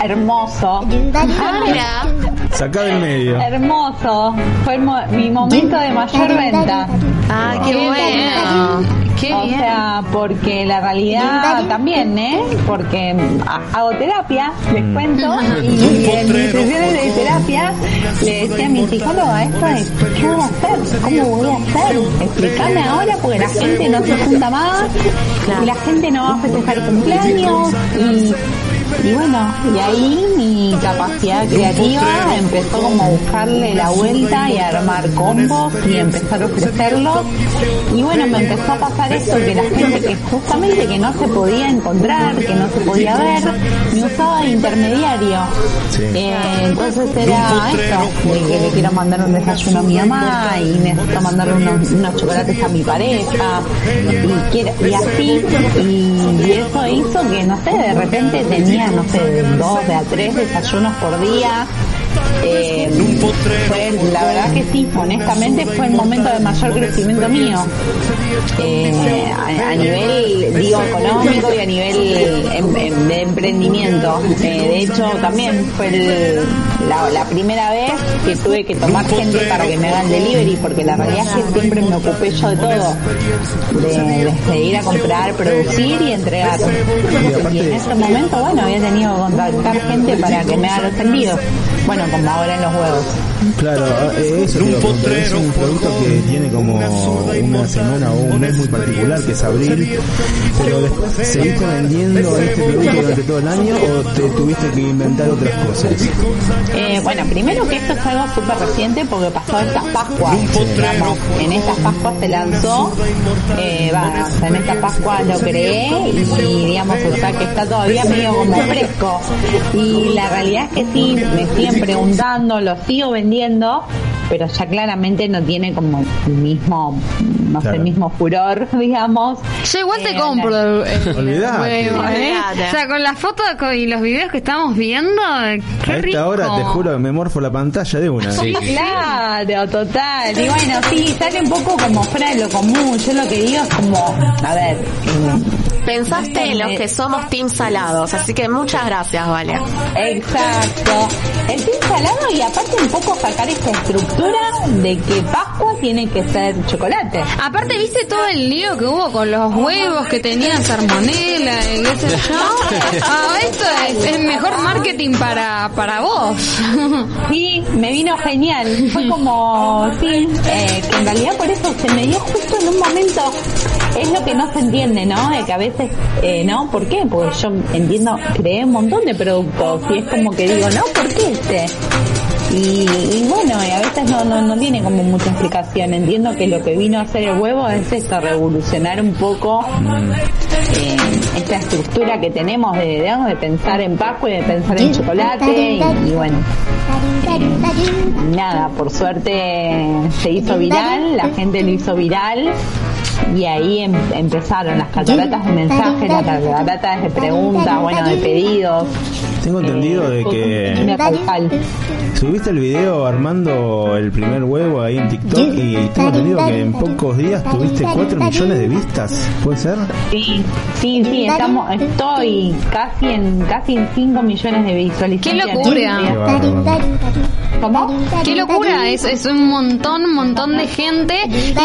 F: Hermoso.
D: Ah, mira.
A: Sacá del medio.
F: Hermoso. Fue mi momento de mayor venta.
D: Ah, qué bueno.
C: Qué
F: o
C: bien.
F: sea, porque la realidad también, ¿eh? Porque ha- hago terapia, les cuento, y en mis sesiones de terapia le decía a mi psicóloga esto de, ¿qué voy a hacer? ¿Cómo voy a hacer? Explícame ahora porque la gente no se junta más, y la gente no va a festejar cumpleaños, y y bueno, y ahí mi capacidad creativa empezó como a buscarle la vuelta y a armar combos y empezar a ofrecerlos. Y bueno, me empezó a pasar esto que la gente que justamente que no se podía encontrar, que no se podía ver, me usaba de intermediario.
A: Sí.
F: Eh, entonces era esto, de que le quiero mandar un desayuno a mi mamá y necesito mandarle unos, unos chocolates a mi pareja y, quiero, y así y, y eso hizo que no sé de repente tenía no sé de dos de a tres desayunos por día eh, fue, la verdad que sí, honestamente fue el momento de mayor crecimiento mío. Eh, a, nivel, digo, económico y a nivel em, em, de emprendimiento. Eh, de hecho, también fue la, primera vez que tuve que tomar gente para que me hagan delivery, porque la realidad es que siempre me ocupé yo de todo. De, ir a comprar, producir y entregar. Y, en ese momento, bueno, había tenido que contactar gente para que me haga los envíos. Bueno, como ahora en los huevos.
A: Claro, eh, eso es un producto que tiene como una semana o un mes muy particular, que es abril, pero después seguiste vendiendo este producto durante todo el año o te tuviste que inventar otras cosas?
F: Eh, bueno, primero que esto es algo súper reciente porque pasó esta Pascua, digamos, en esta Pascua se lanzó, eh, en esta Pascua lo creé y digamos, o sea que está todavía medio como fresco. Y la realidad es que sí, me siguen preguntando, lo sigo vendiendo, pero ya claramente no tiene como el mismo, no sé, el mismo furor, digamos.
C: Yo igual te eh, compro el,
A: Olvidate.
C: ¿eh? O sea, con las fotos y los videos que estamos viendo, qué
A: A esta hora te juro que me morfo la pantalla de una.
F: Sí, claro, total. Y bueno, sí, sale un poco como fuera de lo común. Yo lo que digo es como, a ver,
D: Pensaste en los que somos team salados, así que muchas gracias, Vale.
F: Exacto. El team salado y aparte un poco sacar esta estructura de que Pascua tiene que ser chocolate.
C: Aparte, ¿viste todo el lío que hubo con los huevos que tenían salmonela y qué sé yo? Ah, esto es el mejor marketing para, para vos.
F: Sí, me vino genial. Fue como, sí, eh, que en realidad por eso se me dio justo en un momento es lo que no se entiende, ¿no? De que a veces, eh, ¿no? ¿Por qué? Porque yo entiendo, creé un montón de productos y es como que digo, no, ¿por qué este? Y, bueno, a veces no, no, no tiene como mucha explicación. Entiendo que lo que vino a hacer el huevo es esto, revolucionar un poco eh, esta estructura que tenemos de, digamos, de pensar en Pascua y de pensar en chocolate. Y, bueno, nada, por suerte se hizo viral, la gente lo hizo viral y ahí em, empezaron las cataratas de mensajes, las cataratas de preguntas, bueno, de pedidos.
A: Tengo entendido de que subiste el video armando el primer huevo ahí en TikTok y tengo entendido que en pocos días tuviste 4 millones de vistas, ¿puede ser?
F: Sí, sí, sí, estamos, estoy casi en casi en 5 millones de visualizaciones.
C: ¡Qué locura!
F: ¿Cómo?
C: ¡Qué locura! Es, es un montón, un montón de gente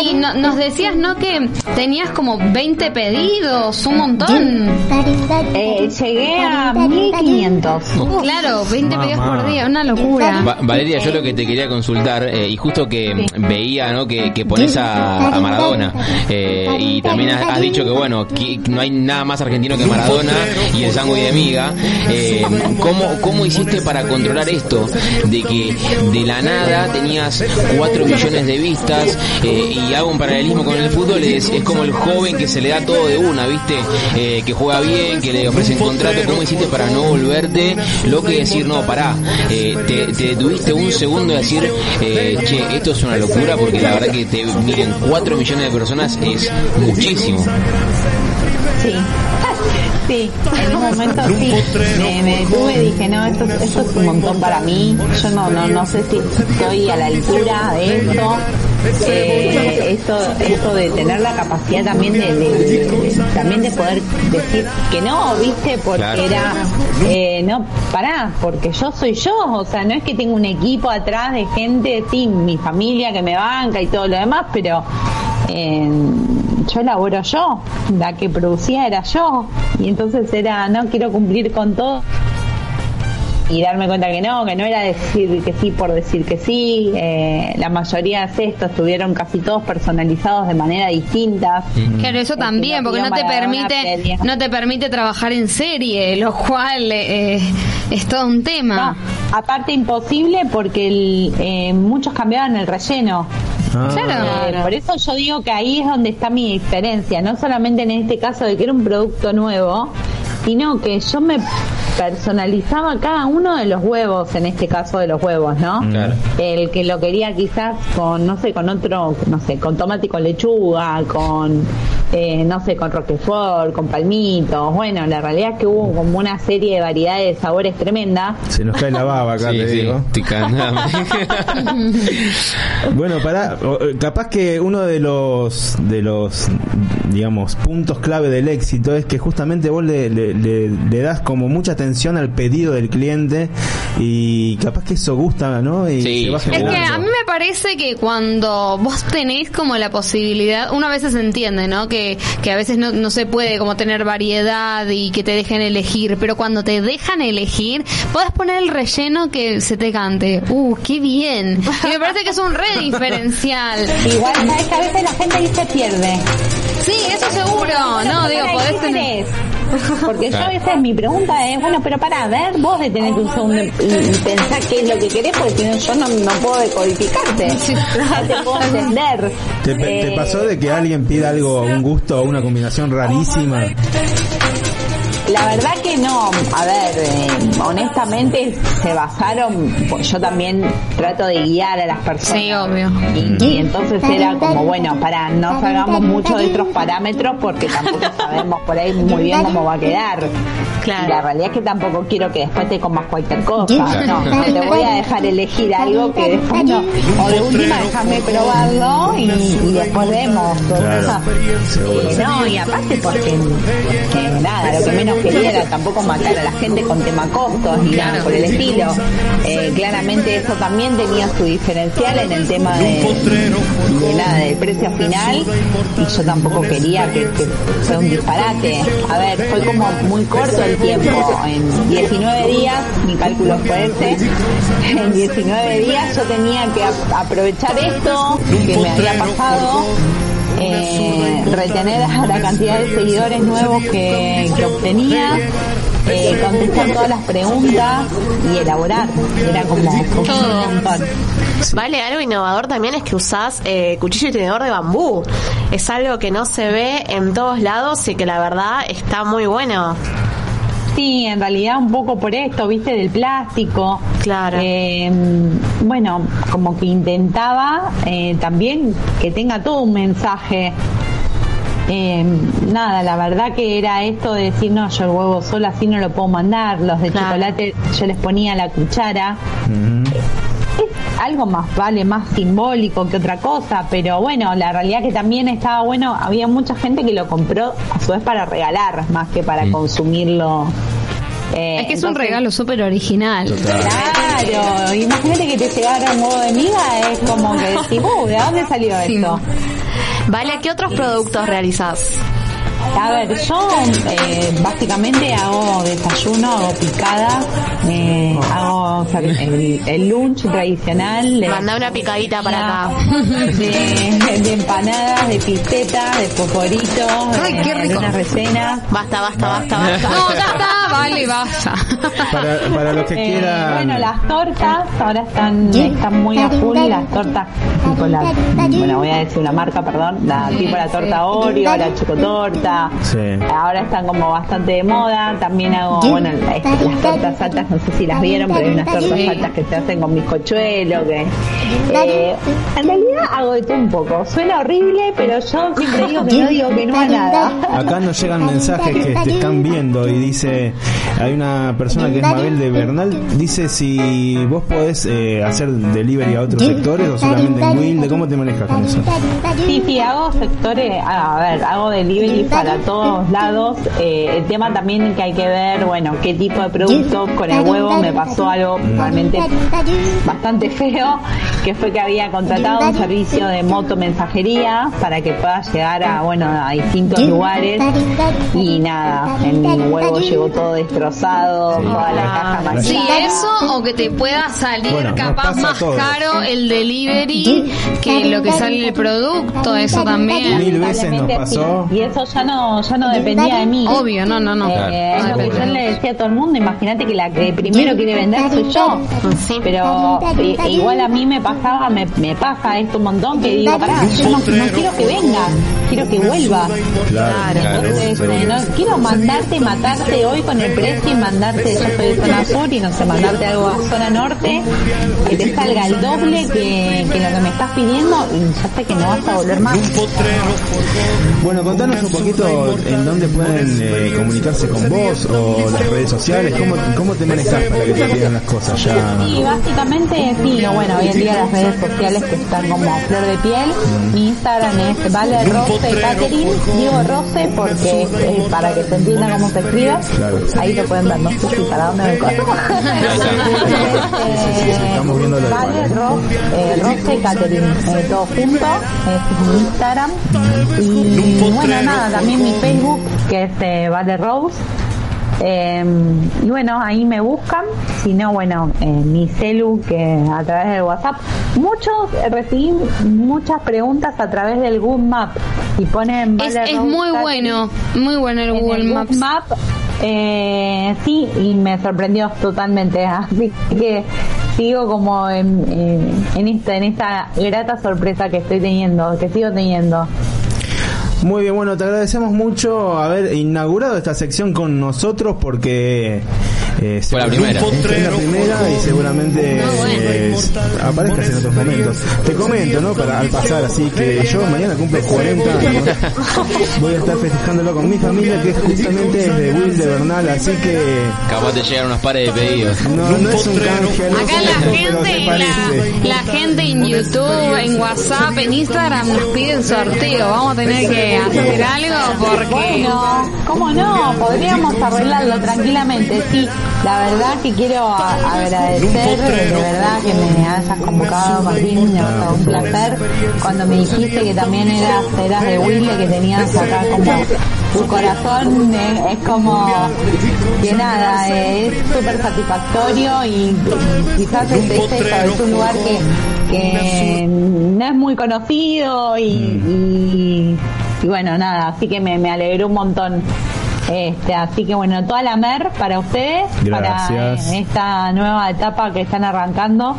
C: y nos decías, ¿no? Que tenías como 20 pedidos, un montón.
F: Eh, llegué a 1500.
C: claro, 20 pedidos por día, una locura.
B: Valeria, yo lo que te quería consultar, eh, y justo que veía ¿no? que, que pones a, Maradona, eh, y también has, dicho que bueno, que no hay nada más argentino que Maradona y el sangue de miga. Eh, ¿cómo, ¿Cómo hiciste para controlar esto? De que de la nada tenías 4 millones de vistas y hago un paralelismo con el fútbol, es, es como el joven que se le da todo de una, ¿viste? que juega bien, que le ofrecen contrato. ¿Cómo hiciste para no volverte lo que decir, no, pará, te, te tuviste un segundo de decir, eh, che, esto es una locura porque la verdad que te miren 4 millones de personas es muchísimo.
F: Sí. Sí, en un momento sí, me, me detuve y dije, no, esto, esto es un montón para mí, yo no, no, no sé si estoy a la altura de esto, eh, esto, esto de tener la capacidad también de, también de poder decir que no, viste, porque era, eh, no, pará, porque yo soy yo, o sea, no es que tengo un equipo atrás de gente, sí, mi familia que me banca y todo lo demás, pero eh, yo elaboro yo, la que producía era yo, y entonces era, no quiero cumplir con todo y darme cuenta que no, que no era decir que sí por decir que sí. Eh, la mayoría de estos estuvieron casi todos personalizados de manera distinta.
C: Claro, eso también, porque no te permite no te permite trabajar en serie, lo cual eh, es todo un tema.
F: aparte imposible porque eh, muchos cambiaban el relleno.
C: Ah. Claro.
F: por eso yo digo que ahí es donde está mi diferencia, no solamente en este caso de que era un producto nuevo, sino que yo me personalizaba cada uno de los huevos, en este caso de los huevos, ¿no? El que lo quería quizás con, no sé, con otro, no sé, con tomate y con lechuga, con eh, no sé, con roquefort, con palmitos. Bueno, la realidad es que hubo como una serie de variedades de sabores tremenda.
A: Se nos cae la baba acá,
B: Sí,
A: te
B: sí,
A: digo. Bueno, para capaz que uno de los de los digamos puntos clave del éxito es que justamente vos le, le- le- le das como mucha atención al pedido del cliente y capaz que eso gusta, ¿no? Y
B: Sí,
A: se va.
C: Es que a mí me parece que cuando vos tenés como la posibilidad, uno a veces entiende, ¿no? Que, que a veces no, no se puede como tener variedad y que te dejen elegir, pero cuando te dejan elegir, podés poner el relleno que se te cante. ¡Uh, qué bien! Y me parece que es un re diferencial.
F: Igual, sabes que a veces la gente ahí se pierde.
C: Sí, eso seguro. No, digo, podés
F: ¿qué
C: tener...
F: Porque yo a veces mi pregunta es, bueno, pero para ver, vos de tener un segundo pensar qué es lo que querés, porque yo no, no puedo decodificarte. No te puedo entender.
A: ¿Te, te
F: Eh,
A: pasó de que alguien pida algo, un gusto o una combinación rarísima?
F: La verdad que no, a ver, eh, honestamente se basaron, pues yo también trato de guiar a las personas.
C: Sí, obvio.
F: Y, y entonces era como, bueno, para no salgamos mucho de otros parámetros porque tampoco sabemos por ahí muy bien cómo va a quedar.
D: Claro.
F: Y la realidad es que tampoco quiero que después te comas cualquier cosa. No, no te voy a dejar elegir algo que después no. O de última déjame probarlo y, y después vemos.
A: Claro,
F: Eh, no, y aparte porque que nada, lo que menos quería era tampoco matar a la gente con tema costos ni nada por el estilo. Eh, claramente eso también tenía su diferencial en el tema de, de nada, del precio final y yo tampoco quería que, que fuera un disparate. A ver, fue como muy corto el tiempo. En 19 días, mi cálculo fue ese, en 19 días yo tenía que ap- aprovechar esto que me había pasado eh, retener a la cantidad de seguidores nuevos que, que obtenía, eh, contestar todas las preguntas y elaborar. Era como un montón.
D: Vale, algo innovador también es que usás eh, cuchillo y tenedor de bambú. Es algo que no se ve en todos lados y que la verdad está muy bueno.
F: Sí, en realidad un poco por esto, viste, del plástico.
D: Claro.
F: Eh, bueno, como que intentaba eh, también que tenga todo un mensaje. Eh, nada, la verdad que era esto de decir, no, yo el huevo solo así no lo puedo mandar. Los de
D: Claro.
F: chocolate yo les ponía la cuchara. Es algo más vale más simbólico que otra cosa pero bueno la realidad que también estaba bueno había mucha gente que lo compró a su vez para regalar más que para consumirlo Eh,
C: Es que es un regalo súper original.
F: Claro, imagínate que te llegara un huevo de miga, es como que decís, uh, ¿de dónde salió
C: Sí.
F: esto?
D: Vale, ¿qué otros productos realizás?
F: A ver, yo eh, básicamente hago desayuno, hago picada, eh, hago o sea, el, el lunch tradicional. de-
D: Mandá una picadita para acá.
F: De, de empanadas, de pistetas, de poporitos,
C: Ay, qué
F: de
C: rico.
F: unas recenas.
D: Basta, basta, basta, basta.
C: No, ya está, vale, basta.
A: Para, para los que
F: Eh,
A: quieran.
F: bueno, las tortas ahora están, están muy a full, las tortas tipo la, bueno, voy a decir una marca, perdón, la tipo la torta Oreo, la chocotorta.
A: Sí.
F: Ahora están como bastante de moda. También hago, bueno, las, las tortas altas, no sé si las vieron, pero hay unas tortas altas que se hacen con bizcochuelo. Que, eh, en realidad hago de todo un poco. Suena horrible, pero yo siempre digo que no digo que no a nada.
A: Acá nos llegan mensajes que te están viendo y dice, hay una persona que es Mabel de Bernal, dice si vos podés eh, hacer delivery a otros sectores o solamente en Wilde, ¿cómo te manejas con eso?
F: Sí, sí, hago sectores, a ver, hago delivery para todos lados. Eh, el tema también que hay que ver, bueno, qué tipo de producto. Con el huevo me pasó algo realmente bastante feo, que fue que había contratado un servicio de moto mensajería para que pueda llegar a, bueno, a distintos lugares. Y nada, en mi huevo llegó todo destrozado, toda la caja
C: Sí,
F: manchada.
C: eso o que te pueda salir
A: Bueno,
C: capaz más caro el delivery que lo que sale el producto, eso también.
A: Mil veces nos
F: Lamentablemente,
A: pasó.
F: sí. Y eso ya no, ya no dependía de mí.
C: Obvio, no, no, no.
F: Eh, es lo que yo le decía a todo el mundo, imagínate que la que primero quiere vender soy yo.
D: Sí.
F: Pero eh, igual a mí me pasaba, me, me pasa esto un montón que digo, pará, yo no, no quiero que vengan. Quiero que vuelva.
A: Claro,
F: Entonces,
A: claro,
F: no quiero mandarte, matarte hoy con el precio y mandarte, yo soy de zona sur y no sé, mandarte algo a zona norte, que te salga el doble que, que lo que me estás pidiendo y ya sé que no vas a volver más.
A: Bueno, contanos un poquito en dónde pueden eh, comunicarse con vos o las redes sociales, cómo, cómo te manejas para que te pidan las cosas ya.
F: Sí, básicamente sí, no, bueno, hoy en día las redes sociales que están como flor de piel, mi Instagram es Vale Rose Catherine, digo Rose porque eh, para que se entienda cómo se escribe,
A: Claro.
F: ahí lo pueden ver, no sé si para dónde me corto. Vale eh, Rose Catherine, eh, todo junto, es mi Instagram. Y bueno, nada, también mi Facebook que es eh, Vale Rose. Eh, y bueno, ahí me buscan, si no, bueno, eh, mi celu que a través del WhatsApp. Muchos, eh, recibí muchas preguntas a través del Google Map y ponen...
C: Es, muy bueno, muy bueno el
F: en
C: Google
F: el
C: Maps.
F: Map, eh, sí, y me sorprendió totalmente. Así que sigo como en, en, en esta, en esta grata sorpresa que estoy teniendo, que sigo teniendo.
A: Muy bien, bueno, te agradecemos mucho haber inaugurado esta sección con nosotros porque eh,
B: Fue la primera.
A: Es la primera y seguramente
C: bueno.
A: eh, aparezcas en otros momentos. Te comento, ¿no? Para al pasar, así que yo mañana cumplo 40 años. Voy a estar festejándolo con mi familia que justamente es de Will de Bernal, así que
B: Capaz te llegan unos pares de pedidos.
A: no, no es un canje, no
C: Acá
A: es
C: la gente, la, la gente en YouTube, en WhatsApp, en Instagram nos piden sorteo. Vamos a tener que hacer algo porque
F: Bueno, ¿cómo no? Podríamos arreglarlo tranquilamente. Sí, la verdad que quiero agradecer, de verdad que me hayas convocado, Martín, me ha un placer. Cuando me dijiste que también eras, eras de Wilde, que tenías acá como tu corazón, eh, es como que nada, eh, es súper satisfactorio y quizás es, es eso, es un lugar que, que no es muy conocido y, y, y bueno, nada, así que me, me alegró un montón. Este, así que bueno, toda la mer para ustedes,
A: Gracias.
F: para eh, esta nueva etapa que están arrancando.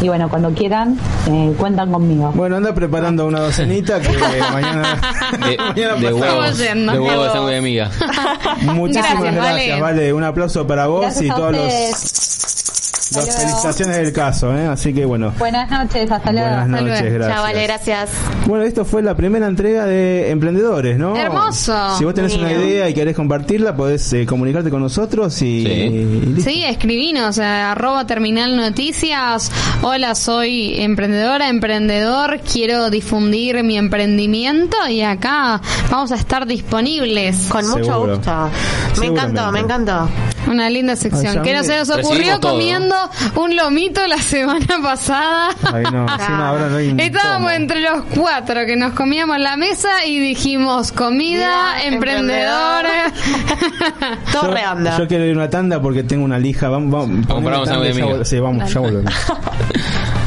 F: Y bueno, cuando quieran, eh, cuentan conmigo.
A: Bueno, anda preparando una docenita que mañana,
B: De,
A: mañana
B: de huevos. De huevos de sangre de amiga.
A: Muchísimas
C: Gracias,
A: gracias,
C: Vale.
A: vale. Un aplauso para vos
F: Gracias
A: y todos los. Las
F: luego.
A: felicitaciones del caso, ¿eh? Así que bueno.
F: Buenas noches, hasta luego.
A: Buenas noches,
C: luego.
A: gracias.
D: Chao, vale, gracias.
A: Bueno, esto fue la primera entrega de Emprendedores, ¿no?
C: Hermoso.
A: Si vos tenés una idea y querés compartirla, podés eh, comunicarte con nosotros y...
B: Sí.
A: y.
C: Sí, escribinos, eh, arroba terminal noticias. Hola, soy emprendedora, emprendedor, quiero difundir mi emprendimiento y acá vamos a estar disponibles.
D: Con mucho
A: Seguro.
D: gusto. Me encantó, me encantó.
C: Una linda sección.
A: Ay,
C: que no se nos ocurrió
B: todo.
C: comiendo un lomito la semana pasada.
A: Ay, no, encima ahora no hay un
C: Estábamos entre los cuatro que nos comíamos la mesa y dijimos comida,
D: Vida,
C: emprendedor.
D: Todo
A: Yo, quiero ir a una tanda porque tengo una lija. Vamos, vamos,
B: Compramos algo de
A: Sí, vamos, ya volvemos.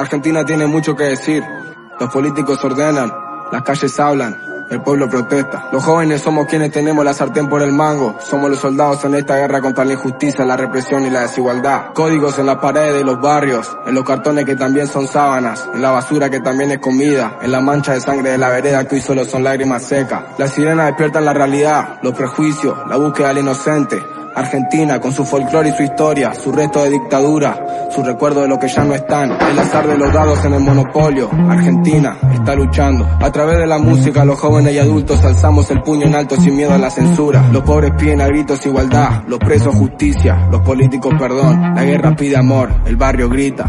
G: Argentina tiene mucho que decir. Los políticos ordenan, las calles hablan, el pueblo protesta. Los jóvenes somos quienes tenemos la sartén por el mango. Somos los soldados en esta guerra contra la injusticia, la represión y la desigualdad. Códigos en las paredes de los barrios, en los cartones que también son sábanas, en la basura que también es comida, en la mancha de sangre de la vereda que hoy solo son lágrimas secas. Las sirenas despiertan la realidad, los prejuicios, la búsqueda del inocente. Argentina, con su folclore y su historia, su resto de dictadura, su recuerdo de lo que ya no están, el azar de los dados en el monopolio. Argentina está luchando. A través de la música, los jóvenes y adultos alzamos el puño en alto sin miedo a la censura. Los pobres piden a gritos igualdad, los presos justicia, los políticos perdón. La guerra pide amor, el barrio grita.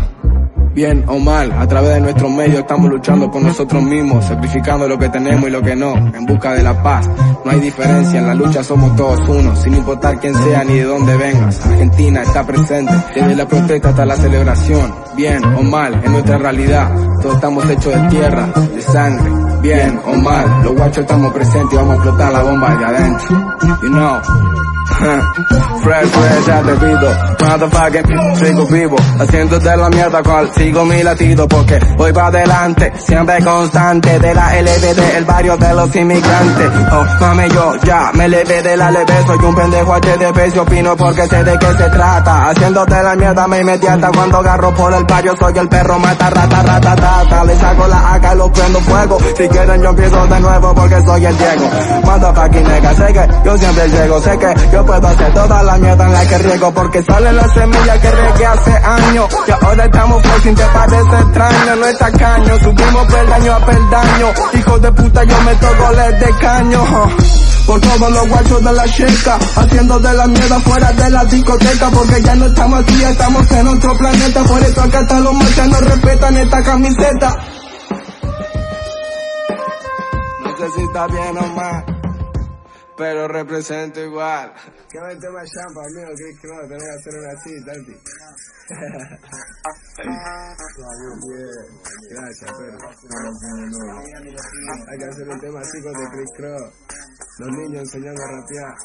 G: Bien o mal, a través de nuestros medios estamos luchando por nosotros mismos, sacrificando lo que tenemos y lo que no, en busca de la paz. No hay diferencia, en la lucha somos todos uno, sin importar quién sea ni de dónde vengas. Argentina está presente, desde la protesta hasta la celebración. Bien o mal, en nuestra realidad, todos estamos hechos de tierra, de sangre. Bien o mal, los guachos estamos presentes y vamos a explotar la bomba de adentro. You know. Fresh, fresh, pido. Motherfucking, sigo vivo. Haciendo de la mierda cual sigo mi latido. Porque voy para adelante, siempre constante. De la LBD, el barrio de los inmigrantes. Oh, mame, yo ya me levé de la leve. Soy un pendejo HDP, si opino porque sé de qué se trata. Haciendo de la mierda me hasta cuando agarro por el barrio. Soy el perro, mata, rata, rata, rata. Le saco la AK y lo prendo fuego. Si quieren yo empiezo de nuevo porque soy el Diego. Motherfucking nigga, sé que yo siempre llego. Sé que yo puedo hacer toda la mierda en la que riego. Porque sale la semilla que regué hace años. Y ahora estamos flexing, te parece extraño. No está caño, subimos peldaño a peldaño. Hijo de puta, yo meto goles de caño. Por todos los guachos de la checa, haciendo de la mierda fuera de la discoteca, porque ya no estamos aquí, estamos en otro planeta, por eso acá hasta los marcianos respetan esta camiseta. No sé si está bien o mal, pero represento igual. ¿Qué va el tema champa, amigo? Chris Cross? Tenés que hacer una así. Bien, gracias, pero. Hay que hacer un tema así con el Chris Cross. Los niños enseñando a rapear.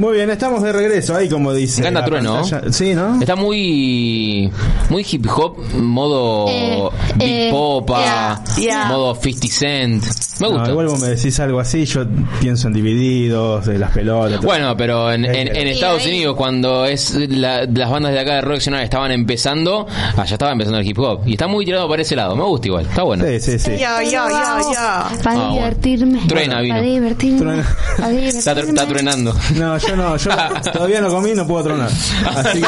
A: Muy bien, estamos de regreso ahí, como dice.
B: Me encanta Trueno.
A: pantalla. Sí, ¿no?
B: Está muy muy hip hop, modo
C: Eh,
B: Big
C: eh,
B: Popa,
D: yeah, yeah.
B: modo 50 Cent. Me
A: No,
B: gusta.
A: igual vos me decís algo así, yo pienso en divididos, de las pelotas. todo.
B: Bueno, pero en, en- en
A: Sí,
B: Estados
C: ahí-
B: Unidos, cuando es la- las bandas de acá de rock nacional estaban empezando, allá estaba empezando el hip hop. Y está muy tirado para ese lado. Me gusta igual. Está bueno.
A: Sí, sí, sí.
D: Yo, yo, yo, yo.
C: Para
B: Ah, bueno.
C: divertirme.
B: Truena vino.
C: Para divertirme.
A: Truena.
C: Para divertirme.
B: Está, tr- está truenando.
A: No, yo no, yo todavía no comí, no puedo tronar. Así que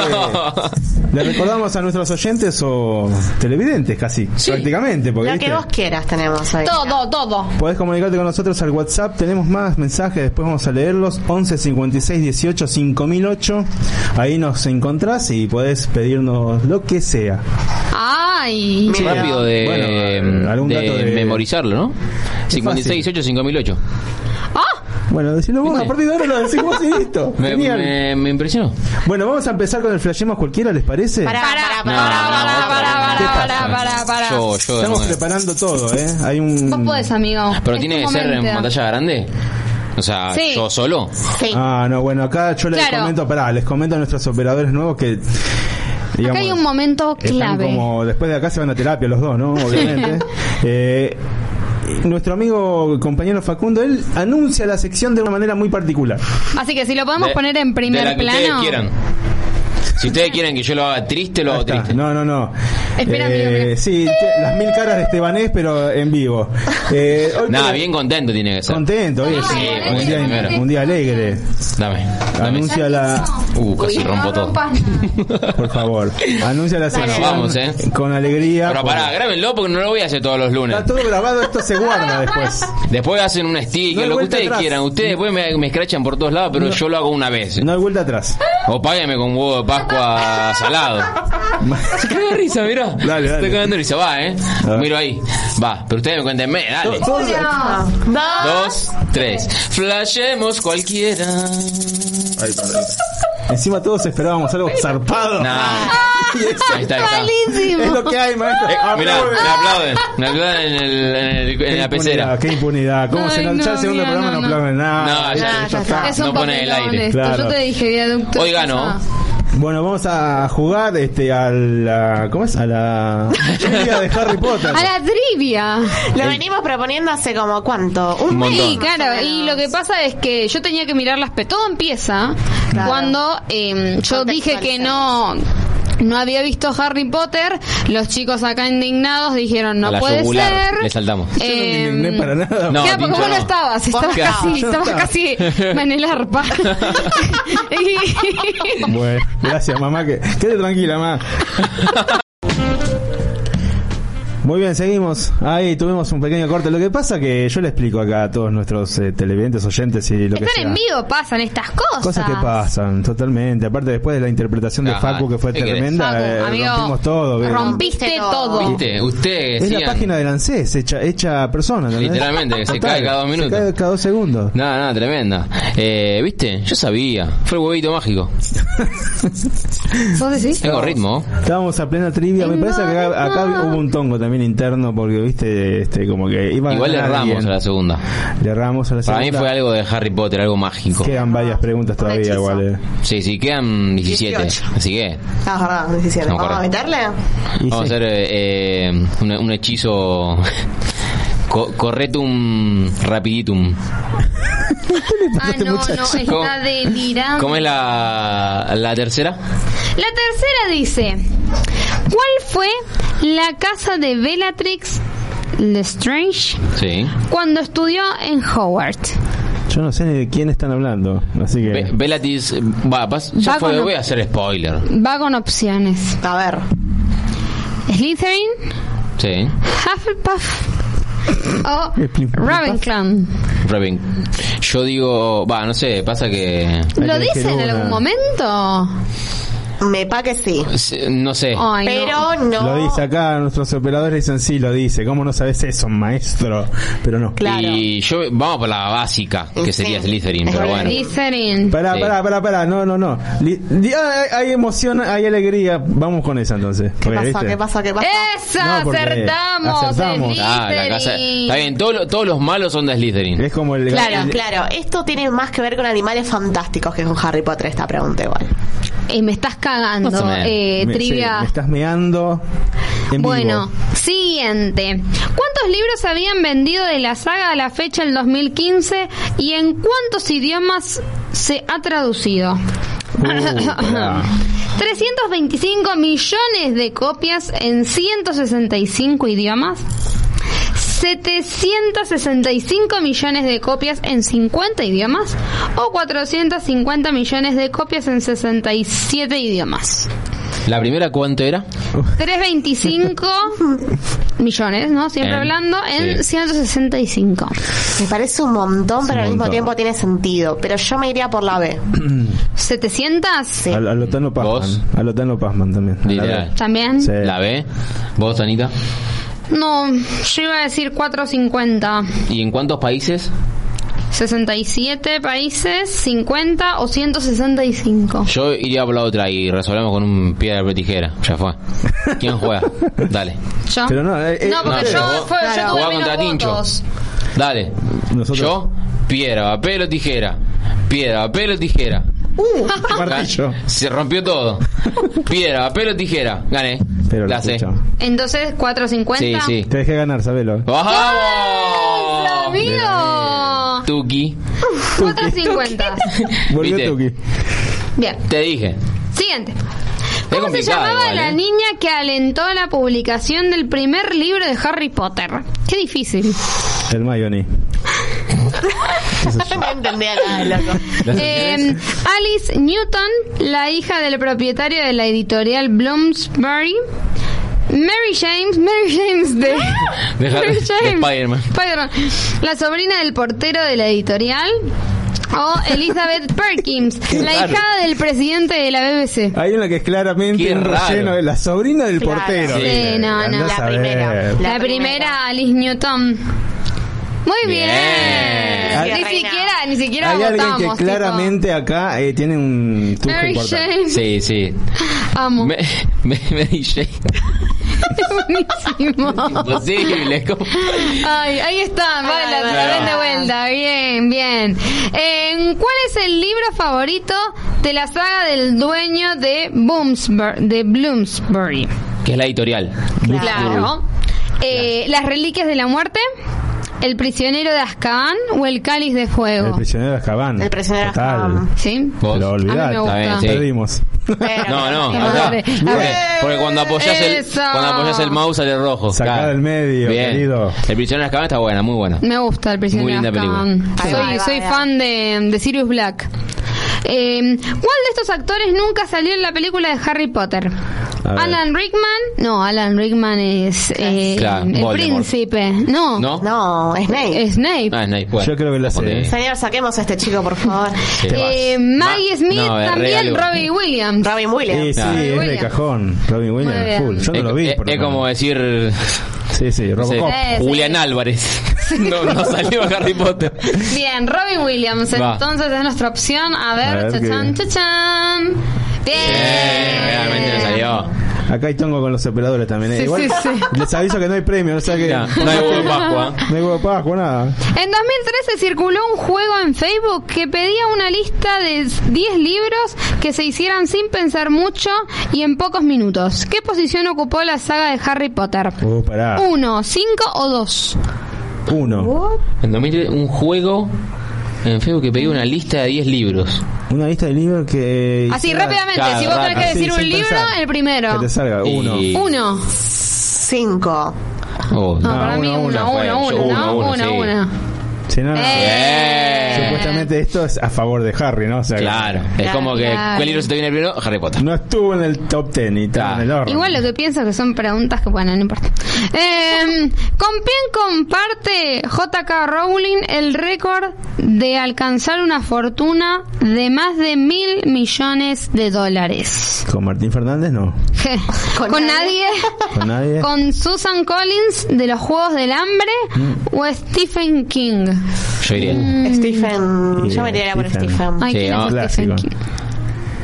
A: le recordamos a nuestros oyentes o televidentes casi, prácticamente, porque
D: Lo que vos quieras tenemos ahí.
C: Todo, todo.
A: Podés comunicarte con nosotros al WhatsApp, tenemos más mensajes, después vamos a leerlos, 11 56 18 5008, ahí nos encontrás y podés pedirnos lo que sea.
C: Ay.
D: Mira.
B: Rápido de,
A: Bueno, algún
B: de
A: dato de-
B: memorizarlo, ¿no? 56, 18, 5008.
A: Bueno, decilo vos, a partir de ahora lo decimos y listo.
B: Me,
A: Genial.
B: me, me impresionó.
A: Bueno, vamos a empezar con el flashemos cualquiera, ¿les parece?
D: Pará,
A: ¿Qué
C: pará,
A: pasa?
C: pará, pará, pará.
B: Yo, yo de
A: Estamos
B: nuevo.
A: preparando todo, ¿eh? Hay un...
C: Vos podés, amigo.
B: Pero
C: Es
B: tiene
C: tu
B: que ser en
C: momento.
B: pantalla grande. O sea,
C: Sí.
B: yo solo.
D: Sí.
A: Ah, no, bueno, acá yo les
C: Claro.
A: comento, pará, les comento a nuestros operadores nuevos que...
C: Acá hay un momento
A: están
C: clave.
A: como después de acá se van a terapia los dos, ¿no? Obviamente. Eh, nuestro amigo compañero Facundo, él anuncia la sección de una manera muy particular.
C: Así que si lo podemos
B: De-
C: poner en
B: de
C: primer
B: la que
C: plano.
B: ustedes quieran. Si ustedes quieren que yo lo haga triste, lo hago
A: está.
B: triste.
A: No, no, no.
C: Espera,
A: Eh,
C: amigo, mira.
A: Sí, te- las mil caras de Estebanés, pero en vivo. Eh, hoy
B: Nada, bien contento tiene que ser.
A: Contento, hoy es
B: Sí,
A: un,
B: sí,
A: día,
B: primero.
A: un día alegre.
B: Dame. dame.
A: Anuncia la...
B: Uh, casi
C: Uy,
B: rompo
C: no
B: todo.
C: rompas.
A: Por favor. Anuncia la sección
B: Vamos, eh.
A: con alegría.
B: Pero pará, grábenlo porque no lo voy a hacer todos los lunes.
A: Está todo grabado, esto se guarda después.
B: Después hacen un sticker,
A: hay
B: lo que
A: vuelta
B: ustedes
A: atrás.
B: quieran. Ustedes después me, me escrachan por todos lados, pero yo lo hago una vez.
A: No hay vuelta atrás.
B: O páguenme con huevo de Pascua salado. Se caga de risa, mirá.
A: Dale,
B: Se
A: dale.
B: está cagando de risa, va, eh. Miro ahí. Va, pero ustedes me cuéntenme, dale.
A: Todos-
B: Dos, tres. Flashemos cualquiera.
A: Ay, perdón. Encima todos esperábamos algo zarpado. Eso
B: Ahí está, ahí está.
C: Malísimo.
A: Es lo que hay, maestro.
B: Eh, mirá,
A: Aplauden.
B: me aplauden. Me aplauden en, el, en, el- en
A: Qué
B: la pecera.
A: impunidad, Qué impunidad. ¿Cómo se
C: Ay,
A: nos ya el
C: no,
A: segundo
C: mira,
A: programa no,
C: no, no.
A: aplauden nada?
B: No, ya-
D: ya está.
C: Es un
B: No pone el aire.
A: Claro.
C: Yo te dije, viaducto.
B: Hoy ganó.
A: Bueno, vamos a jugar este a la ¿cómo es? A la trivia de Harry Potter.
C: A la trivia.
D: Lo venimos proponiendo hace como cuánto? Un
B: Un
D: mes.
C: Sí, claro, y lo que pasa es que yo tenía que mirar las... pe- Todo empieza
D: Claro.
C: cuando eh, yo dije que no... No había visto Harry Potter, los chicos acá indignados dijeron no puede
B: yugular.
C: ser.
B: Le saltamos.
A: Yo no me indigné
C: Em,
A: para nada.
B: No,
C: Claro, porque
B: Tincho
C: vos no
B: no.
C: estabas, estabas casi, estabas
A: estaba.
C: casi en el arpa.
A: Bueno, gracias mamá, que quede tranquila, mamá. Muy bien, seguimos. Ahí tuvimos un pequeño corte. Lo que pasa que yo le explico acá a todos nuestros eh, televidentes, oyentes y lo que
C: Están
A: sea.
C: en vivo, pasan estas cosas.
A: Cosas que pasan, totalmente. Aparte, después de la interpretación de
B: Ajá.
A: Facu, que fue
B: ¿Qué querés?
A: tremenda,
C: Facu,
A: eh,
C: amigo,
A: rompimos todo. ¿ves?
C: Rompiste todo.
B: ¿Viste? Usted
A: Es la
B: decían-
A: página del ANSES, hecha, hecha persona. ¿entendés?
B: Literalmente, que se
A: Total,
B: cae cada dos
A: se
B: minutos.
A: cae cada dos segundos.
B: Nada, nada, tremenda. Eh, ¿Viste? Yo sabía. Fue el huevito mágico.
C: ¿Vos decís?
B: Tengo ritmo.
A: Estábamos a plena trivia. Me parece que acá, acá hubo un tongo también interno, porque viste, este, como que iba a
B: Igual le erramos
A: alguien.
B: a la segunda.
A: Le erramos a la
B: Para mí
A: segunda.
B: fue algo de Harry Potter, algo mágico.
A: Quedan varias preguntas todavía, igual. eh.
B: Sí, sí, quedan 17.
D: 18.
B: Así que
D: Ah, verdad, 17.
B: No,
D: ¿Vamos a
B: correcto.
D: meterle?
A: Y
B: vamos
A: sí.
B: a hacer eh, eh, un, un hechizo. co- corretum rapiditum.
C: Ah, no, no,
B: ¿Cómo-
C: está delirando.
B: ¿Cómo es la, la tercera?
C: La tercera dice: ¿Cuál fue la casa de Bellatrix Lestrange
B: Sí.
C: cuando estudió en Howard?
A: Yo no sé ni de quién están hablando, así que...
B: Be- Bellatrix. Va, ya
C: Va
B: fue, voy a hacer spoiler.
C: Va con opciones:
D: A ver.
C: Slytherin,
B: Sí.
C: Hufflepuff o Ravenclaw.
B: Raven. Yo digo. Va, no sé, pasa que.
C: ¿Lo dice en algún momento?
D: Me pa que sí.
B: No sé.
C: Ay.
D: Pero no.
A: Lo dice acá, nuestros operadores dicen sí, lo dice. ¿Cómo no sabes eso, maestro? Pero no.
D: Claro.
B: Y yo. Vamos por la básica, que sería
D: Sí.
B: Slytherin, pero bueno.
C: Slytherin.
A: Pará,
B: Sí.
A: pará, pará, pará, no, no, no. Li- ah, hay, hay emoción, hay alegría. Vamos con esa entonces.
D: ¿Qué?
A: ¿viste?
D: ¿Qué pasa? ¿Qué pasa?
C: ¡Esa!
A: No,
C: acertamos.
A: acertamos.
B: Ah, la casa.
C: Slytherin.
B: Está bien, todos los- todos los malos son de Slytherin.
A: Es como el...
D: Claro,
A: el-
D: claro. Esto tiene más que ver con animales fantásticos que con Harry Potter, esta pregunta igual.
C: Eh, me estás cagando. Eh,
A: me, sí,
C: trivia.
A: me estás meando en
C: Bueno,
A: vivo.
C: siguiente. ¿Cuántos libros habían vendido de la saga a la fecha del 2015 y en cuántos idiomas se ha traducido?
A: Uh, pará.
C: 325 millones de copias en 165 idiomas. 765 millones de copias en 50 idiomas o 450 millones de copias en 67 idiomas.
B: ¿La primera cuánto era?
C: 325 millones, ¿no? Siempre
B: En-
C: hablando en
B: sí.
C: 165.
D: Me parece un montón, pero
A: un
D: al mismo
A: montón.
D: tiempo tiene sentido. Pero yo me iría por la B.
C: ¿700?
D: Sí.
A: Al, al Otano
B: ¿Vos?
A: Pazman. Al Otano Pazman también. A la.
C: ¿También?
A: Sí.
B: ¿La B? ¿Vos, Anita?
C: No, yo iba a decir 450.
B: ¿Y en cuántos países?
C: 67 países, 50 o 165.
B: Yo iría por la otra y resolvemos con un piedra, papel, tijera. Ya fue. ¿Quién juega? Dale.
C: ¿Yo?
A: Pero no, eh, eh,
C: No, porque
B: no,
C: yo,
B: vos-
C: fue, yo
D: claro.
C: tuve menos
B: contra Tincho. Dale.
A: Nosotros-
B: Yo, piedra, papel o tijera. Piedra, papel o tijera.
A: Martillo.
B: Se rompió todo. Piedra, papel o tijera. Gané.
A: Pero
B: la
A: lo
B: sé.
C: Entonces, 450.
B: Sí, sí.
A: Te dejé ganar, sabelo.
B: ¡Vamos!
C: ¡Amigo!
B: Tuki.
C: 450.
A: Volvió
B: ¿Viste?
A: Tuki.
C: Bien.
B: Te dije.
C: Siguiente. ¿Cómo se llamaba
B: igual,
C: la
B: ¿eh?
C: niña que alentó la publicación del primer libro de Harry Potter? Qué difícil.
A: El Mayoni.
D: no entendía nada, loco.
C: Eh, Alice Newton, la hija del propietario de la editorial Bloomsbury. Mary James, Mary James de, Mary
B: de. Spider-Man.
C: La sobrina del portero de la editorial. O Elizabeth Perkins, la
B: raro.
C: hija del presidente de la BBC.
A: Hay una que es claramente un relleno de la sobrina del
D: Claro.
A: portero.
D: La primera.
C: La,
D: La
C: primera. Alice Newton. Muy bien.
B: Bien.
C: Ni siquiera, ni siquiera
A: Hay alguien
C: votamos.
A: que
C: tipo.
A: claramente acá eh, tiene un tuje
C: Mary
A: importante.
C: James.
B: Sí, sí.
C: Amo.
B: Me, me, me dije.
C: Buenísimo.
B: Imposible. ¿cómo?
C: Ay, ahí está, vale, la de vuelta, bien, bien. Eh, ¿Cuál es el libro favorito de la saga del dueño de Bloomsbury? De Bloomsbury?
B: Que es la editorial.
C: Claro. Eh, ¿Las reliquias de la muerte? ¿El prisionero de Azkaban o el cáliz de
A: El
C: fuego?
A: prisionero de Azkaban.
D: El prisionero de
A: Total.
D: Azkaban.
C: ¿Sí?
B: ¿Vos?
A: Lo
B: bien, sí.
A: Perdimos.
D: Pero-
B: No, no, acá. Porque, porque cuando apoyas el cuando apoyas el mouse sale rojo.
A: Sacá
B: Claro.
A: del medio,
B: Bien.
A: querido.
B: El prisionero de Azkaban está buena, muy buena.
C: Me gusta el prisionero
B: Muy
C: de
B: linda
C: Azkaban. Soy, soy fan de, de Sirius Black. Eh, ¿Cuál de estos actores nunca salió en la película de Harry Potter? Alan Rickman. No, Alan Rickman es eh,
B: Claro,
C: el
B: Voldemort.
C: príncipe. No.
B: ¿No?
D: No, Snape.
C: Snape.
B: Ah, Snape, bueno.
A: Yo creo que lo sé.
D: Señor, saquemos a este chico, por favor.
B: Sí.
C: Eh, Maggie
B: Ma-
C: Smith
B: no,
C: también. Robbie Williams.
D: Robin Williams.
A: Sí, sí,
B: Ah.
A: es de
C: Williams.
A: cajón. Robin Williams, full. Yo no
B: Es-
A: lo vi.
B: es,
A: por
B: es como decir
A: Sí, sí, Robocop.
C: Sí, sí.
B: Julián Álvarez. No, no salió Harry Potter.
C: Bien, Robbie Williams.
B: Va.
C: Entonces es nuestra opción. A ver,
A: A ver
C: chachan,
A: qué-
C: chachan. Bien.
B: Eh, realmente no salió.
A: Acá hay tongo con los operadores también. eh.
C: Sí,
A: Igual,
C: sí, sí.
A: Les aviso que no hay premio, o sea que.
B: No hay huevo de Pascua.
A: No hay huevo de Pascua, nada.
C: En 2013 circuló un juego en Facebook que pedía una lista de 10 libros que se hicieran sin pensar mucho y en pocos minutos. ¿Qué posición ocupó la saga de Harry Potter?
A: Uh, pará.
C: ¿Uno, cinco o dos?
A: Uno.
B: En 2003, un juego en Facebook que pedía una lista de 10 libros.
A: Una lista de libros que.
C: Así,
A: hiciera-
C: rápidamente.
B: Claro,
C: si vos tenés que decir un libro,
A: pensar.
C: el primero.
A: Que te salga. Uno.
B: Y-
C: Uno.
D: Cinco.
B: Oh,
C: No,
A: No,
C: para mí
A: uno,
C: uno,
A: uno,
C: uno, uno.
B: Sí,
A: no, no.
C: Eh.
A: Supuestamente esto es a favor de Harry, ¿no? O sea, que
B: Claro, es
D: Claro,
B: como que
C: claro.
B: ¿cuál libro se te viene primero? Harry Potter.
A: No estuvo en el top ten y en el orden.
C: Igual lo que pienso que son preguntas que, bueno, no importa. Eh, ¿Con quién comparte JK Rowling el récord de alcanzar una fortuna de más de mil millones de dólares?
A: Con Martín Fernández, no.
C: ¿Con,
D: ¿Con
C: nadie?
A: Con nadie.
C: ¿Con Susan Collins de los Juegos del Hambre
A: Mm.
C: o Stephen King?
B: Yo diría
D: Stephen.
A: Y,
D: Yo me tiraría por
A: Stephen.
D: Stephen.
C: Ay,
B: Sí,
C: ¿quién es Stephen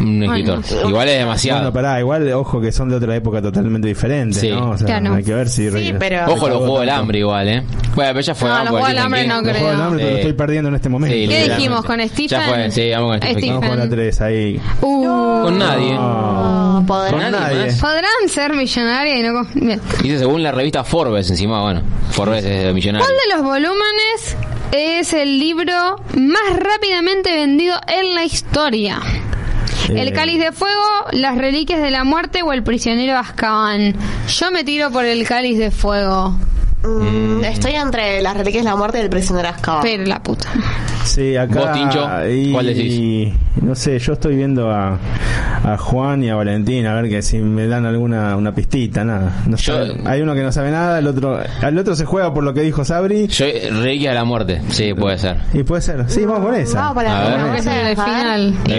B: un escritor. Igual es
A: Bueno,
B: demasiado.
A: pará, igual, ojo que son de otra época totalmente diferente,
B: Sí.
A: ¿no? O sea,
C: Claro.
A: hay que ver si...
D: Sí, pero.
B: Ojo los juegos del hambre igual, ¿eh? Bueno, pero ya fue.
C: No, los Juegos del
B: Stephen
C: Hambre no
A: Los juegos del hambre te lo estoy perdiendo en este momento.
B: Sí,
C: ¿Qué dijimos con Stephen?
B: Ya fue, sí, vamos con Stephen.
A: Vamos con la 3 ahí.
C: Uh,
B: Con nadie.
A: No.
D: Podrá-
A: Con
B: Nadie.
C: Podrán ser millonarias y no... con-.
B: Dice según la revista Forbes encima, bueno, Forbes es de millonario.
C: ¿Cuál de los volúmenes es el libro más rápidamente vendido en la historia? El
A: Eh,
C: cáliz de fuego, las reliquias de la muerte o el prisionero Azkaban. Yo me tiro por el cáliz de fuego.
D: Mm, Estoy entre las reliquias de la muerte y el prisionero Azkaban.
C: Pero la puta.
A: Sí, acá.
B: ¿Vos, Tincho?
A: y-
B: ¿Cuál decís?
A: No sé, yo estoy viendo a, a Juan y a Valentín a ver que si me dan alguna una pistita, nada. No
B: Yo-
A: sabe- hay uno que no sabe nada, el otro el otro se juega por lo que dijo Sabri
B: Yo, Reliquia de la Muerte, sí, puede ser.
A: y puede ser. Sí, vamos con esa.
D: Vamos para
B: A ver.
C: final.
B: Bien,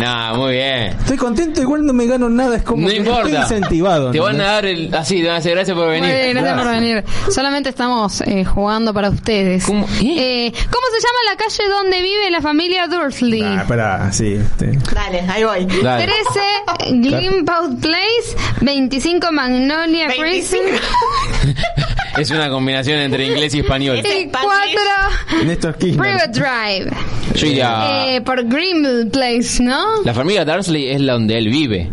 B: nada, muy bien.
A: Estoy contento, igual no me gano nada, es como
B: No
A: que
B: importa.
A: estoy incentivado.
B: Te van a dar el. Así, te van a decir gracias por venir.
C: Muy bien, gracias por
A: Gracias.
C: venir. Solamente estamos eh, jugando para ustedes.
B: ¿Cómo? ¿Eh?
C: Eh, ¿Cómo se llama la calle donde vive la familia Dursley?
A: Ah, espera, sí. este.
D: Dale, ahí voy.
B: Dale.
C: 13 Glimpout Place, 25 Magnolia
D: 25.
C: Crescent
B: Es una combinación entre inglés y español.
C: y 4
A: Néstor Kirchner.
C: Private Drive.
B: Yo iría.
C: Eh, por Greenville Place, ¿no?
B: La familia Dursley es la donde él vive.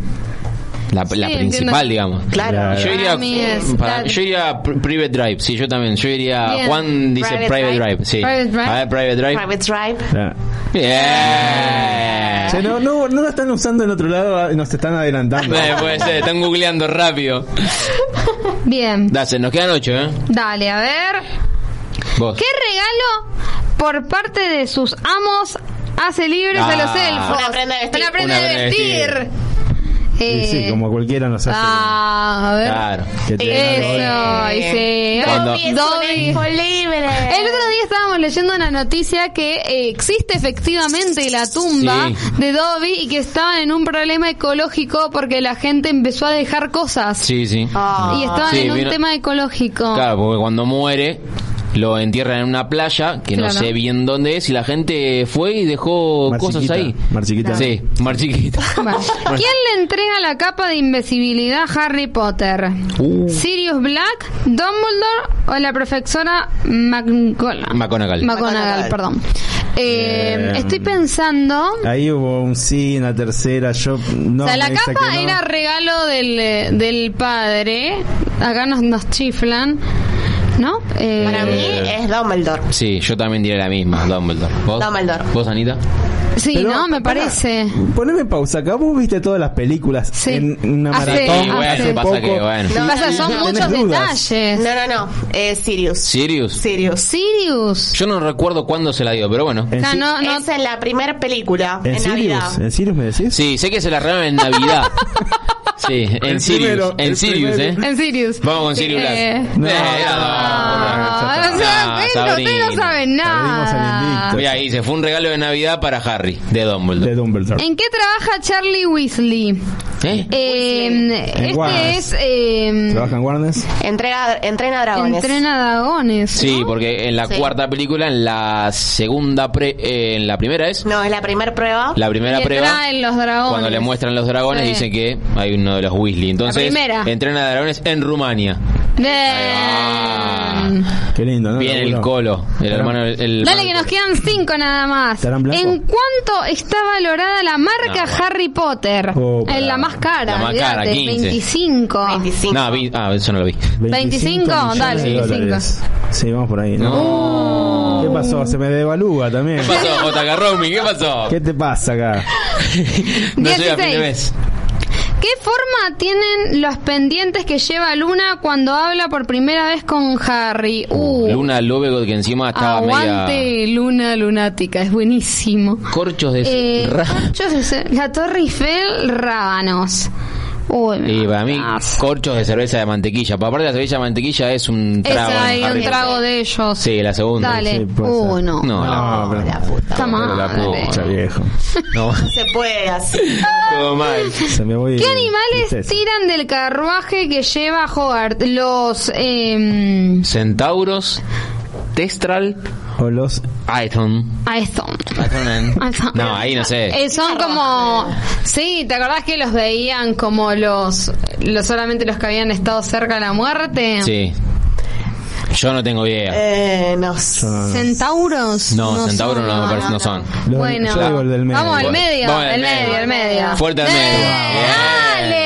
B: La, la
C: Sí,
B: principal,
C: entiendo.
B: digamos.
D: Claro.
B: Yo iría,
C: Para mí es
B: para-
C: la-
B: yo iría pr- Private Drive, sí, yo también. Yo iría.
C: Bien.
B: Juan dice
D: Private
B: Private,
D: Drive.
B: Drive. sí.
C: Private Drive.
B: A ver, Private Drive.
D: Private Drive.
A: Ya.
B: Bien.
A: Che, no, no, no la están usando en otro lado, ah, nos están adelantando.
B: Eh, puede ser, están googleando rápido.
C: Bien.
B: Dase, nos quedan ocho, ¿eh?
C: Dale, a ver.
B: Vos.
C: ¿Qué regalo por parte de sus amos hace libres a los
B: Ah.
C: elfos?
D: Una prenda de vestir.
C: Una prenda
B: Una
C: de
B: prenda de
C: vestir.
A: Sí,
C: Eh,
A: sí, como cualquiera nos hace.
C: Ah, a ver.
B: Claro.
A: que te-
C: Eso, y sí.
D: Dobby libre.
C: El otro día estábamos leyendo una noticia que eh, existe efectivamente la tumba
B: Sí.
C: de Dobby y que estaban en un problema ecológico porque la gente empezó a dejar cosas.
B: Sí, sí.
D: Ah.
C: Y estaban
B: Sí,
C: en un
B: vino-
C: tema ecológico.
B: Claro, porque cuando muere lo entierran en una playa que no sé bien dónde es y la gente fue y dejó
A: Mar
B: cosas
A: chiquita,
B: ahí.
A: Mar chiquita.
B: Sí, Mar chiquita.
C: Bueno. ¿Quién le entrega la capa de invisibilidad a Harry Potter?
B: Uh.
C: ¿Sirius Black, Dumbledore o la profesora McGonagall?
B: McGonagall.
C: McGonagall, perdón. Eh,
A: Eh,
C: estoy pensando...
A: Ahí hubo un sí, una tercera, yo no.
C: o sea, la capa
A: no.
C: era regalo del, del padre. Acá nos, nos chiflan. ¿No? Eh,
D: Para mí es Dumbledore.
B: Sí, yo también diré la misma, Dumbledore. ¿Vos?
D: Dumbledore.
B: ¿Vos, Anita?
C: sí,
A: Pero,
C: ¿no? Me
A: pará,
C: parece.
A: Poneme pausa acá. Vos viste todas las películas
C: Sí.
A: en una maratón.
B: Y bueno,
C: hace
B: pasa que, bueno.
D: No,
C: Pasa, son
A: ¿Tenés
C: muchos
A: dudas?
C: detalles.
D: No, no, no. Es Sirius.
B: ¿Sirius?
D: Sirius.
C: Sirius.
B: Yo no recuerdo cuándo se la dio, pero bueno.
A: ¿En,
C: O sea,
A: Si-
C: no, no,
D: Es en la primera película,
A: ¿En
D: en,
A: Sirius?
D: Navidad.
A: ¿En Sirius me decís?
B: Sí, sé que se la regalaron en Navidad. Sí, en
A: El
B: Sirius.
A: primero,
B: en Sirius, ¿eh?
A: primero.
C: En Sirius.
B: Vamos con Sirius
C: Eh,
B: Black.
A: No,
B: Eh,
C: Ah,
A: no,
B: no,
C: ustedes no- ustedes no saben nada.
B: Mira, ahí se fue un regalo de Navidad para Harry, de
A: De
B: Dumbledore.
C: ¿En qué trabaja Charlie Weasley?
B: ¿Eh?
C: Eh, este es eh,
A: ¿Trabaja en Warnes?
D: Entrega, entrena dragones.
C: entrena dragones.
B: Sí,
C: ¿no?
B: porque en la
D: Sí.
B: cuarta película, en la segunda pre, eh, en la primera es
D: No, es la primera prueba.
B: la primera
C: Le
B: prueba.
C: traen los dragones.
B: Cuando le muestran los dragones
C: Sí.
B: dicen que hay uno de los Weasley. Entonces,
C: primera.
B: entrena dragones en Rumania.
C: Bien.
A: Qué lindo, ¿no?
B: Viene el colo, el hermano. El, el
C: Dale
B: hermano-
C: que nos quedan cinco nada más. ¿En cuánto está valorada la marca
B: No.
C: Harry Potter?
A: Oh,
C: en la más cara,
B: La más cara,
C: olvídate,
B: 15.
C: 25.
D: 25.
B: No, vi- ah, eso no lo vi.
C: 25,
A: millones
C: dale,
A: de
C: 25.
A: dólares. Sí, vamos por ahí. ¿no? ¿Qué pasó? Se me devalúa también.
B: ¿Qué pasó, J.K. Rowling? ¿Qué pasó?
A: ¿Qué te pasa acá?
B: No soy a fin de
C: 16.
B: mes.
C: ¿Qué forma tienen los pendientes que lleva Luna cuando habla por primera vez con Harry? Uh,
B: Luna Lovegood que encima estaba
C: aguante
B: media...
C: Luna lunática, es buenísimo.
B: Corchos de...
C: Eh, corchos de la Torre Eiffel, rábanos. Uy,
B: Y para mí, corchos de cerveza de mantequilla. Pero aparte la cerveza de mantequilla es un trago.
C: Esa un de ellos.
B: Sí, la segunda.
C: Dale.
A: Sí,
C: uh, no.
B: No,
A: No, pero-
D: La puta.
C: Está
B: pero la
C: mal.
B: puta.
A: Está viejo.
D: no. Se puede así.
B: Todo mal.
A: Se me voy.
C: ¿Qué animales
A: tristeza.
C: tiran del carruaje que lleva Hogart? Los... Eh,
B: Centauros, Testral,
A: O los.
B: Aetonen.
C: Aeston.
B: No, ahí no sé.
C: Eh, son como... Sí, ¿te acordás que los veían como los, los... Solamente los que habían estado cerca de la muerte?
B: Sí. Yo no tengo idea.
D: Eh, no.
C: ¿Centauros?
B: No, centauros no, me parece no son.
A: los-
C: Bueno,
A: yo digo el del medio.
C: vamos al medio,
B: Vamos al
C: el
B: medio.
C: el medio.
B: Fuerte al medio.
C: Dale.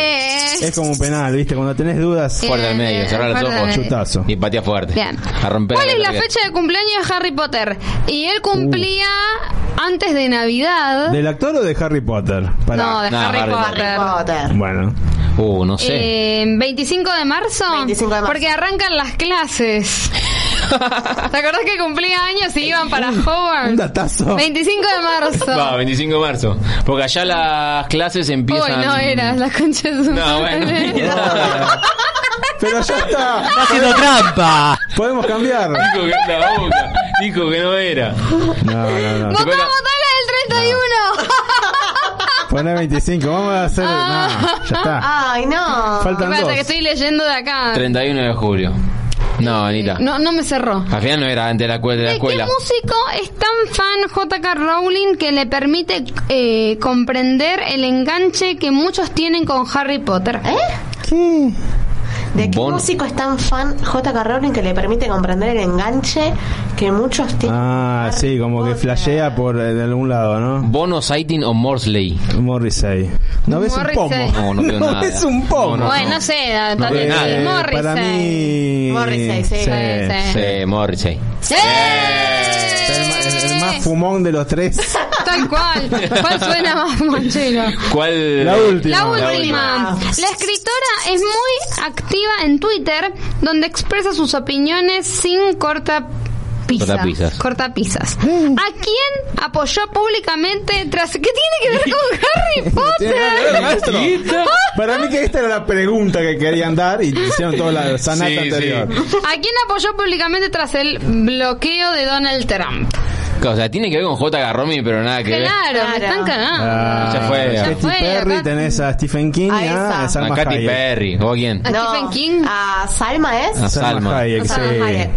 A: Es como un penal, ¿viste? Cuando tenés dudas.
C: Eh,
B: Fuerte al medio, cerrar los ojos.
A: Chutazo.
B: Y patea fuerte.
C: Bien.
B: A romper
C: ¿Cuál es la fecha de cumpleaños de Harry Potter? Y él cumplía antes de Navidad.
A: ¿Del actor o de Harry Potter? Pará.
C: No, de
B: No,
C: Harry,
B: Harry
C: Potter.
D: Harry Potter.
A: Bueno.
B: Uh, no sé.
C: Eh, 25 de marzo.
D: 25 de marzo.
C: Porque arrancan las clases. ¿Te acordás que cumplía años y iban para Hogwarts?
A: Un datazo.
C: 25 de marzo.
B: Va, 25 de marzo. Porque allá las clases
C: Uy,
B: empiezan.
C: no era, la concha de su
B: No,
C: madre.
B: bueno.
A: Pero ya está.
H: ¡Está haciendo trampa!
A: Podemos cambiar. No,
B: Dijo que la boca. Dijo que no era.
A: no, no.
C: Votá, votá la del 31.
A: Poné 25. Vamos a hacer. No, ya está.
D: Ay, no.
A: Faltan
C: Espérate
A: dos.
C: que estoy leyendo de acá.
B: 31 de julio. No, Anita.
C: No, no me cerró.
B: Al final no era antes de la, escuela- de la
C: ¿De qué músico es tan fan J.K. Rowling que le permite eh, comprender el enganche que muchos tienen con Harry Potter?
D: ¿Eh?
A: ¿Qué?
D: ¿De qué
B: Bon-
D: músico es tan fan J.K. Rowling que le permite comprender el enganche que muchos tienen?
A: Ah, sí, como que flashea por eh, de algún lado, ¿no?
B: Bono Sighting o Morsley.
A: Morrissey. ¿No ves un pomo?
B: No, no veo nada.
A: ves un pomo?
B: No, no,
C: bueno, no sé,
B: No
C: sí.
B: nada.
C: Morrissey.
A: Para mí.
D: Morrissey, sí.
C: Sí, sí.
B: Sí, Morrissey.
C: ¡Sí!
A: El, más fumón de los tres.
C: Tal cual. ¿Cuál suena más manchero?
B: ¿Cuál?
A: La última.
C: La
D: última.
C: última. La escritora es muy activa en Twitter, donde expresa sus opiniones sin corta
B: Cortapisas.
C: Cortapisas. ¿A quién apoyó públicamente tras... ¿Qué tiene que ver con Harry
A: ver,
C: Potter?
A: maestro. Para mí que esta era la pregunta que querían dar y hicieron toda la sanata
B: Sí,
A: anterior.
C: ¿A quién apoyó públicamente tras el bloqueo de Donald Trump?
B: O sea, tiene que ver con J. Romy, pero nada que ver.
C: Claro, me están cagando.
A: Ah,
B: Ya fue.
C: Ya
A: Katy
C: fue,
A: Perry,
C: acá-
A: tenés a Stephen King
D: A
A: y a
D: esa.
A: Salma
B: A Katy
A: Hayek.
B: Perry. ¿O quién?
C: ¿A Stephen King?
D: A Salma es.
B: A
A: Salma,
B: Salma.
A: Hayek,
D: A Salma
A: sí.
D: Hayek.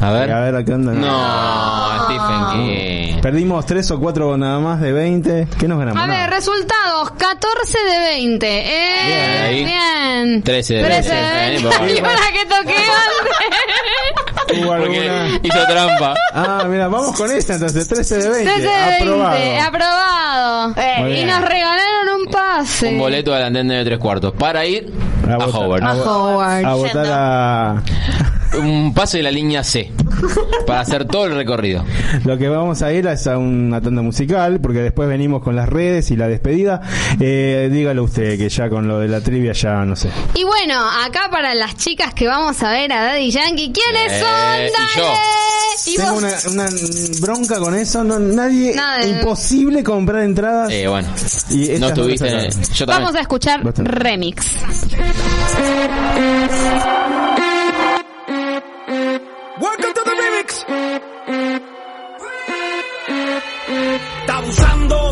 B: A
A: Y
B: ver.
A: A ver, ¿a qué onda?
B: No, Stephen King.
A: Perdimos tres o cuatro nada más de 20. ¿Qué nos ganamos?
C: A ver,
A: Nada.
C: resultados, 14 de 20. Eh,
B: Bien.
C: bien.
B: 13 de
C: 13
B: 20.
C: de
B: Bien,
C: 20.
B: bien.
C: Y para que toqué antes.
A: ¿Hubo
B: Porque
A: alguna?
B: hizo trampa.
A: Ah, mira, vamos con esta entonces. 13 de 20.
C: 13 de 20.
A: Aprobado.
C: Aprobado.
A: Muy
C: Y
A: bien.
C: nos regalaron un pase.
B: Un boleto al andén de tres cuartos para ir a,
A: votar-
B: Howard.
C: A Howard.
A: A votar a.
B: un pase de la línea C para hacer todo el recorrido.
A: Lo que vamos a ir es a una tanda musical, porque después venimos con las redes y la despedida. Eh, dígalo usted, que ya con lo de la trivia ya no sé.
C: Y bueno, acá para las chicas que vamos a ver a Daddy Yankee, ¿quiénes
B: Eh,
C: son?
B: y yo.
C: Dale. ¿Y
A: Tengo una, una bronca con eso, no, nadie,
C: Nada
A: imposible comprar entradas.
B: Eh, bueno,
A: y
B: no
A: sacaron.
B: Yo también.
C: Vamos a escuchar remix.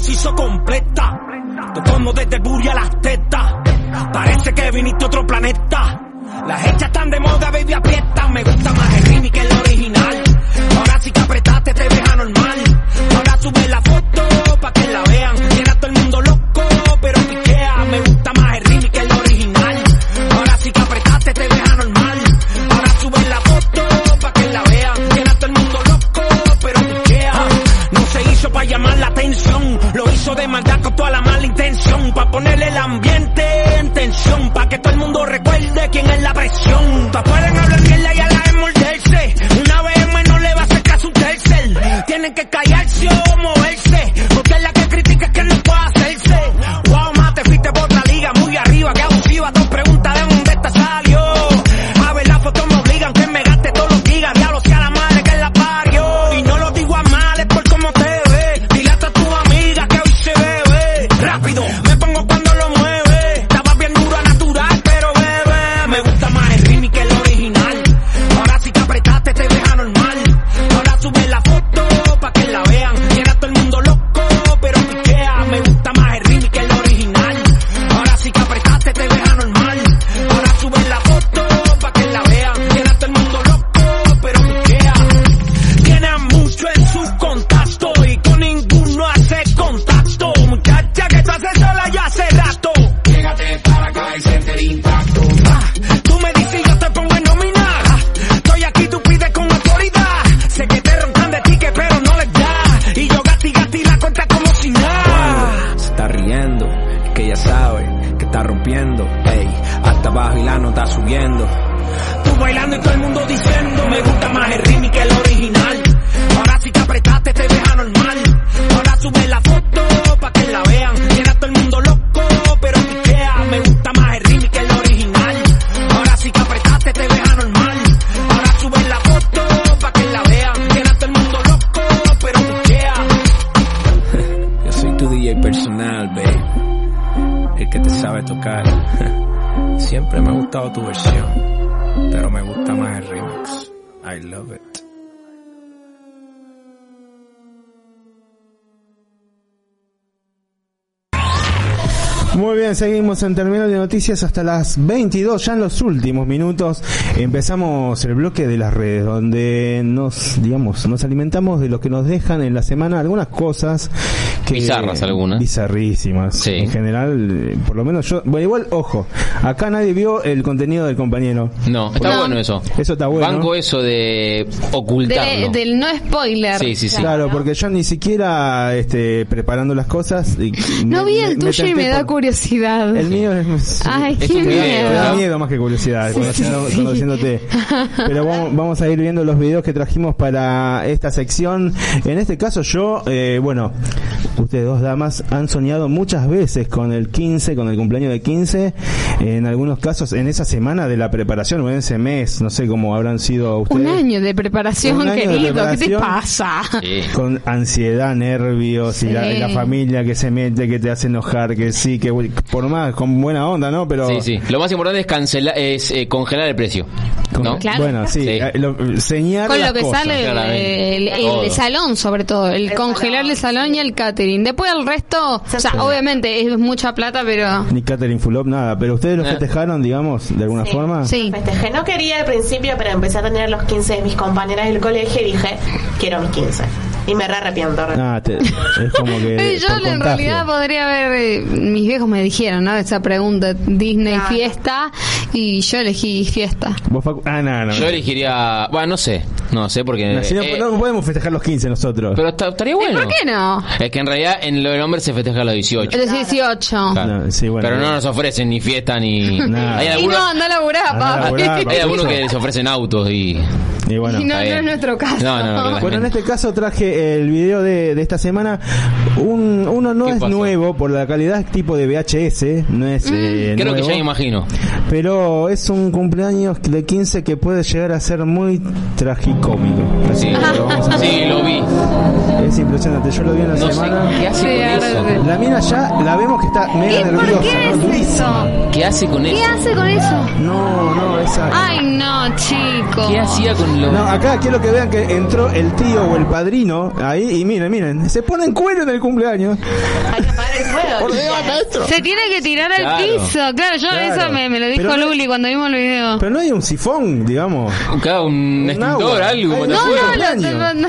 H: Se hizo completa. Te como desde el booty a las tetas. Parece que viniste a otro planeta. Las hechas están de moda, baby, aprieta. Me gusta más el remix que el original. Ahora sí que apretaste, te ves anormal. Ahora sube la foto pa' que la vean. Tiene a todo el mundo loco, pero la atención. Lo hizo de maldad con toda la mala intención. Pa' ponerle el ambiente en tensión. Pa' que todo el mundo recuerde quién es la presión. Hablar Muy bien,
A: seguimos en Terminal de Noticias hasta las 22, ya en los últimos minutos. Empezamos el bloque de las redes, donde nos, digamos, nos alimentamos de lo que nos dejan en la semana algunas cosas que...
B: Bizarras algunas.
A: Bizarrísimas.
B: Sí.
A: En general, eh, por lo menos yo... Bueno, igual, ojo, acá nadie vio el contenido del compañero.
B: No, está
C: No.
B: bueno eso.
A: Eso está bueno.
B: Banco eso de ocultarlo.
C: De- del no spoiler.
B: Sí, sí, sí.
A: Claro, porque yo ni siquiera este, preparando las cosas... y-
C: No
A: me-
C: vi el
A: me
C: tuyo y me da
A: por-
C: curiosidad.
A: El mío es...
C: Ay,
B: Es
C: qué
B: video,
A: Me da
C: miedo.
A: miedo más que curiosidad, conociendo- conociéndote. Pero vamos, vamos a ir viendo los videos que trajimos para esta sección. En este caso yo, eh, bueno, ustedes dos damas han soñado muchas veces con el 15, con el cumpleaños de 15. En algunos casos, en esa semana de la preparación o en ese mes, no sé cómo habrán sido ustedes.
C: Un año de preparación,
A: Un año de
C: querido. ¿Qué te
A: preparación.
C: pasa?
A: Con ansiedad, nervios y, la,
C: Sí.
A: y la familia que se mete, que te hace enojar, que sí, que por más, con buena onda, ¿no? Pero
B: Sí, sí. Lo más importante es cancelar, es eh, congelar el precio. ¿No?
C: Claro.
A: Bueno, sí,
B: Sí.
A: eh, lo- señar
C: Con
A: las
C: lo que
A: cosas.
C: sale el, salón, sobre todo. El, congelar el salón y el catering. Después el resto, o sea, obviamente es mucha plata, pero...
A: Ni catering full up, nada. Pero ustedes lo
B: Eh.
A: festejaron, digamos, de alguna
D: Sí.
A: forma.
C: Sí.
D: Festejé, no quería al principio, pero empecé a tener los 15 de mis compañeras del colegio y dije, quiero mis 15. Y me re arrepiento. re-
A: Ah, te- es como que.
C: Yo en
A: contagio.
C: realidad podría haber, eh, mis viejos me dijeron, ¿no? Esa pregunta, Disney fiesta, y yo elegí fiesta.
A: Vos, Facu- Ah, no, no.
B: Yo elegiría, bueno, no sé. No sé porque...
A: Si no,
B: eh,
A: no podemos festejar los 15 nosotros.
B: pero está- estaría bueno.
C: ¿Por qué no?
B: Es que en realidad en lo del hombre se festeja a los 18.
C: Los 18.
B: Claro.
A: No, sí, bueno.
B: pero no nos ofrecen ni fiesta ni...
A: Nada.
B: Hay
C: Y
B: algunos,
C: no, anda a laburar,
A: Anda a
C: papi.
A: laburar,
B: hay algunos que les ofrecen autos y...
A: Y bueno.
C: Y no,
B: está
C: no
B: bien.
C: es nuestro caso.
B: No, no, no,
A: Bueno, en este caso traje el video de, de esta semana. Un, uno no
B: ¿Qué
A: es
B: pasó?
A: nuevo por la calidad es tipo de VHS, no es eh,
B: Creo que
A: nuevo,
B: ya me imagino.
A: pero es un cumpleaños de 15 que puede llegar a ser muy tragicómico. Así
B: Sí,
A: Es impresionante, yo lo vi en la
B: No sé
A: semana.
B: qué hace
C: Sí,
B: con
C: ahora
B: eso.
A: La mina ya la vemos que está
C: ¿Y
A: mega
C: por
A: nerviosa,
C: qué
A: ¿no?
C: es eso?
B: ¿Qué hace con
C: ¿Qué
B: eso?
C: hace con eso?
A: No, no, esa.
C: Ay, no, chico.
B: ¿Qué hacía con lo...?
A: No, acá quiero que vean que entró el tío o el padrino ahí y miren, miren, se ponen cuero en el cumpleaños.
D: Hay que apagar el fuego. chicas.
C: Se tiene que tirar al
B: Claro.
C: piso. Claro, yo
A: Claro.
C: eso me, me lo dijo
A: Pero no-
C: Luli cuando vimos el video.
A: Pero no hay un sifón, digamos.
B: Cada un extintor,
A: agua.
B: algo.
A: Ay, no.
C: No, no,
A: cumpleaños.
C: no, no, no.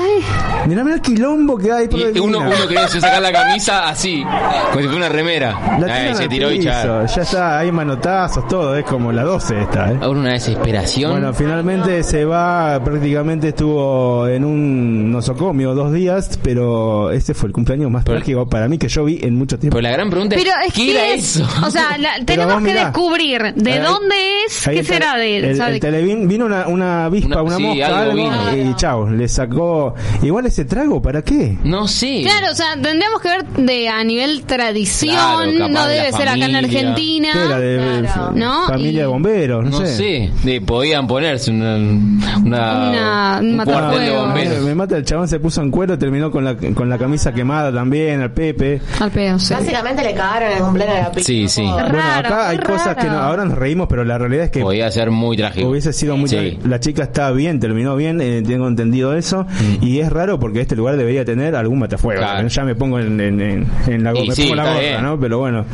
A: Mirá, mirá el quilombo que hay por
B: Y uno, uno quería sacar la camisa así, como si fuera una remera.
A: La
B: Ay,
A: tiran
B: se tiró y ya.
A: está, hay manotazos, todo, es como la 12 esta, ¿eh?
B: Ahora una desesperación.
A: Bueno, finalmente se va, prácticamente estuvo en un nosocomio dos días, pero ese fue el cumpleaños más
B: Pero-
A: trágico para mí que yo vi en mucho tiempo.
B: Pero la gran pregunta
C: Pero
B: es,
C: es
B: ¿qué
C: que
B: era
C: es-
B: eso?
C: O sea, la- tenemos que
A: mirá.
C: descubrir de
A: Ahí-
C: dónde es, qué
A: el
C: será de él.
A: El, el televín- vino una, una avispa,
B: Una-
A: una
B: sí,
A: mosca,
B: algo
A: algo,
B: vino.
A: y chao, le sacó. Igual ese trago, ¿para qué?
B: No sé.
C: Claro, o sea, tendríamos que ver de a nivel tradición,
B: Claro,
C: no
B: de
C: debe ser acá en. Argentina.
A: ¿Qué era? De,
D: Claro.
C: ¿No?
A: familia
C: Y-
A: de bomberos, no,
B: No sé. De- podían ponerse una, una,
C: Una- un
B: de bomberos.
A: me mata el chabón, se puso en cuero, terminó con la, con la camisa quemada también, al Pepe.
C: Al sí.
D: Básicamente le cagaron el cumpleaños de la pica.
B: Sí, sí.
A: bueno, acá hay cosas que no, ahora nos reímos, pero la realidad es que
B: Podía ser muy trágico.
A: hubiese sido muy
B: Sí.
A: trágico. La chica está bien, terminó bien, eh, tengo entendido eso. Y es raro porque este lugar debería tener algún matafuego.
B: Mm. Claro.
A: Ya me pongo en, en, en, en la, me
B: sí,
A: pongo la gorra. ¿no? Pero bueno,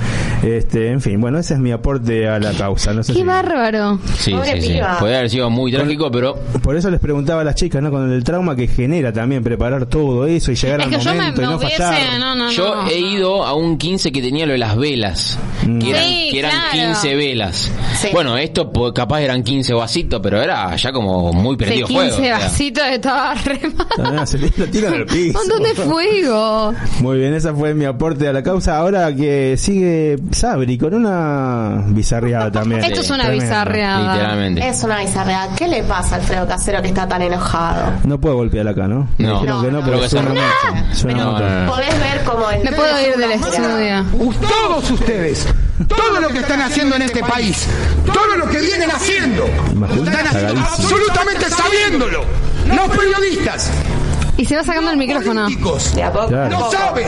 A: este, en fin, bueno, ese es mi aporte a la causa. No sé
C: Qué
A: si-
C: bárbaro.
B: Sí,
D: Pobre
B: sí, sí. haber sido muy trágico, pero
A: Por eso les preguntaba a las chicas, ¿no? Con el trauma que genera también preparar todo eso y llegar
C: Es
A: al
C: que yo me,
A: momento y
C: me
A: no
C: hubiese.
A: fallar.
C: No, no,
B: yo
C: no.
B: he ido a un 15 que tenía lo de las velas. Que eran,
C: Sí,
B: que eran
C: claro.
B: 15 velas.
D: Sí.
B: Bueno, esto pues, capaz eran 15 vasitos, pero era ya como muy
C: Sí,
B: prendido
C: 15
B: fuego. o sea.
C: vasitos estaba re mal.
A: No, no, se lo tiran al piso.
C: Montón de fuego.
A: Muy bien, esa fue mi aporte a la causa. Ahora que sigue Sabri con una bizarreada también.
C: Esto es una bizarreada.
B: Literalmente.
D: Es una bizarreada. ¿Qué le pasa a Alfredo Casero que está tan enojado?
A: No puedo golpear acá, ¿no?
B: No.
A: que no, suena mucho. Suena mucho.
B: no.
D: Podés ver como el...
C: Me puedo ir del estudio.
I: Todos ustedes, todo lo que están haciendo en este país, todo lo que vienen haciendo, están haciendo absolutamente sabiéndolo. Los periodistas,
C: Y se va sacando el micrófono.
I: políticos,
D: De a poco.
A: Claro.
I: no saben.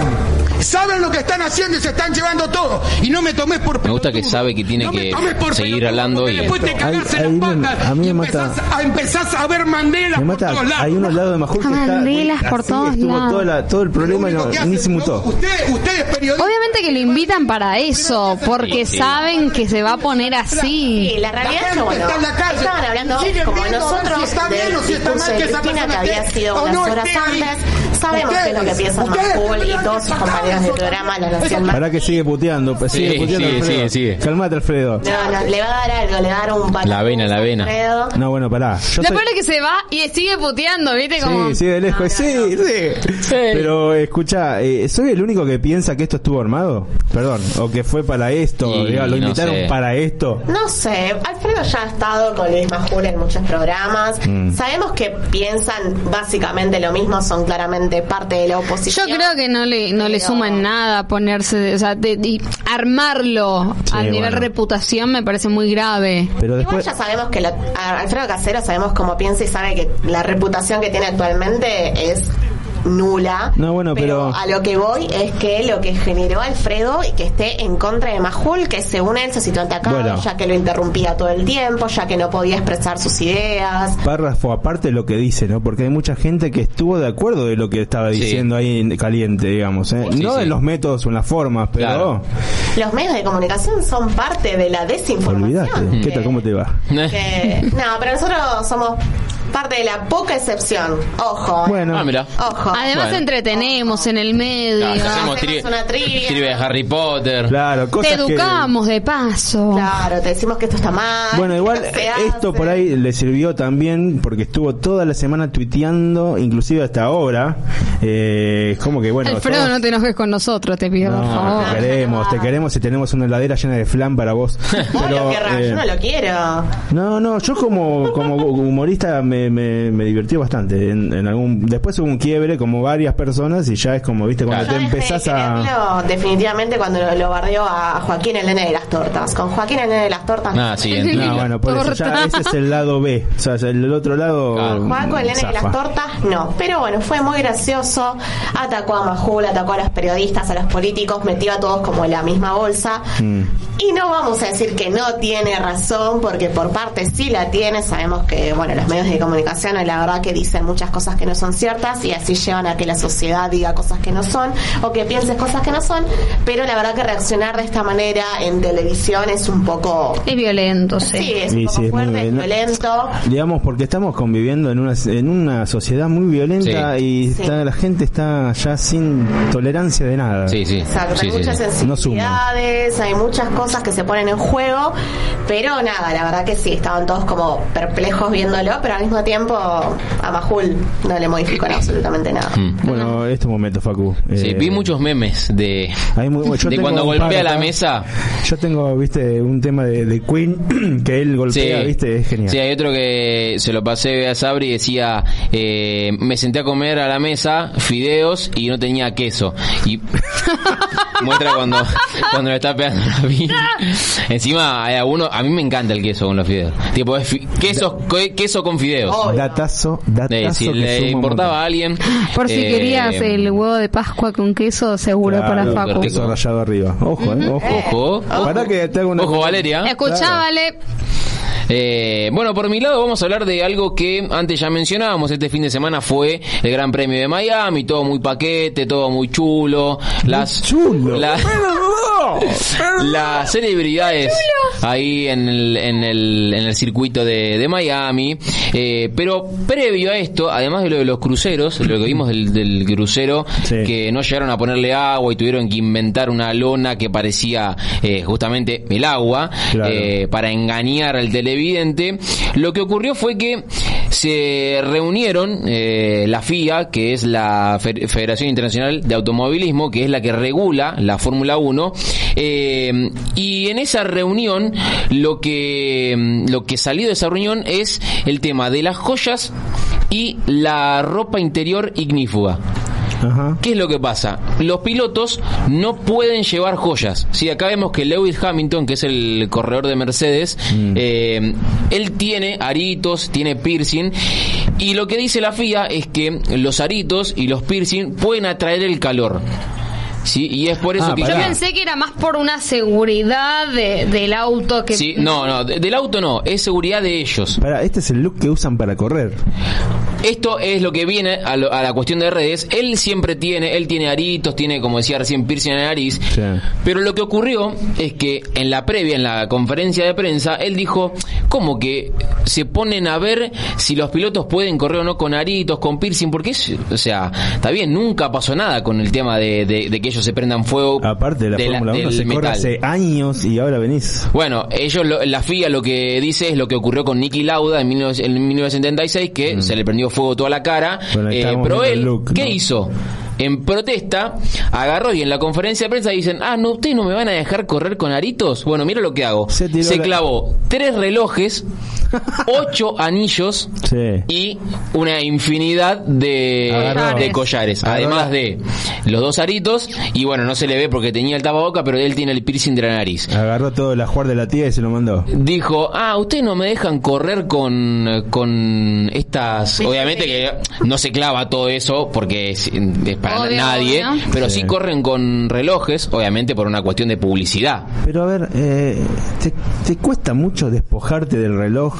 I: Saben lo que están haciendo y se están llevando todo. Y no me tomé por
B: Me gusta que sabe que tiene
I: No
B: que
I: tomes por
B: seguir
I: pelotudo,
B: hablando y-
I: después te cagarse
A: Ahí- ahí
I: las
A: me-
I: patas
A: a mí me mata-
I: empezás a, empezás a ver Mandela
A: Me
I: por todos lados.
A: hay uno al lado de Majul que está
C: Banderas
A: muy-
C: por
A: así
C: todos lados.
A: toda la- todo el problema no-
I: que
A: ni
I: hacen,
A: se mutó.
I: ¿no? Usted, usted es periodista.
C: Obviamente que lo invitan para eso, porque saben que se va a poner así.
D: Sí, la realidad es que, bueno,
I: está en la calle.
D: estaban hablando, como nosotros,
I: si está bien o si está mal
D: de
I: que esa persona
D: había sido
I: o
D: unas
I: no
D: horas antes. Sabemos qué es lo que piensan Majul y todos sus compañeros del
I: ustedes,
D: programa La Nación Más.
A: Para que sigue puteando, pues sigue
B: Sí,
A: puteando
B: sigue,
A: Alfredo.
B: sigue, sigue.
A: Calmate, Alfredo.
D: No, no, le va a dar algo, le va a dar un palo.
B: La vena, la vena.
D: Alfredo.
A: No, bueno, pará. Yo
C: Lo
A: soy-
C: peor es que se va y sigue puteando, ¿viste? Como...
A: Sí, sí, de lejos. sí, sí, Pero escucha, eh, ¿soy el único que piensa que esto estuvo armado? Perdón, o que fue para esto,
B: Y
A: lo
B: no
A: invitaron
B: sé.
A: para esto.
D: No sé, Alfredo ya ha estado con Luis Majul en muchos programas.
A: Mm.
D: Sabemos que piensan básicamente lo mismo, son claramente parte de la
C: Yo
D: oposición.
C: creo que no le no le
D: Pero-
C: suma en nada ponerse, o sea, de, de armarlo
A: Sí,
C: a nivel
A: bueno.
C: reputación me parece muy grave.
A: Pero
D: Igual
A: después,
D: ya sabemos que lo- Alfredo Casero sabemos cómo piensa y sabe que la reputación que tiene actualmente es nula.
A: No, bueno, pero-
D: a lo que voy es que lo que generó Alfredo y que esté en contra de Majul, que según él se sintió atacado,
A: Bueno.
D: ya que lo interrumpía todo el tiempo, ya que no podía expresar sus ideas.
A: párrafo aparte de lo que dice, ¿no? Porque hay mucha gente que estuvo de acuerdo de lo que estaba
B: Sí.
A: diciendo ahí en caliente, digamos, ¿eh?
B: Sí,
A: no
B: sí.
A: en los métodos o en las formas, pero
B: Claro.
D: Los medios de comunicación son parte de la desinformación.
A: olvídate. ¿Qué tal? ¿Cómo te va?
D: Que- no, pero nosotros somos parte de la poca excepción. Ojo. eh.
A: Bueno.
B: Ah, mira.
D: Ojo.
C: Además
B: Bueno.
C: entretenemos en el medio.
B: Claro, hacemos
D: hacemos
B: tri-
D: una trivia.
B: trivia de Harry Potter.
A: Claro,
C: Te
A: cosas que...
C: educamos de paso.
D: Claro, te decimos que esto está mal.
A: Bueno, igual
D: se
A: esto por ahí le sirvió también porque estuvo toda la semana tuiteando, inclusive hasta ahora. Eh, como que bueno.
C: Alfredo,
A: todos-
C: no te enojes con nosotros, te pido, por
A: No,
C: favor.
A: te queremos, te queremos y tenemos una heladera llena de flan para vos.
D: Vos
A: Pero,
D: lo querrás,
A: eh,
D: yo no lo quiero.
A: no, no, yo como, como humorista me, me, me divirtió bastante. En, en algún, después hubo un quiebre como varias personas y ya es como, viste, cuando
B: Claro.
A: te
D: de
A: empezás a...
D: definitivamente cuando lo, lo bardeó a Joaquín el nene de las tortas. Con Joaquín el nene de las tortas.
B: Ah, sí, entiendo.
A: No, bueno, por eso ya ese es el lado B. O sea, el, el otro lado...
B: Claro.
D: Juaco, el nene de las tortas, no. Pero bueno, fue muy gracioso. Atacó a Majul, atacó a los periodistas, a los políticos, metió a todos como en la misma bolsa.
A: Mm.
D: Y no vamos a decir que no tiene razón, porque por parte sí la tiene. Sabemos que, bueno, los medios de comunicación, la verdad que dicen muchas cosas que no son ciertas y así llevan a que la sociedad diga cosas que no son o que pienses cosas que no son. Pero la verdad que reaccionar de esta manera en televisión es un poco.
C: Es violento, sí.
D: Sí, es un
A: Y
D: poco
A: sí, es muy
D: fuerte, es
A: bien.
D: violento.
A: Digamos, porque estamos conviviendo en una, en una sociedad muy violenta y
D: Sí.
A: está- la gente está ya sin tolerancia de nada.
B: Sí, sí.
D: Exacto,
B: Sí,
D: hay
B: sí,
D: muchas
B: sí.
A: No suma.
D: sensibilidades, hay muchas cosas que se ponen en juego, pero nada, la verdad que sí, estaban todos como perplejos viéndolo, pero al mismo tiempo a Majul no le modificó en absolutamente nada.
B: Mm.
A: Bueno, este momento, Facu.
B: Sí,
A: eh,
B: vi muchos memes de,
A: hay muy- yo
B: de
A: tengo
B: cuando golpea la mesa.
A: Yo tengo, viste, un tema de, de Queen que él golpea, viste, es genial.
B: Sí, hay otro que se lo pasé a Sabri y decía, eh, me senté a comer a la mesa fideos y no tenía queso. Y muestra cuando, cuando le está pegando la vida. Encima hay alguno, a mí me encanta el queso con los fideos. Tipo, es fi- queso, queso con fideos.
D: Obvio.
A: Datazo, datazo.
B: Eh, si
A: que
B: le importaba a alguien.
C: Por si
B: eh,
C: querías el huevo de Pascua con queso, seguro
A: Claro,
C: para Facu.
A: queso rallado arriba. Ojo, eh, ojo.
B: Ojo,
A: Para que te haga una...
B: ojo Valeria.
C: Escuchá,
A: Claro.
C: vale.
B: Eh, bueno, por mi lado vamos a hablar de algo que antes ya mencionábamos. Este fin de semana fue el Gran Premio de Miami, todo muy paquete, todo muy chulo. Las,
A: chulo.
B: la- las celebridades ahí en el, en el, en el circuito de, de Miami. Eh, pero previo a esto, además de lo de los cruceros, lo que vimos del, del crucero,
A: Sí.
B: que no llegaron a ponerle agua y tuvieron que inventar una lona que parecía eh, justamente el agua
A: Claro.
B: eh, para engañar al televidente. Lo que ocurrió fue que se reunieron eh, la FIA, que es la Fe- Federación Internacional de Automovilismo, que es la que regula la Fórmula 1, eh, y en esa reunión lo que mm, lo que salió de esa reunión es el tema de las joyas y la ropa interior ignífuga.
A: Ajá.
B: ¿Qué es lo que pasa? Los pilotos no pueden llevar joyas. Si acá vemos que Lewis Hamilton, que es el corredor de Mercedes, eh, él tiene aritos, tiene piercing, y lo que dice la FIA es que los aritos y los piercing pueden atraer el calor. ¿Sí? Y es por eso
A: Ah,
B: que
C: Yo pensé que era más por una seguridad de- del auto que...
B: Sí, no, no, de- del auto no, es seguridad de ellos.
A: Para, este es el look que usan para correr.
B: Esto es lo que viene a, lo- a la cuestión de redes. Él siempre tiene, él tiene aritos, tiene, como decía recién, piercing en la nariz.
A: Sí.
B: Pero lo que ocurrió es que en la previa, en la conferencia de prensa, él dijo, ¿cómo que se ponen a ver si los pilotos pueden correr o no con aritos, con piercing? Porque es, o sea, está bien, nunca pasó nada con el tema de, de- de que ellos se prendan fuego.
A: Aparte, la
B: de
A: Fórmula 1
B: del
A: se corre
B: metal.
A: hace años y ahora venís.
B: Bueno, ellos, lo- la FIA lo que dice es lo que ocurrió con Nicky Lauda en, 19 en 1976, que se le prendió fuego toda la cara.
A: Mm. Bueno,
B: Eh, pero él,
A: look,
B: ¿qué
A: ¿no?
B: hizo? En protesta, agarró y en la conferencia de prensa dicen, ah, no, ustedes no me van a dejar correr con aritos. Bueno, mira lo que hago.
A: Se la-
B: clavó tres relojes, ocho anillos
A: Sí.
B: y una infinidad de,
A: Agarró.
B: de collares.
A: Agarró
B: Además de los dos aritos, y bueno, no se le ve porque tenía el tapaboca, pero él tiene el piercing de la nariz
A: Agarró todo el ajuar de la tía y se lo mandó.
B: dijo, ah, ustedes no me dejan correr con, con estas, obviamente que no se clava todo eso porque es, es para
C: Obvio,
B: nadie,
C: obvio.
B: pero sí.
A: Sí.
B: corren con relojes, obviamente por una cuestión de publicidad.
A: Pero a ver, eh, te, te cuesta mucho despojarte del reloj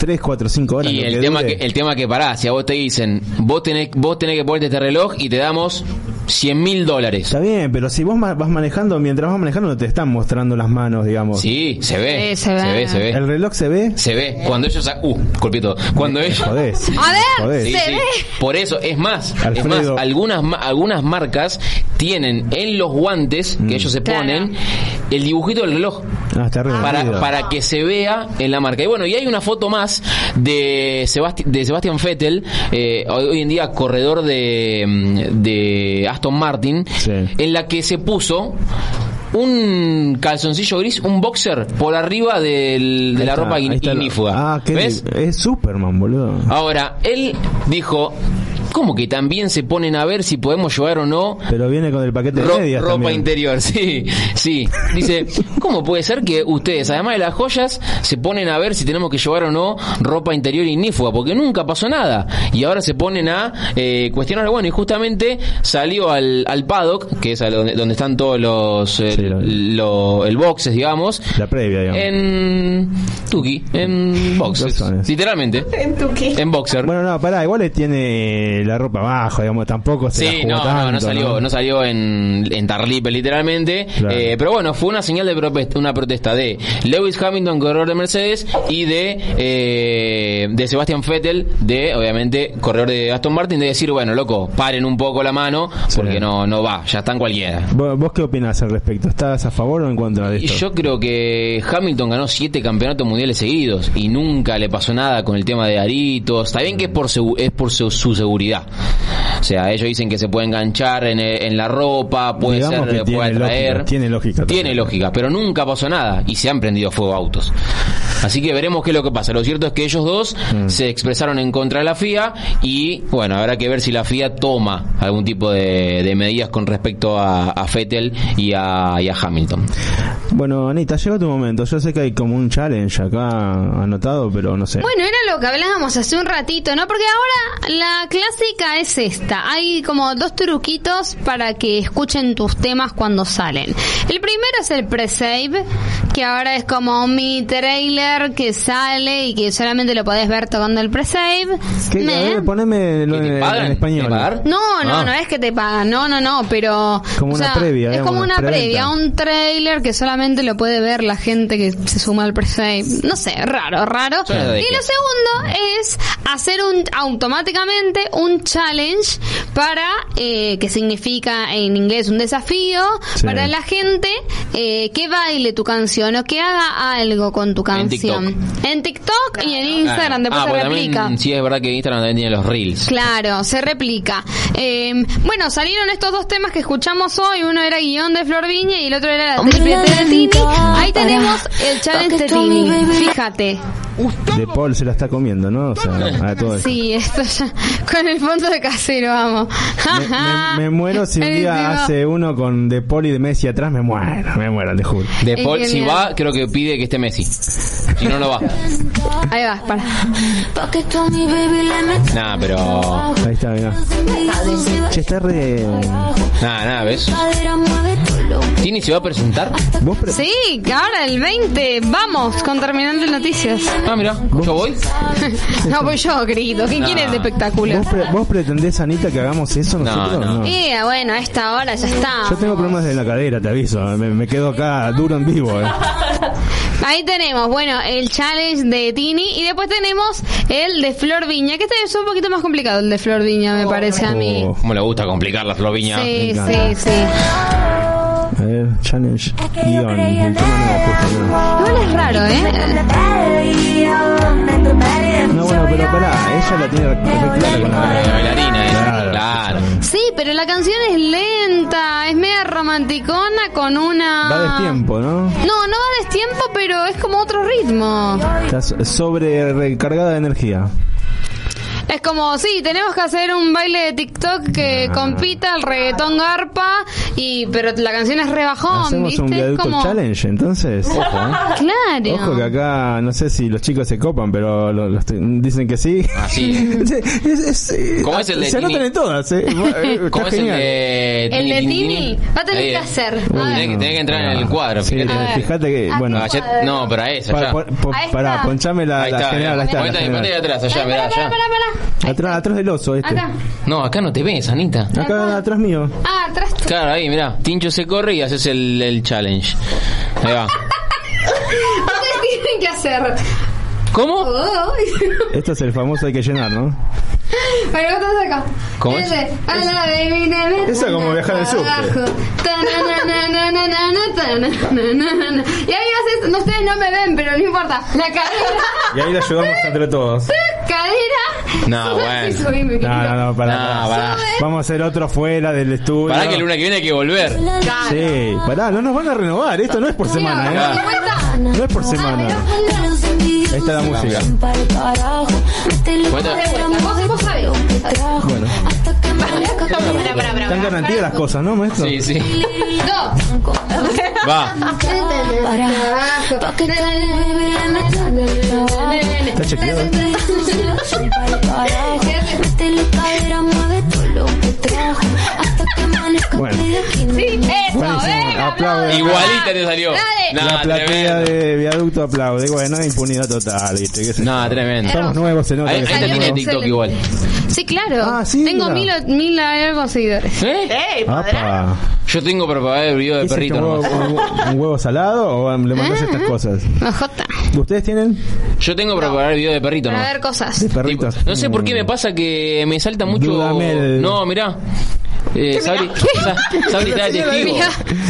A: 3, 4, 5 horas.
B: Y el
A: que
B: tema
A: dure?
B: que, el tema que pará, si a vos te dicen, vos tenés, vos tenés que ponerte este reloj y te damos 100 mil dólares.
A: Está bien, pero si vos vas manejando, mientras vas manejando no te están mostrando las manos, digamos.
B: Sí, se ve.
C: Sí, se ve.
B: se ve, se ve.
A: ¿El reloj se ve?
B: Se ve. Cuando ellos... Uh, golpeé todo. Cuando ellos...
A: Jodés.
C: A ver.
B: Sí,
C: se
B: sí.
C: ve.
B: Por eso, es más, es
A: Alfredo.
B: más, algunas, ma- algunas marcas tienen en los guantes
A: Mm.
B: que ellos se
C: Claro.
B: ponen el dibujito del reloj.
A: Ah, está
B: Para, para que se vea en la marca. Y bueno, y hay una foto más de, Sebasti- de Sebastian Vettel, eh, hoy en día corredor de, mm, de Aston Martin,
A: Sí.
B: en la que se puso un calzoncillo gris, un boxer por arriba del- de
A: Ahí
B: la
A: está,
B: ropa ignífuga.
A: Ah, qué
B: ¿Ves?
A: Es Superman, boludo.
B: Ahora, él dijo, ¿cómo que también se ponen a ver si podemos llevar o no
A: Pero viene con el paquete de
B: ro-
A: medias
B: ropa
A: también.
B: interior? Sí, sí. Dice, ¿cómo puede ser que ustedes, además de las joyas, se ponen a ver si tenemos que llevar o no ropa interior ignífuga? Porque nunca pasó nada. Y ahora se ponen a eh, cuestionar, bueno, y justamente salió al, al paddock, que es a donde, donde están todos los, eh,
A: Sí, lo-
B: lo- el boxes, digamos,
A: La previa, digamos.
B: en Tuki, en boxes, literalmente.
D: En tu qué.
B: En boxer.
A: Bueno, no, pará, igual le tiene la ropa abajo, digamos, tampoco se
B: Sí,
A: la
B: no,
A: jugó
B: no,
A: tanto,
B: no salió, no, salió en, en Tarlipe literalmente,
A: Claro.
B: Eh, pero bueno, fue una señal de protesta, una protesta de Lewis Hamilton, corredor de Mercedes, y de eh, de Sebastian Vettel, de obviamente corredor de Aston Martin, de decir, bueno, loco, paren un poco la mano, porque no, no va, ya están cualquiera.
A: ¿Vos, vos qué opinás al respecto? ¿Estás a favor o en contra de esto?
B: yo creo que Hamilton ganó siete campeonatos mundiales seguidos y nunca le pasó nada con el tema de aritos. Está bien que es por, es por su, su seguridad. O sea, ellos dicen que se puede enganchar en, eh, en la ropa, puede
A: Digamos
B: ser, puede atraer.
A: lógica, tiene lógica
B: Tiene
A: también.
B: lógica, pero nunca pasó nada y se han prendido fuego autos. Así que veremos qué es lo que pasa. Lo cierto es que ellos dos
A: Mm.
B: se expresaron en contra de la FIA y bueno, habrá que ver si la FIA toma algún tipo de, de medidas con respecto a, a y a, y a Hamilton.
A: Bueno, Anita, llegó tu momento. Yo sé que hay como un challenge acá anotado, pero no sé.
C: Bueno, era lo que hablábamos hace un ratito, ¿no? Porque ahora la clásica es esta. Hay como dos truquitos para que escuchen tus temas cuando salen. El primero es el pre-save, que ahora es como mini trailer que sale y que solamente lo podés ver tocando el pre-save.
A: ¿Qué? A
C: Me-
A: ver, poneme lo
B: ¿Que te
A: en, en español.
C: No, no,
B: Ah.
C: no es que te pagan, no, no, no, pero...
A: Como
C: o
A: una
C: sea,
A: previa,
C: Es
A: digamos,
C: como una
A: preventa.
C: previa, un trailer que solamente lo puede ver la gente que se suma al pre-save. No sé, raro, raro. Y lo segundo es hacer un automáticamente un challenge para, eh, que significa en inglés un desafío,
A: Sí.
C: para la gente eh, que baile tu canción o que haga algo con tu canción. En TikTok, y en Instagram, después
B: ah,
C: se replica.
B: también, sí es verdad que Instagram también tiene los reels.
C: Claro, se replica. Eh, bueno, salieron estos dos temas que escuchamos hoy. Uno era guion de Flor Viña y el otro era la triple T de Tini. Ahí tenemos el challenge de Tini. Fíjate.
A: De Paul se la está comiendo, ¿no? O sea, a todo esto.
C: Sí, esto ya. Con el fondo de casero, vamos.
A: Me, me- me muero si un día hace uno con De Paul y de Messi atrás, me muero, me muero, te juro.
B: De
C: Es
B: Paul, si
C: genial.
B: va, creo que pide que esté Messi. Si no, no va.
C: Ahí va, para.
B: Nada, pero.
A: Ahí está, mirá. Che, está re...
B: Nada, nada, ¿ves? ¿Tini se va a presentar?
A: ¿Vos, pre-
C: Sí, que ahora el 20. Vamos con terminando noticias.
B: Ah, mira, yo voy.
C: No voy yo, querido. ¿Quién
B: No.
C: quiere el de espectáculo?
A: vos, pre- vos pretendés, Anita, que hagamos eso
B: No,
A: nosotros?
B: no.
C: Y bueno, a esta hora ya está.
A: Yo tengo problemas de la cadera, te aviso. Me, me quedo acá duro en vivo. Eh.
C: Ahí tenemos, bueno, el challenge de Tini y después tenemos el de Flor Viña, que este es un poquito más complicado el de Flor Viña, me parece a mí.
A: Oh,
B: ¿Cómo le gusta complicar la Floviña?
C: Sí,
A: me
C: sí,
A: encanta.
C: sí.
A: A ver, challenge, guion. El tema no me gusta, no.
C: Igual es raro, ¿eh?
A: No, bueno, pero pará, ella la tiene re re clara con
B: La
A: la...
B: bailarina.
A: Claro.
B: Claro.
C: Sí, pero la canción es lenta, es media romanticona con una...
A: Va destiempo, ¿no?
C: No, no va destiempo, pero es como otro ritmo.
A: Estás sobre recargada de energía.
C: Es como, sí, tenemos que hacer un baile de TikTok que
A: Ah.
C: compita el reggaetón garpa Y, pero la canción es rebajón,
A: Hacemos
C: ¿viste?
A: un
C: Es
A: viaducto
C: como...
A: challenge, entonces. Ojo, ¿eh?
C: Claro.
A: Ojo que acá, no sé si los chicos se copan, pero lo- los te- dicen que sí.
B: Ah, sí.
A: Sí, es- es- eh,
B: ¿Cómo es el de
A: Se anotan en todas, ¿eh? Eh, Está
B: ¿Cómo es el
A: genial.
B: de
C: El de Tini va a tener
B: Ahí
C: que
B: es.
C: hacer.
B: Tenés que, entrar en el cuadro,
A: Sí,
B: fíjate.
A: Que,
C: Ah,
A: bueno,
B: No, ya- no, pero a esa, ya.
A: para, ponchame la, la
B: está,
A: general, ahí está, la
B: atrás, allá, mirá,
C: Pará,
B: allá.
A: Atrás, atrás del oso este.
C: Acá.
B: No, acá no te ves, Anita.
A: Acá atrás mío.
C: Ah, atrás.
B: Claro, ahí, mirá. Tincho se corre y haces el, el challenge. Ahí va.
C: Ustedes tienen que hacer.
B: ¿Cómo?
C: Oh.
A: Esto es el famoso hay que llenar, ¿no?
C: Pero vos estás acá.
B: ¿Cómo es?
C: Ese, a la baby, na, na,
A: Eso es como viajar en subte.
C: abajo. Ta, na, na, na, na, na, na, ta, na, na, na, na. Y ahí haces, no, ustedes no me ven, pero no importa. La cadera,
A: Y ahí le ayudamos entre todos.
B: No, bueno.
A: No, no, no, para,
B: No, pará.
A: Vamos a hacer otro fuera del estudio.
B: Pará que el luna que viene hay que volver.
A: Sí, pará, no nos van a renovar. Esto no es por semana, ¿eh? No es por semana. Ahí está la música. Bueno,
D: Pará, pará, pará.
A: Están garantidas las cosas, ¿no, maestro?
B: Sí, sí.
C: No.
B: Va.
A: Está chequeado. Bueno,
C: Sí, eso, venga,
A: Aplaude.
B: Igualita te salió.
C: Dale.
B: No,
A: La platea
B: tremendo.
A: de viaducto aplaude. Bueno, impunidad total, ¿viste? ¿Qué sé yo?
B: No, tremendo.
A: Somos nuevos, se nota
B: Ahí,
A: que
B: ahí
A: somos
B: te tiene
A: nuevos.
B: TikTok igual.
C: Sí, claro.
A: Ah, sí,
C: Tengo mil, o- mil algo seguidores.
B: ¿Eh?
D: Ey.
A: Apa.
B: Yo tengo para pagar el video de
A: ¿Qué es esto,
B: perrito
A: un, huevo,
B: nomás.
A: un- un huevo salado o le mandas estas cosas?
C: Ojota.
A: ¿Ustedes tienen?
B: Yo tengo para pagar el video de perrito
C: Para
B: nomás.
C: ver cosas.
A: De perritos.
B: No sé por qué me pasa que me salta mucho.
A: Dudamel.
B: No, mirá. Eh, Sabri, Sa- Sabri está de testigo.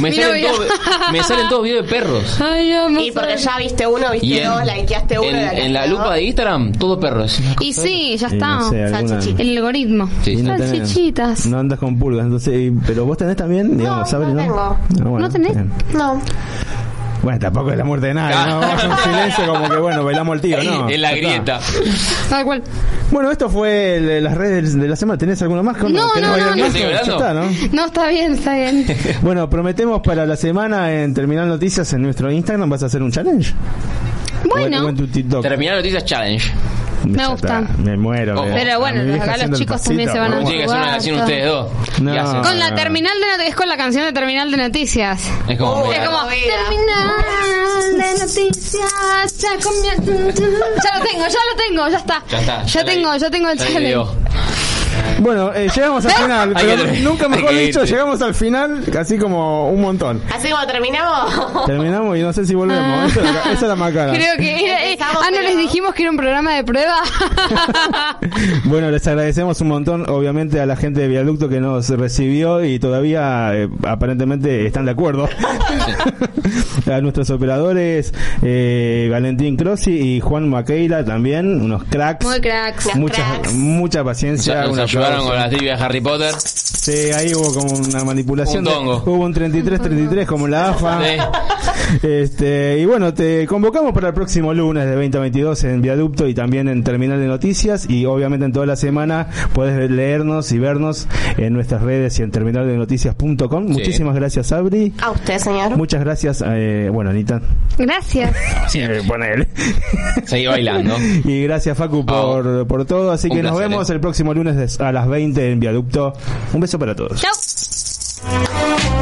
B: Me salen, todos, me salen todos videos de perros.
C: Ay, amo
D: Y porque ya viste uno, viste
B: en,
D: dos, likeaste uno,
B: en,
D: likeaste
B: en la lupa de Instagram, todos perros.
C: Y sí, ya está.
A: no sé, alguna-.
C: El algoritmo.
B: Sí.
A: No tenés-
C: Salchichitas.
A: No andas con pulgas, entonces, pero vos tenés también, digamos, Sabri,
D: no
A: ¿no?
D: tengo.
A: Ah, bueno,
C: ¿No tenés?
A: bien.
D: No.
A: Bueno, tampoco es la muerte de nadie, ¿no? Vamos silencio como que, bueno, bailamos el tío, ¿no?
B: en la
A: está.
B: grieta.
C: Tal cual.
A: Bueno, esto fue el- las redes de la semana. ¿Tenés alguna más?
C: No,
A: ¿Querés
C: no,
A: bailar
C: no,
A: más?
B: no.
A: Ya está, ¿no?
C: No, está bien, está bien.
A: Bueno, prometemos para la semana en Terminal Noticias en nuestro Instagram. ¿Vas a hacer un challenge?
C: Bueno,
A: O en tu TikTok.
B: Terminar noticias challenge.
C: Me gusta.
A: está, Me muero.
C: Pero bueno, acá los chicos también se van a
A: pasito,
B: Tiene que hacer una canción ustedes dos.
A: No.
C: Con la terminal de es con la canción de terminal de noticias.
B: Es como.
D: Uy,
C: Es como terminal de noticias. Ya, lo tengo, ya lo tengo, ya está.
B: Ya está.
C: Ya tengo, ya tengo el challenge.
A: Bueno, eh, llegamos al final, pero nunca mejor dicho, llegamos al final, así como un montón.
D: Así como terminamos.
A: Terminamos y no sé si volvemos. Esa, es la- esa es la macana.
C: Creo que era, eh, ah, no
D: pero-
C: les dijimos que era un programa de prueba.
A: Bueno, les agradecemos un montón, obviamente, a la gente de Viaducto que nos recibió y todavía eh, aparentemente están de acuerdo. a nuestros operadores, eh, Valentín Crossi y Juan Maqueira también, unos cracks.
C: Muy cracks.
D: Unos
A: Mucha,
D: cracks.
A: mucha paciencia.
B: Ayudaron con la trivia de Harry Potter.
A: Sí, ahí hubo como una manipulación.
B: Un
A: de- hubo un 33-33 como la AFA.
B: Sí.
A: Este, y bueno, te convocamos para el próximo lunes de 2022 en Viaducto y también en Terminal de Noticias y obviamente en toda la semana puedes leernos y vernos en nuestras redes y en terminaldenoticias.com. Muchísimas gracias, Abri.
D: A usted, señor.
A: Muchas gracias, eh, bueno, Anita.
C: Gracias.
A: Eh, ponele.
B: Seguí bailando.
A: Y gracias, Facu, por, por todo. Así
B: Un
A: que nos vemos
B: eh.
A: el próximo lunes a las 20 en Viaducto. Un beso beso para todos.
C: Chao.